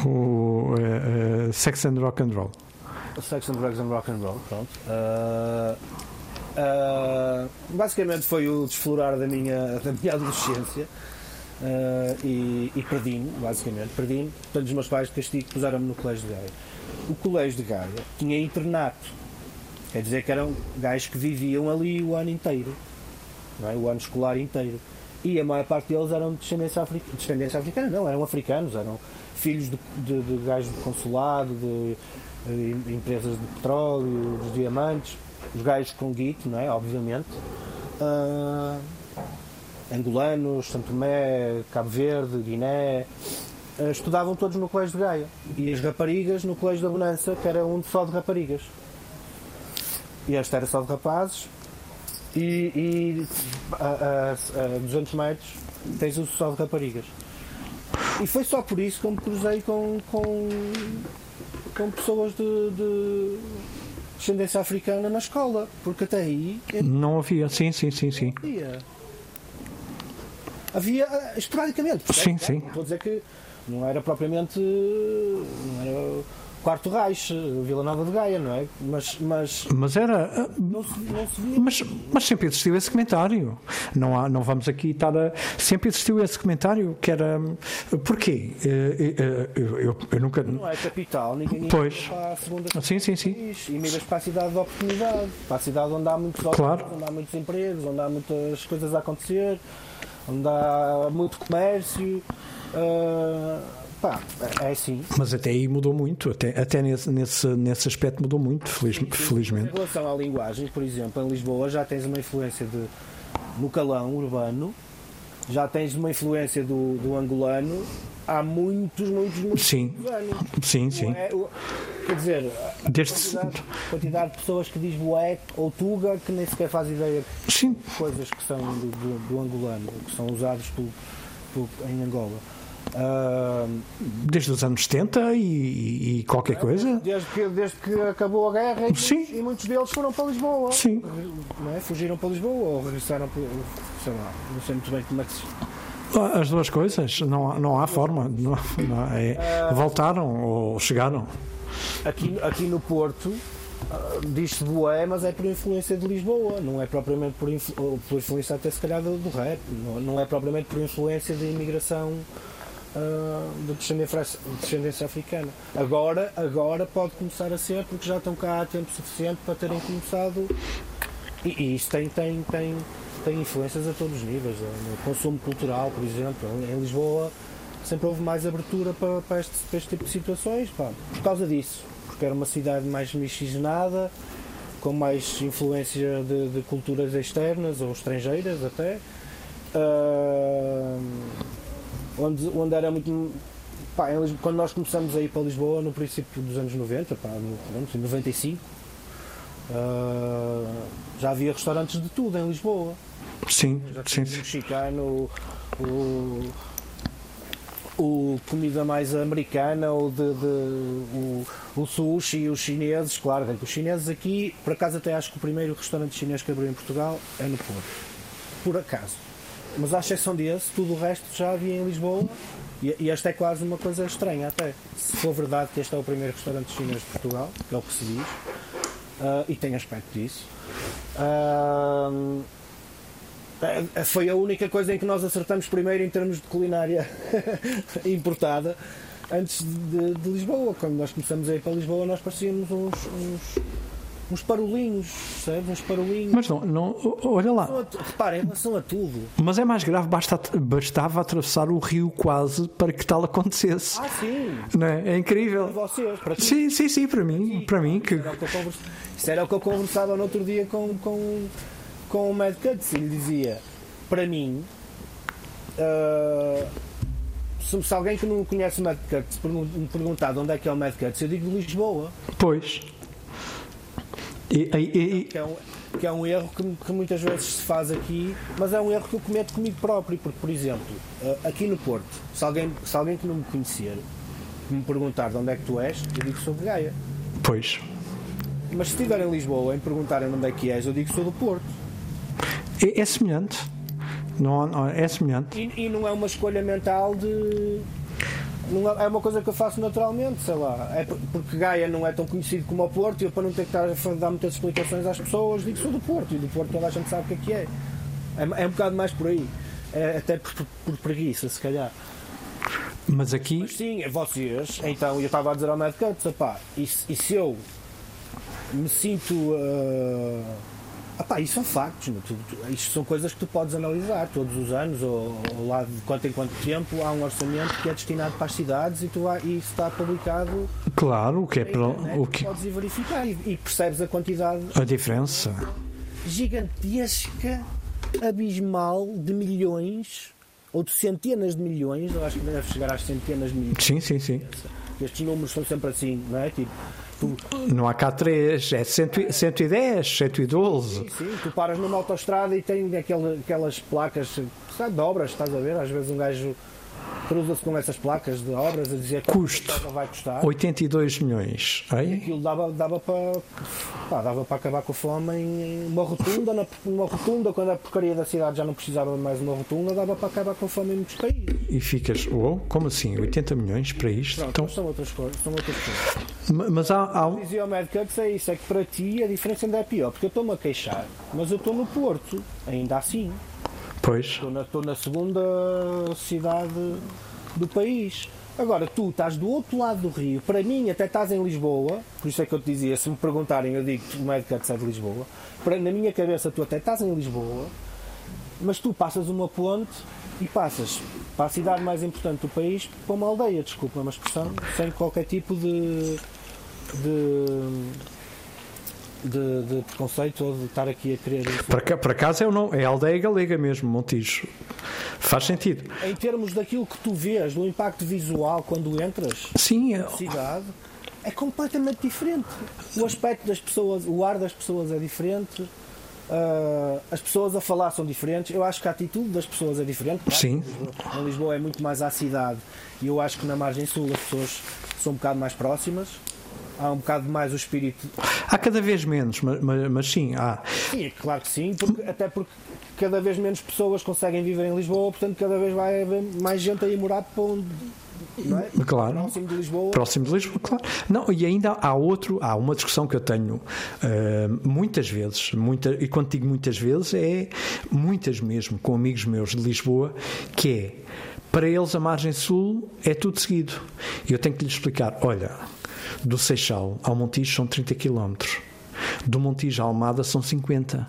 Speaker 2: o eh, eh, Sex and Rock and Roll.
Speaker 3: Sex and Drugs and Rock and Roll, pronto. Ah, basicamente foi o desflorar da minha, da minha adolescência ah, e, e perdi-me, basicamente, perdi-me. Portanto, os meus pais de castigo puseram-me no Colégio de Gaia. O Colégio de Gaia tinha internato, quer dizer que eram gajos que viviam ali o ano inteiro, é? o ano escolar inteiro. E a maior parte deles eram de descendência, descendência africana, não, eram africanos, eram filhos de, de, de gajos de consulado, de, eh, empresas de petróleo, dos diamantes, os gajos com guito, não é? Obviamente. Ah, angolanos, Santo Tomé, Cabo Verde, Guiné, ah, estudavam todos no Colégio de Gaia. E as raparigas no Colégio da Bonança, que era um só de raparigas. E este era só de rapazes. E, e a, a, a 200 metros tens o só de raparigas. E foi só por isso que eu me cruzei com, com, com pessoas de, de descendência africana na escola. Porque até aí
Speaker 2: Não havia, sim, sim, sim, sim.
Speaker 3: havia. Havia ah, esporadicamente.
Speaker 2: Sim, sim.
Speaker 3: Não Estou a dizer que não era propriamente. Não era Quarto Reich, Vila Nova de Gaia, não é? Mas, mas
Speaker 2: Mas era. eh,
Speaker 3: não, se, não se via.
Speaker 2: Mas, mas sempre existiu esse comentário. Não, há, não vamos aqui estar a. Sempre existiu esse comentário que era. Porquê? Eh, eh, Eu, eu, eu nunca.
Speaker 3: Não é capital, ninguém
Speaker 2: Pois.
Speaker 3: para a segunda
Speaker 2: Sim, sim, sim.
Speaker 3: país. E migras para a cidade de oportunidade, para a cidade onde há muitos
Speaker 2: Claro.
Speaker 3: onde há muitos empregos, onde há muitas coisas a acontecer, onde há muito comércio. ah, pá, é assim.
Speaker 2: Mas até aí mudou muito. Até, até nesse, nesse, nesse aspecto mudou muito, feliz-
Speaker 3: Em
Speaker 2: felizmente.
Speaker 3: relação à linguagem, por exemplo, em Lisboa já tens uma influência de, no calão urbano, já tens uma influência do, do angolano há muitos, muitos, muitos
Speaker 2: Sim,
Speaker 3: anos.
Speaker 2: sim, sim.
Speaker 3: É? Quer dizer, a
Speaker 2: Desde-
Speaker 3: quantidade, quantidade de pessoas que diz bué ou tuga que nem sequer faz ideia
Speaker 2: Sim,
Speaker 3: de coisas que são do, do- do angolano, que são usados pelo- pelo- em Angola. Ah,
Speaker 2: desde os anos 70 e, e qualquer coisa.
Speaker 3: desde, que, desde que acabou a guerra e,
Speaker 2: Sim.
Speaker 3: muitos, e muitos deles foram para Lisboa.
Speaker 2: Sim.
Speaker 3: Não é? Fugiram para Lisboa ou regressaram para. sei lá, não sei muito bem como é que se.
Speaker 2: As duas coisas, não, há- não há forma. Não, não é- voltaram ou chegaram.
Speaker 3: Aqui, aqui no Porto ah, diz-se boé, mas é por influência de Lisboa, não é propriamente por, influ- por influência até se calhar do, do rap, não, não é propriamente por influência da imigração ah, de descendência, de descendência africana. Agora, agora pode começar a ser, porque já estão cá há tempo suficiente para terem começado e, e tem, tem, tem, tem influências a todos os níveis. eh, No consumo cultural, por exemplo, em Lisboa sempre houve mais abertura para, para, este, para este tipo de situações, pá, por causa disso, porque era uma cidade mais miscigenada, com mais influência de, de culturas externas ou estrangeiras até, uh, onde, onde era muito. Pá, quando nós começamos a ir para Lisboa no princípio dos anos 90, pá, no, 95, uh, já havia restaurantes de tudo em Lisboa.
Speaker 2: Sim,
Speaker 3: já
Speaker 2: sim.
Speaker 3: O mexicano, o, o comida mais americana, ou de, de o, o, sushi e os chineses, claro, os chineses aqui, por acaso até acho que o primeiro restaurante chinês que abriu em Portugal é no Porto. Por acaso. Mas à exceção desse, tudo o resto já havia em Lisboa e, esta é quase uma coisa estranha até. Se for verdade que este é o primeiro restaurante chinês de Portugal, que é o que se diz, uh, e tem aspecto disso. Uh, foi a única coisa em que nós acertamos primeiro em termos de culinária importada antes de, de, Lisboa. Quando nós começamos a ir para Lisboa, nós parecíamos uns, uns, uns parolinhos, sabe? Uns parolinhos.
Speaker 2: Mas não, não olha lá.
Speaker 3: Repara, em relação a tudo.
Speaker 2: Mas é mais grave, basta, bastava atravessar o rio quase para que tal acontecesse.
Speaker 3: Ah, sim.
Speaker 2: Não é? é incrível.
Speaker 3: Para vocês, para
Speaker 2: sim, sim, sim, para mim. Para mim que...
Speaker 3: Isso, era que Isso era o que eu conversava no outro dia com, com com o Mad Cuts e lhe dizia: Para mim, uh, se, se, alguém que não conhece o Mad Cuts me perguntar de onde é que é o Mad Cuts, eu digo de Lisboa.
Speaker 2: Pois. E, e, e...
Speaker 3: Que, é um, que, é um, erro que, que, muitas vezes se faz aqui, mas é um erro que eu cometo comigo próprio, porque, por exemplo, uh, aqui no Porto, se alguém, se alguém que não me conhecer me perguntar de onde é que tu és, eu digo que sou de Gaia.
Speaker 2: Pois.
Speaker 3: Mas se estiver em Lisboa e me perguntarem onde é que és, eu digo que sou do Porto.
Speaker 2: É, é semelhante. Não, é semelhante.
Speaker 3: E, e, não é uma escolha mental de. Não é, é uma coisa que eu faço naturalmente, sei lá. É porque Gaia não é tão conhecido como o Porto e eu, para não ter que estar a dar muitas explicações às pessoas, digo que sou do Porto e do Porto toda a gente sabe o que é que é. É, é um bocado mais por aí. É, até por, por, por preguiça, se calhar.
Speaker 2: Mas aqui.
Speaker 3: Mas sim, vocês, então eu estava a dizer ao Mad Cuts, e, e se eu me sinto. Uh, Epá, isso são factos, isto são coisas que tu podes analisar todos os anos ou, ou, lá de quanto em quanto tempo há um orçamento que é destinado para as cidades e, tu vai, e isso está publicado.
Speaker 2: Claro, o que é para
Speaker 3: o que podes ir verificar e, e, percebes a quantidade.
Speaker 2: A diferença
Speaker 3: gigantesca, abismal de milhões ou de centenas de milhões, eu acho que deve chegar às centenas de milhões.
Speaker 2: Sim, sim, sim.
Speaker 3: Estes números são sempre assim, não é? Tipo,
Speaker 2: Tu... Não há cá três, é 110, 112.
Speaker 3: Sim, sim, tu paras numa autostrada e tem aquelas placas sabe, de obras, estás a ver? Às vezes um gajo cruza-se com essas placas de obras a dizer
Speaker 2: custo.
Speaker 3: vai custar.
Speaker 2: 82 milhões.
Speaker 3: Aí? aquilo dava, dava, para, pá, dava para acabar com a fome em uma rotunda na, uma rotunda quando a porcaria da cidade já não precisava mais de uma rotunda dava para acabar com a fome em muitos países.
Speaker 2: E ficas, oh, como assim? 80 milhões para isto?
Speaker 3: Pronto, então... são outras coisas são outras coisas.
Speaker 2: Mas há, há um...
Speaker 3: dizia o Cuts é isso, é que para ti a diferença ainda é pior porque eu estou-me a queixar mas eu estou no Porto, ainda assim
Speaker 2: Pois.
Speaker 3: Estou na, estou na segunda cidade do país. Agora, tu estás do outro lado do rio, para mim até estás em Lisboa, por isso é que eu te dizia, se me perguntarem, eu digo que o médico é de Lisboa, para, na minha cabeça tu até estás em Lisboa, mas tu passas uma ponte e passas para a cidade mais importante do país para uma aldeia, desculpa uma expressão, sem qualquer tipo de, de de, de, preconceito ou de estar aqui a querer.
Speaker 2: Para, cá, para casa é, não, é aldeia galega mesmo, Montijo. Faz sentido.
Speaker 3: Em termos daquilo que tu vês, do impacto visual quando entras
Speaker 2: Sim,
Speaker 3: é... na cidade, é completamente diferente. O aspecto das pessoas, o ar das pessoas é diferente. Uh, as pessoas a falar são diferentes. Eu acho que a atitude das pessoas é diferente.
Speaker 2: Claro. Sim.
Speaker 3: Em Lisboa é muito mais à cidade e eu acho que na margem sul as pessoas são um bocado mais próximas há um bocado mais o espírito.
Speaker 2: Há cada vez menos, mas, mas, sim, há.
Speaker 3: Sim, é claro que sim, porque, até porque cada vez menos pessoas conseguem viver em Lisboa, portanto cada vez vai haver mais gente a ir morar para onde. É?
Speaker 2: Claro.
Speaker 3: Próximo de Lisboa.
Speaker 2: Próximo de Lisboa, claro. Não, e ainda há outro, há uma discussão que eu tenho uh, muitas vezes, muita, e quando digo muitas vezes, é muitas mesmo, com amigos meus de Lisboa, que é para eles a margem sul é tudo seguido. E eu tenho que lhes explicar: olha, do Seixal ao Montijo são 30 km. Do Montijo à Almada são 50.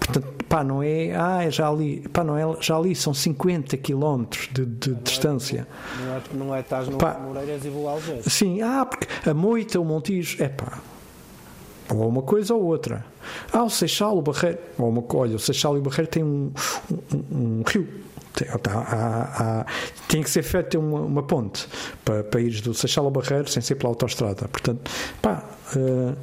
Speaker 2: Portanto, pá, não é, ah, é já ali, pá, não é já ali, são 50 km de, de distância.
Speaker 3: Não é, não é estás no
Speaker 2: Pá.
Speaker 3: Moreiras e vou ao.
Speaker 2: Sim, ah, porque a Moita, o Montijo, é pá, ou uma coisa ou outra. Ah, o Seixal, o Barreiro, ou uma, olha, o Seixal e o Barreiro têm um, um, um rio. Há- há- tem que ser feita uma, uma ponte para, para ires do Seixal ao Barreiro sem ser pela autostrada. Portanto, pá, eh,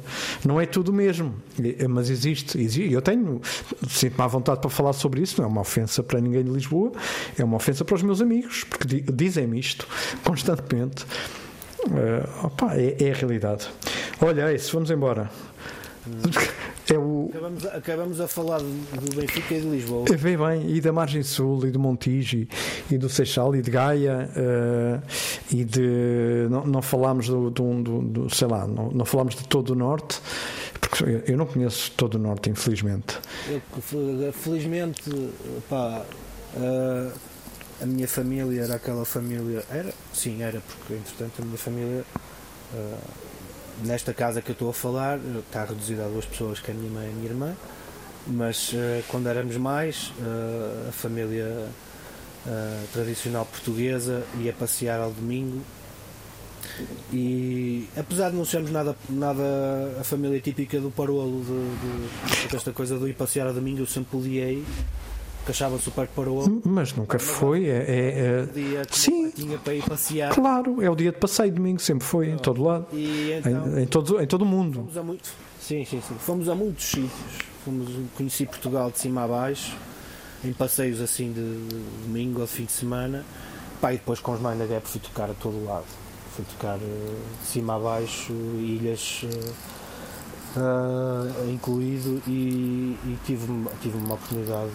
Speaker 2: não é tudo mesmo, E- mas existe. existe. Eu tenho, sinto-me à vontade para falar sobre isso, não é uma ofensa para ninguém de Lisboa, é uma ofensa para os meus amigos, porque di- dizem-me isto constantemente. Eh, opá, é, é a realidade. Olha, é isso, vamos embora.
Speaker 3: Acabamos, a- acabamos a falar do Benfica e de Lisboa.
Speaker 2: É bem, bem, e da Margem Sul, e do Montijo, e, e do Seixal, e de Gaia, eh, e de. Não, não falámos do, do, do- do- sei lá, não, não falámos de todo o Norte, porque eu- não conheço todo o Norte, infelizmente.
Speaker 3: Eu, fe- felizmente, pá, ah, a minha família era aquela família. Era? Sim, era, porque entretanto a minha família, nesta casa que eu estou a falar, está reduzida a duas pessoas, que é a minha mãe e a minha irmã. Mas ah, quando éramos mais, ah, a família ah, tradicional portuguesa ia passear ao domingo. E apesar de não sermos nada, nada a família típica do parolo, de, de- esta coisa do ir passear ao domingo, eu sempre odiei, que achava super parolo.
Speaker 2: Mas nunca foi. É, é- é-
Speaker 3: Dia que
Speaker 2: Sim.
Speaker 3: o pai tinha para ir passear.
Speaker 2: claro, é o dia de passeio, domingo, sempre foi, em todo lado,
Speaker 3: então
Speaker 2: em, em todo, em todo o mundo.
Speaker 3: fomos a muito. Sim, sim, sim. Fomos a muitos sítios. Fomos, conheci Portugal de cima a baixo, em passeios assim de, de domingo ou de fim de semana. Pá, e depois com os Mind Gap fui tocar a todo lado. Fui tocar eh, de cima a baixo, ilhas ah, incluído e, e tive, tive uma oportunidade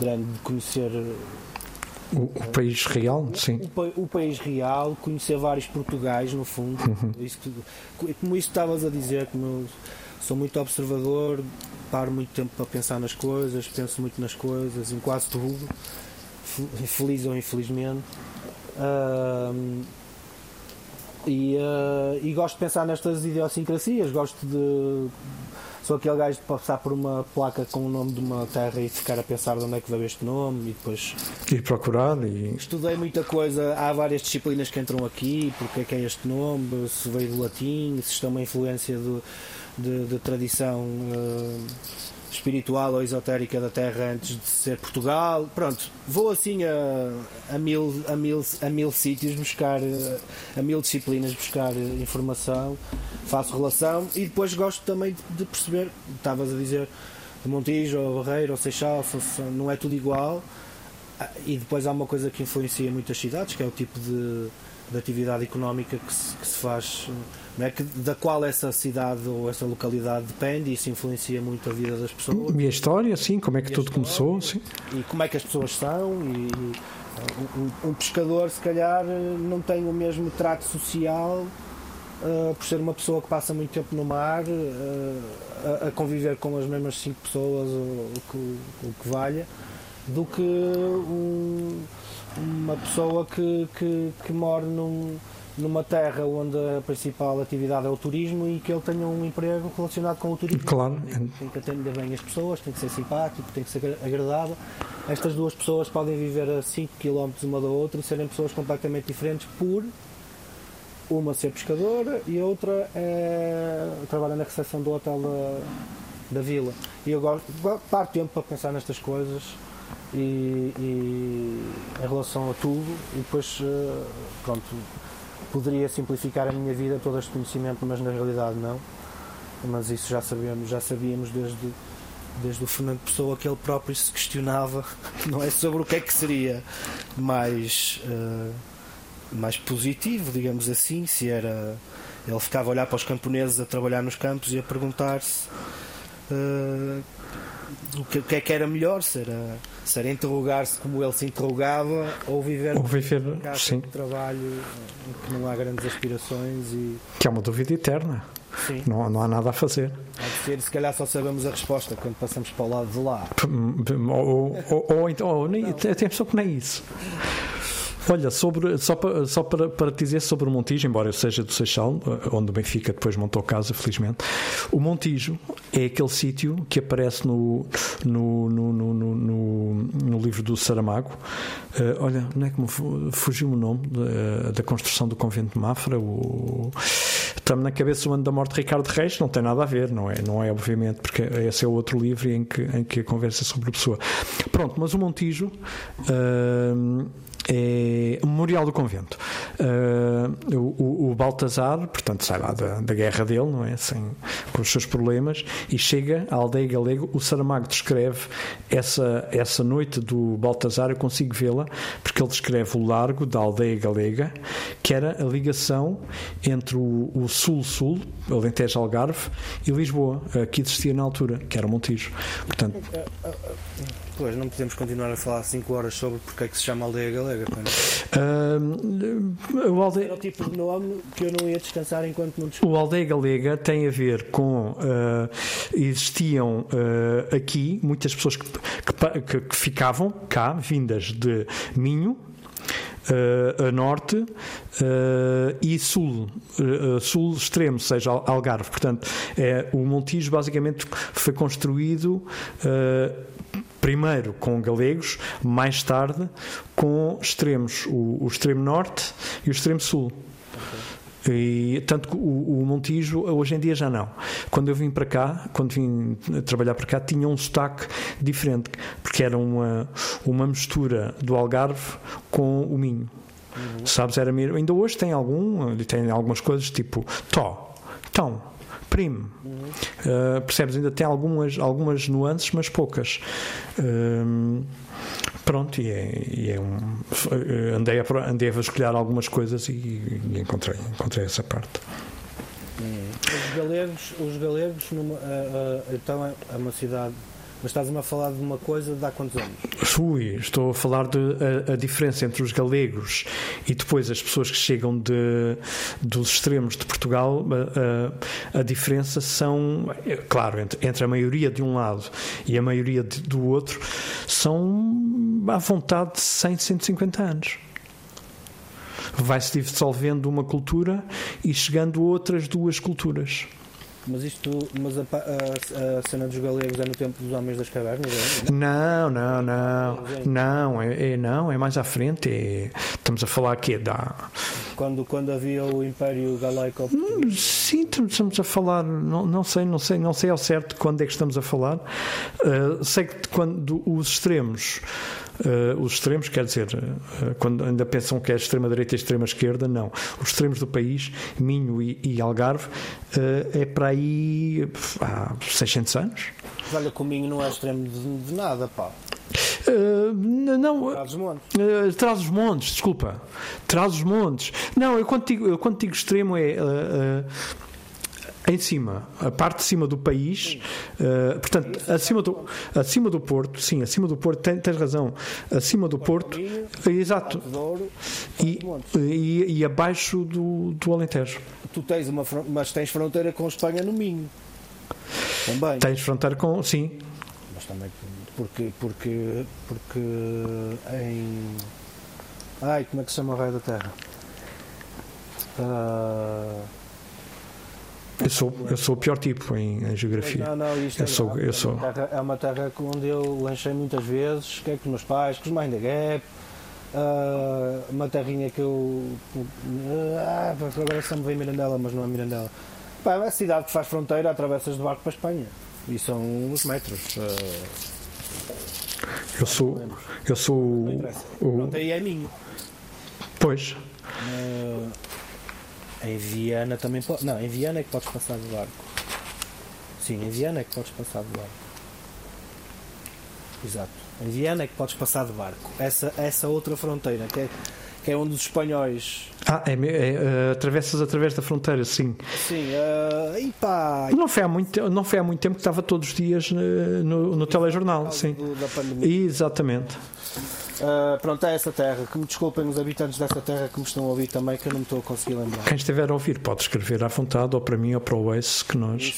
Speaker 3: grande de conhecer
Speaker 2: O, o país real, sim.
Speaker 3: o, o país real, conhecer vários Portugais, no fundo. Isso tudo- co- como isso estavas a dizer, como eu sou muito observador, paro muito tempo para pensar nas coisas, penso muito nas coisas, em quase tudo, fe- feliz ou infelizmente. E, ah, e gosto de pensar nestas idiosincrasias, gosto de. Sou aquele gajo de passar por uma placa com o nome de uma terra e ficar a pensar de onde é que veio este nome e depois
Speaker 2: Ir procurar e.
Speaker 3: Estudei muita coisa, há várias disciplinas que entram aqui, porque é que é este nome, se veio do latim, se isto é uma influência do- de, de tradição eh, espiritual ou esotérica da Terra antes de ser Portugal. Pronto, vou assim a, a, mil, a, mil, a mil sítios buscar, a mil disciplinas buscar informação, faço relação e depois gosto também de, perceber, estavas a dizer, de Montijo ou Barreiro ou Seixal, não é tudo igual. E depois há uma coisa que influencia muitas cidades, que é o tipo de, de atividade económica que se, que se faz, não é? que, da qual essa cidade ou essa localidade depende, e isso influencia muito a vida das pessoas.
Speaker 2: E a história, sim, como é que tudo começou, sim.
Speaker 3: E como é que as pessoas são. E, um, um pescador, se calhar, não tem o mesmo trato social ah, por ser uma pessoa que passa muito tempo no mar, ah, a, a conviver com as mesmas cinco pessoas, o, o que, o que valha, do que um- uma pessoa que, que, que mora num- numa terra onde a principal atividade é o turismo e que ele tenha um emprego relacionado com o turismo.
Speaker 2: Claro.
Speaker 3: Tem que atender bem as pessoas, tem que ser simpático, tem que ser agra- agradável. Estas duas pessoas podem viver a 5 km uma da outra e serem pessoas completamente diferentes por uma ser pescadora e a outra é, trabalha na recepção do hotel da, da vila. E eu gosto, go- paro tempo para pensar nestas coisas e, e em relação a tudo e depois eh, pronto, poderia simplificar a minha vida todo este conhecimento, mas na realidade não. Mas isso já sabemos, já sabíamos desde, desde o Fernando Pessoa que ele próprio se questionava, não é sobre o que é que seria mais, eh, mais positivo, digamos assim, se era ele ficava a olhar para os camponeses a trabalhar nos campos e a perguntar-se eh, o, que, que é que era melhor, se era, se era interrogar-se como ele se interrogava ou viver
Speaker 2: Ou viver,
Speaker 3: de trabalho em que não há grandes aspirações e
Speaker 2: que é uma dúvida eterna.
Speaker 3: sim,
Speaker 2: Não, não há nada a fazer.
Speaker 3: há ser, se calhar só sabemos a resposta quando passamos para o lado de lá.
Speaker 2: Ou, ou, ou, ou então, ou nem, tem a pessoa que nem isso. Olha, sobre, só, para, só para, para te dizer sobre o Montijo, embora eu seja do Seixal, eh, onde o Benfica depois montou casa, felizmente, o Montijo é aquele sítio que aparece no, no, no, no, no, no livro do Saramago. Uh, olha, não é como fugiu o nome da, da, construção do convento de Mafra? O, estamos na cabeça o ano da morte de Ricardo Reis, não tem nada a ver, não é? Não é, obviamente, porque esse é outro livro em que, em que a conversa é sobre a pessoa. Pronto, mas o Montijo. Uh, é Memorial do Convento. Uh, o, o, Baltazar, portanto, sai lá da, da guerra dele, não é? Sem, com os seus problemas, e chega à aldeia galega. O Saramago descreve essa, essa noite do Baltazar, eu consigo vê-la, porque ele descreve o largo da aldeia galega, que era a ligação entre o Sul-Sul, Alentejo Algarve, e Lisboa, que existia na altura, que era Montijo. Portanto.
Speaker 4: Pois, não podemos continuar a falar 5 horas sobre porque é que se chama Aldeia Galega.
Speaker 2: Uh, o aldeia...
Speaker 3: Era o tipo de nome que eu não ia descansar enquanto não
Speaker 2: O Aldeia Galega tem a ver com. Uh, existiam uh, aqui muitas pessoas que, que, que ficavam cá, vindas de Minho, uh, a norte uh, e sul, uh, sul extremo, seja Algarve. Portanto, é, o Montijo basicamente foi construído primeiro com galegos, mais tarde com extremos, o, o extremo norte e o extremo sul. E, tanto que o, o, Montijo hoje em dia já não. Quando eu vim para cá, quando vim trabalhar para cá, tinha um sotaque diferente, porque era uma, uma mistura do Algarve com o Minho. Uhum. Sabes, era ainda hoje tem algum, tem algumas coisas tipo tó, tão Uhum. Uh, percebes? Ainda tem algumas, algumas nuances, mas poucas. Uh, pronto, e é, e é um. Andei a, andei a vasculhar algumas coisas e, e encontrei, encontrei essa parte.
Speaker 3: Hum. Os galegos, os galegos numa, uh, então é uma cidade mas estás-me a falar de uma coisa de há quantos anos?
Speaker 2: Fui, estou a falar de a, a, diferença entre os galegos e depois as pessoas que chegam de, dos extremos de Portugal. A, a, a diferença são, é, claro, entre, entre, a maioria de um lado e a maioria de, do outro, são à vontade de 100, 150 anos vai-se dissolvendo uma cultura e chegando outras duas culturas.
Speaker 3: Mas isto, mas a, a, a, cena dos galegos é no tempo dos homens das cavernas?
Speaker 2: É? Não, não, não, não, é, é, não, é mais à frente. É, estamos a falar aqui da
Speaker 3: quando quando havia o Império Galaico.
Speaker 2: Hum, sim, estamos a falar, não, não sei, não sei, não sei ao certo quando é que estamos a falar. Uh, sei que quando os extremos Uh, os extremos, quer dizer, uh, quando ainda pensam que é extrema-direita e extrema-esquerda, não. Os extremos do país, Minho e, e Algarve, uh, é para aí há 600 anos.
Speaker 3: olha que o Minho não é extremo de, de nada, pá.
Speaker 2: Uh, não,
Speaker 3: Traz os montes.
Speaker 2: Uh, traz os montes, desculpa. Traz os montes. Não, eu quando digo, eu quando digo extremo é. Uh, em cima, a parte de cima do país, uh, portanto, acima do, acima do Porto, sim, acima do Porto, tens, tens razão, acima do Porto, exato, e, e, e, abaixo do, do Alentejo.
Speaker 3: Tu tens uma, mas tens fronteira com Espanha no Minho, também.
Speaker 2: Tens fronteira com, sim.
Speaker 3: Mas também, porque, porque, porque em, ai, como é que se chama o raio da Terra? Uh,
Speaker 2: eu sou, eu sou o pior tipo em, em geografia.
Speaker 3: Não, não, isto
Speaker 2: eu é, sou, eu sou.
Speaker 3: Uma terra, é uma terra onde eu lanchei muitas vezes, que é com os meus pais, com os mães da Gap. Uh, uma terrinha que eu. Uh, agora só me vem Mirandela, mas não é Mirandela. Pá, é uma cidade que faz fronteira, atravessas de barco para a Espanha. E são uns metros. Uh,
Speaker 2: eu sou. Eu sou. O,
Speaker 3: Pronto, aí é minho.
Speaker 2: Pois.
Speaker 3: Uh, em Viana também pode. Não, em Viana é que podes passar de barco. Sim, em Viana é que podes passar de barco. Exato. Em Viana é que podes passar de barco. Essa, essa outra fronteira, que é, que é onde os espanhóis.
Speaker 2: Ah, é, é, é atravessas através da fronteira, sim.
Speaker 3: Sim, uh, e pá.
Speaker 2: Não foi, há muito, não foi há muito tempo que estava todos os dias no, no telejornal, sim.
Speaker 3: Da pandemia.
Speaker 2: Exatamente.
Speaker 3: Uh, pronto, é essa terra. Que me desculpem os habitantes dessa terra que me estão a ouvir também, que eu não me estou a conseguir lembrar.
Speaker 2: Quem estiver a ouvir pode escrever à vontade, ou para mim ou para o Waze, que nós,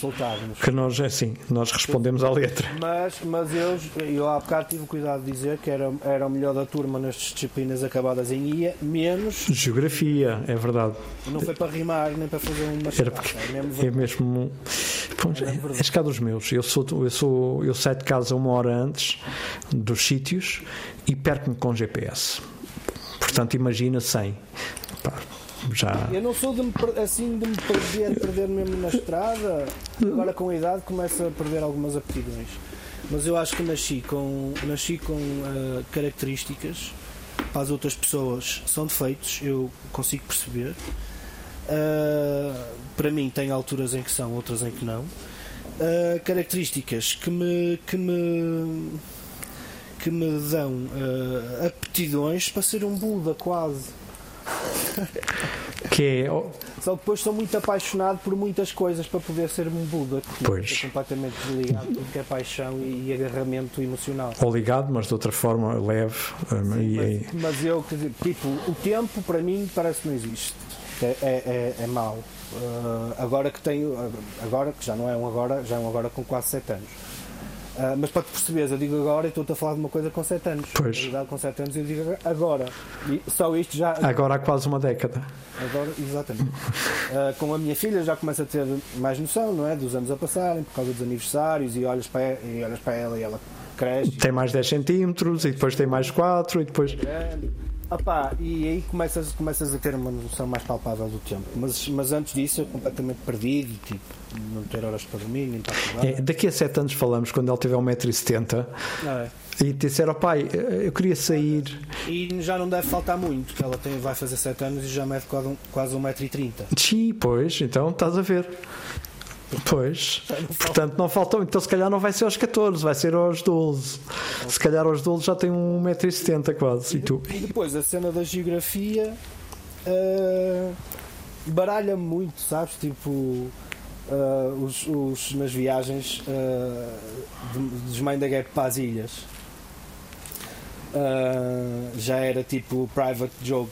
Speaker 2: que nós é assim, nós respondemos à letra.
Speaker 3: Mas, mas eu, eu há bocado tive cuidado de dizer que era, era o melhor da turma nas disciplinas acabadas em IA, menos.
Speaker 2: Geografia, é verdade.
Speaker 3: Não foi para rimar nem para fazer uma
Speaker 2: Era porque
Speaker 3: é mesmo
Speaker 2: é mesmo. Pois, é, cá dos meus. Eu, sou, eu, sou, eu saio de casa uma hora antes dos sítios e perco-me com GPS. Portanto, imagina sem. Pá, já.
Speaker 3: Eu não sou de me, assim de me perder, perder mesmo na estrada. Agora com a idade começo a perder algumas aptidões. Mas eu acho que nasci com, nasci com ah, características para as outras pessoas são defeitos, eu consigo perceber. Ah, para mim tem alturas em que são, outras em que não. Ah, características que me, que me que me dão ah, aptidões para ser um Buda quase.
Speaker 2: Que é.
Speaker 3: Só que depois sou muito apaixonado por muitas coisas para poder ser um Buda. que
Speaker 2: Pois.
Speaker 3: Estou completamente desligado de é paixão e agarramento emocional.
Speaker 2: ou ligado, mas de outra forma leve. hum, e, e-
Speaker 3: Mas, mas eu, tipo, o tempo para mim parece que não existe. É, é, é, é mau. Ah, agora que tenho, agora que já não é um agora, já é um agora com quase 7 anos. Ah, mas para te perceberes, eu digo agora e estou-te a falar de uma coisa com 7 anos.
Speaker 2: Pois.
Speaker 3: Na verdade, com 7 anos eu digo agora. E só isto já.
Speaker 2: agora há quase uma década.
Speaker 3: Agora, exatamente. Ah, com a minha filha já começa a ter mais noção, não é? Dos anos a passarem, por causa dos aniversários, e olhas para, e olhas para ela e ela cresce.
Speaker 2: Tem mais 10 centímetros e depois tem mais 4 e depois.
Speaker 3: grande. Opá, e aí começas, começas a ter uma noção mais palpável do tempo. Mas, mas antes disso, eu completamente perdido, tipo, não ter horas para dormir, nem para acordar.
Speaker 2: É, daqui a 7 anos falamos, quando ele tiver 1,70m,
Speaker 3: Não é?
Speaker 2: e disser ao pai, eu queria sair.
Speaker 3: E já não deve faltar muito, que ela tem, vai fazer 7 anos e já mede quase, um- quase 1,30m.
Speaker 2: Sim, pois, então estás a ver. Pois, portanto não faltou. Então se calhar não vai ser aos 14, vai ser aos 12. Se calhar aos 12 já tem 1,70m quase. E tu?
Speaker 3: E depois a cena da geografia ah, baralha-me muito, sabes? Tipo, ah, os, os- nas viagens de- dos Mind the Gap para as ilhas. Ah, já era tipo private joke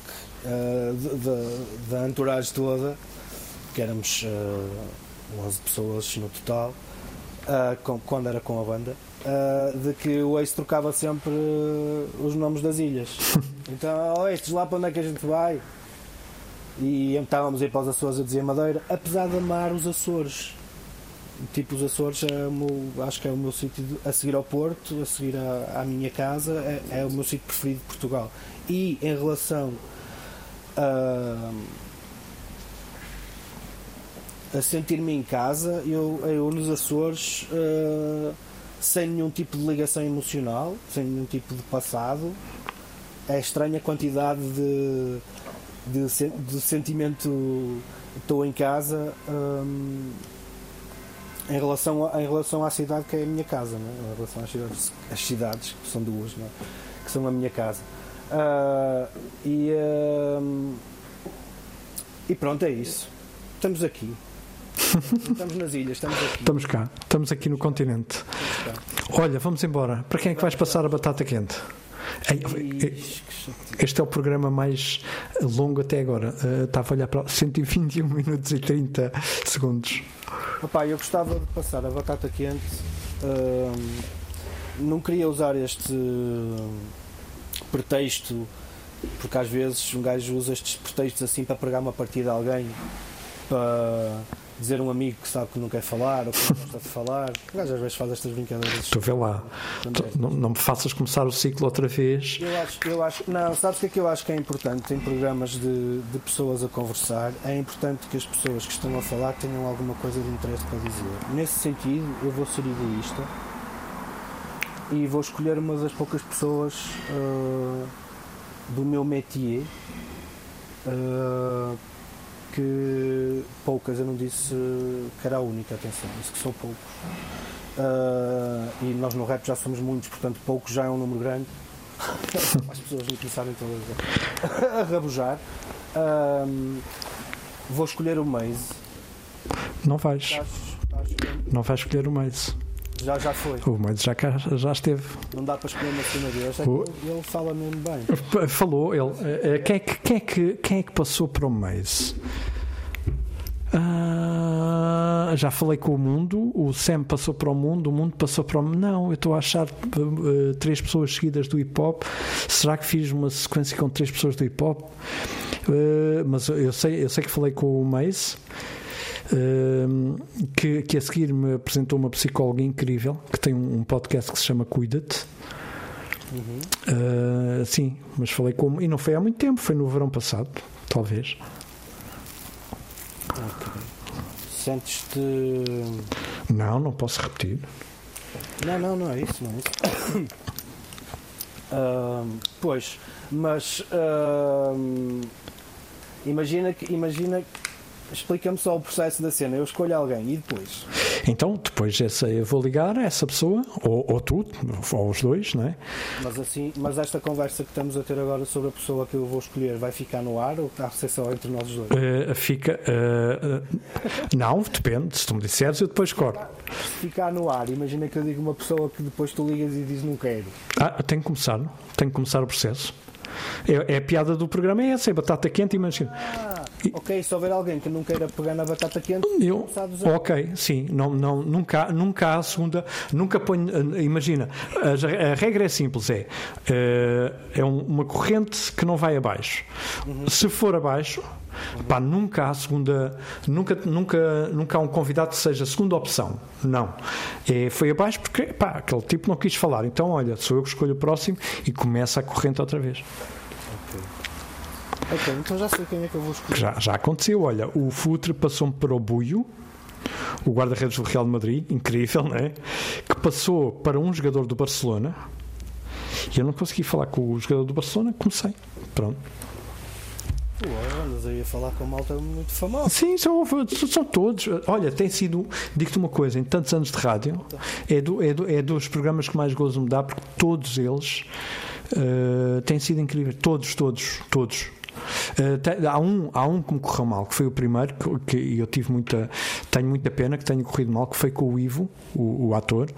Speaker 3: da entourage toda, que éramos 11 pessoas no total, ah, com- quando era com a banda. ah, de que o ex trocava sempre ah, os nomes das ilhas. Então, oh, estes lá para onde é que a gente vai? E estávamos a ir para os Açores a dizer Madeira, apesar de amar os Açores. Tipo, os Açores é o meu, acho que é o meu sítio a seguir ao Porto, a seguir à, à minha casa, é, é o meu sítio preferido de Portugal. E em relação a, a sentir-me em casa, eu, eu nos Açores, ah, sem nenhum tipo de ligação emocional, sem nenhum tipo de passado, é estranha a quantidade de, de, de sentimento estou em casa hum, em, relação a- em relação à cidade que é a minha casa, é? em relação às cidades, as cidades, que são duas, é? que são a minha casa. Ah, e, hum, e pronto, é isso. Estamos aqui. Estamos nas ilhas, estamos aqui.
Speaker 2: Estamos cá, estamos aqui no continente. Olha, vamos embora. Para quem é que vais passar a batata quente? Este é o programa mais longo até agora. Uh, estava a olhar para 121 minutos e 30 segundos.
Speaker 3: Opa, eu gostava de passar a batata quente. não queria usar este pretexto, porque às vezes um gajo usa estes pretextos assim para pregar uma partida a alguém, para dizer a um amigo que sabe que não quer falar ou que não gosta de falar. O gajo às vezes faz estas brincadeiras.
Speaker 2: Tu vê lá. Tu- Não, não me faças começar o ciclo outra vez.
Speaker 3: Eu acho, eu acho, não, sabes o que é que eu acho que é importante em programas de, de pessoas a conversar? É importante que as pessoas que estão a falar tenham alguma coisa de interesse para dizer. Nesse sentido, eu vou ser egoísta e vou escolher uma das poucas pessoas ah, do meu métier ah, que poucas, eu não disse que era a única, atenção, disse que são poucos. Ah, e nós no rap já somos muitos, portanto poucos já é um número grande. As pessoas não começarem todas a, a rabujar. Ahm, vou escolher o Maze.
Speaker 2: Não vais.
Speaker 3: Estás- estás-
Speaker 2: Não vais escolher o Maze.
Speaker 3: Já, já foi.
Speaker 2: O Moedas já, cá- já esteve.
Speaker 3: Não dá para escolher uma cena deles. É
Speaker 2: O-
Speaker 3: ele, fala mesmo bem.
Speaker 2: Falou, ele. eh, eh, Quem é que, quem é que, quem é que passou para o mês? Ah, já falei com o mundo, o Sam passou para o mundo, o mundo passou para o Não, eu estou a achar eh, três pessoas seguidas do hip hop. Será que fiz uma sequência com três pessoas do hip hop? Eh, mas eu sei, eu sei que falei com o Mace. Eh, que, que a seguir me apresentou uma psicóloga incrível que tem um, um podcast que se chama Cuida-te. Uh, sim, mas falei com. E não foi há muito tempo, foi no verão passado, talvez.
Speaker 3: Sentes-te.
Speaker 2: Não, não posso repetir.
Speaker 3: Não, não, não é isso, não é isso. Ahm, pois, mas ahm, imagina que imagina explica-me só o processo da cena. Eu escolho alguém e depois.
Speaker 2: Então, depois essa, eu vou ligar a essa pessoa, ou, ou tu, ou os dois, não é?
Speaker 3: Mas assim, mas esta conversa que estamos a ter agora sobre a pessoa que eu vou escolher vai ficar no ar ou está a ser só entre nós dois?
Speaker 2: Uh, fica. uh, uh, não, depende. Se tu me disseres, eu depois corto.
Speaker 3: Se ficar no ar, imagina que eu digo uma pessoa que depois tu ligas e dizes não quero.
Speaker 2: Ah, tenho que começar, tenho que começar o processo. É, é a piada do programa, é essa, é batata quente, imagina.
Speaker 3: Ah, ok, se houver alguém que não queira pegar na batata quente,
Speaker 2: Eu, ok, sim, não, não, nunca, nunca há a segunda, nunca ponho, eh, imagina, a, a regra é simples, é, eh, é um- uma corrente que não vai abaixo. Se for abaixo, pá, nunca há a segunda, nunca, nunca, nunca há um convidado que seja a segunda opção, não. É, foi abaixo porque, pá, aquele tipo não quis falar, então olha, sou eu que escolho o próximo e começa a corrente outra vez.
Speaker 3: Ok, então já sei quem é que eu vou escolher.
Speaker 2: já, já aconteceu. Olha, o Futre passou-me para o Buio, o guarda-redes do Real de Madrid, incrível, não é? Que passou para um jogador do Barcelona e eu não consegui falar com o jogador do Barcelona, comecei. Pronto.
Speaker 3: Pô, andas aí a falar com malta muito famosa.
Speaker 2: Sim, são, são todos. Olha, tem sido, digo-te uma coisa, em tantos anos de rádio, é, do, é, do- é dos programas que mais gozo me dá, porque todos eles eh, têm sido incríveis. Todos, todos, todos. Eh, há, um, há um que me correu mal, que foi o primeiro, que, eu tive muita, tenho muita pena que tenha corrido mal, que foi com o Ivo, o, o ator.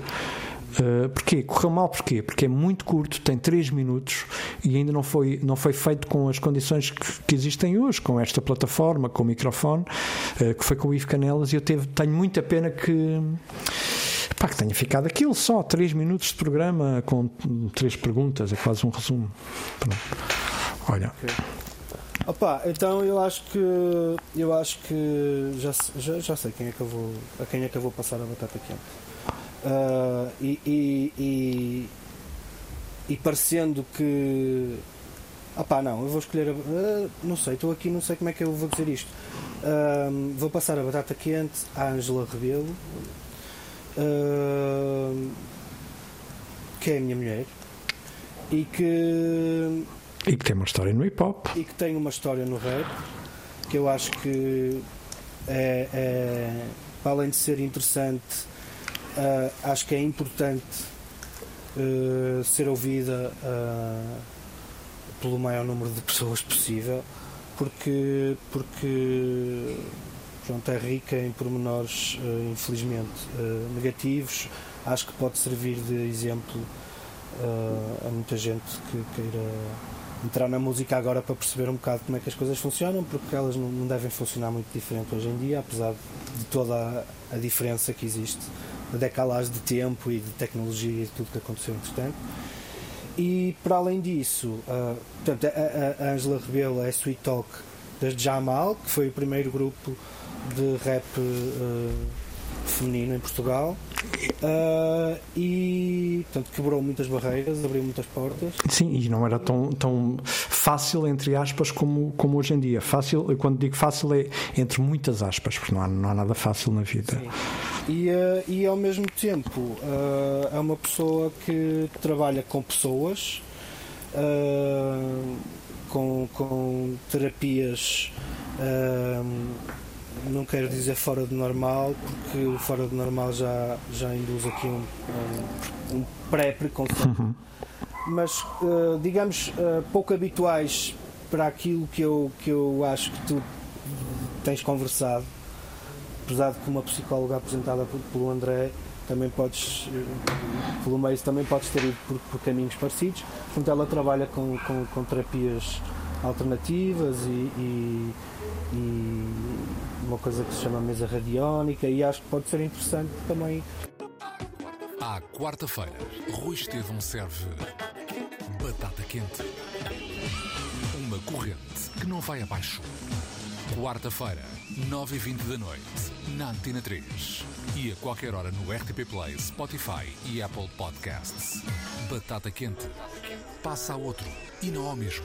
Speaker 2: Uh, porquê? Correu mal porquê? Porque é muito curto, tem 3 minutos e ainda não foi, não foi feito com as condições que, que existem hoje, com esta plataforma, com o microfone, uh, que foi com o Ivo Canelas, e eu teve, tenho muita pena que. Pá, que tenha ficado aquilo só, 3 minutos de programa com três perguntas, é quase um resumo. Pronto. Olha,
Speaker 3: Opa, então eu acho que eu acho que já, já, já sei quem é que eu vou a quem é que eu vou passar a batata quente. Ah, e, e, e, e parecendo que opá, não, eu vou escolher a, ah, não sei, estou aqui, não sei como é que eu vou dizer isto. Ah, vou passar a batata quente à Ângela Rebelo, que é a minha mulher, e que
Speaker 2: e que tem uma história no hip hop.
Speaker 3: e que tem uma história no rap que eu acho que é, é, além de ser interessante ah, acho que é importante ah, ser ouvida ah, pelo maior número de pessoas possível porque porque pronto, é rica em pormenores infelizmente negativos acho que pode servir de exemplo a muita gente que queira entrar na música agora para perceber um bocado como é que as coisas funcionam, porque elas não, devem funcionar muito diferente hoje em dia, apesar de toda a, a diferença que existe, de decalagem de tempo e de tecnologia e de tudo que aconteceu entretanto. E para além disso, ah, portanto, a, a- a Angela Rebelo é Sweet Talk das Jamal, que foi o primeiro grupo de rap ah, feminino em Portugal. Ah, e portanto quebrou muitas barreiras, abriu muitas portas.
Speaker 2: Sim, e não era tão, tão fácil, entre aspas, como, como hoje em dia. Fácil, quando digo fácil, é entre muitas aspas, porque não há, não há nada fácil na vida.
Speaker 3: E, eh, e ao mesmo tempo eh, é uma pessoa que trabalha com pessoas, com, com terapias, não quero dizer fora do normal, porque o fora do normal já, já induz aqui um, um, um pré-preconceito. Mas eh, digamos eh, pouco habituais para aquilo que eu, que eu acho que tu tens conversado apesar de que uma psicóloga apresentada por- pelo André também podes, eh, pelo meio também podes ter ido por, por caminhos parecidos. Portanto, ela trabalha com, com, com terapias alternativas e, e, e, uma coisa que se chama mesa radiónica e acho que pode ser interessante também.
Speaker 1: À quarta-feira, Rui Estevão serve batata quente. Uma corrente que não vai abaixo. Quarta-feira, 9h20 da noite, na Antena 3. E a qualquer hora no RTP Play, Spotify e Apple Podcasts. Batata quente. Passa a outro e não ao mesmo.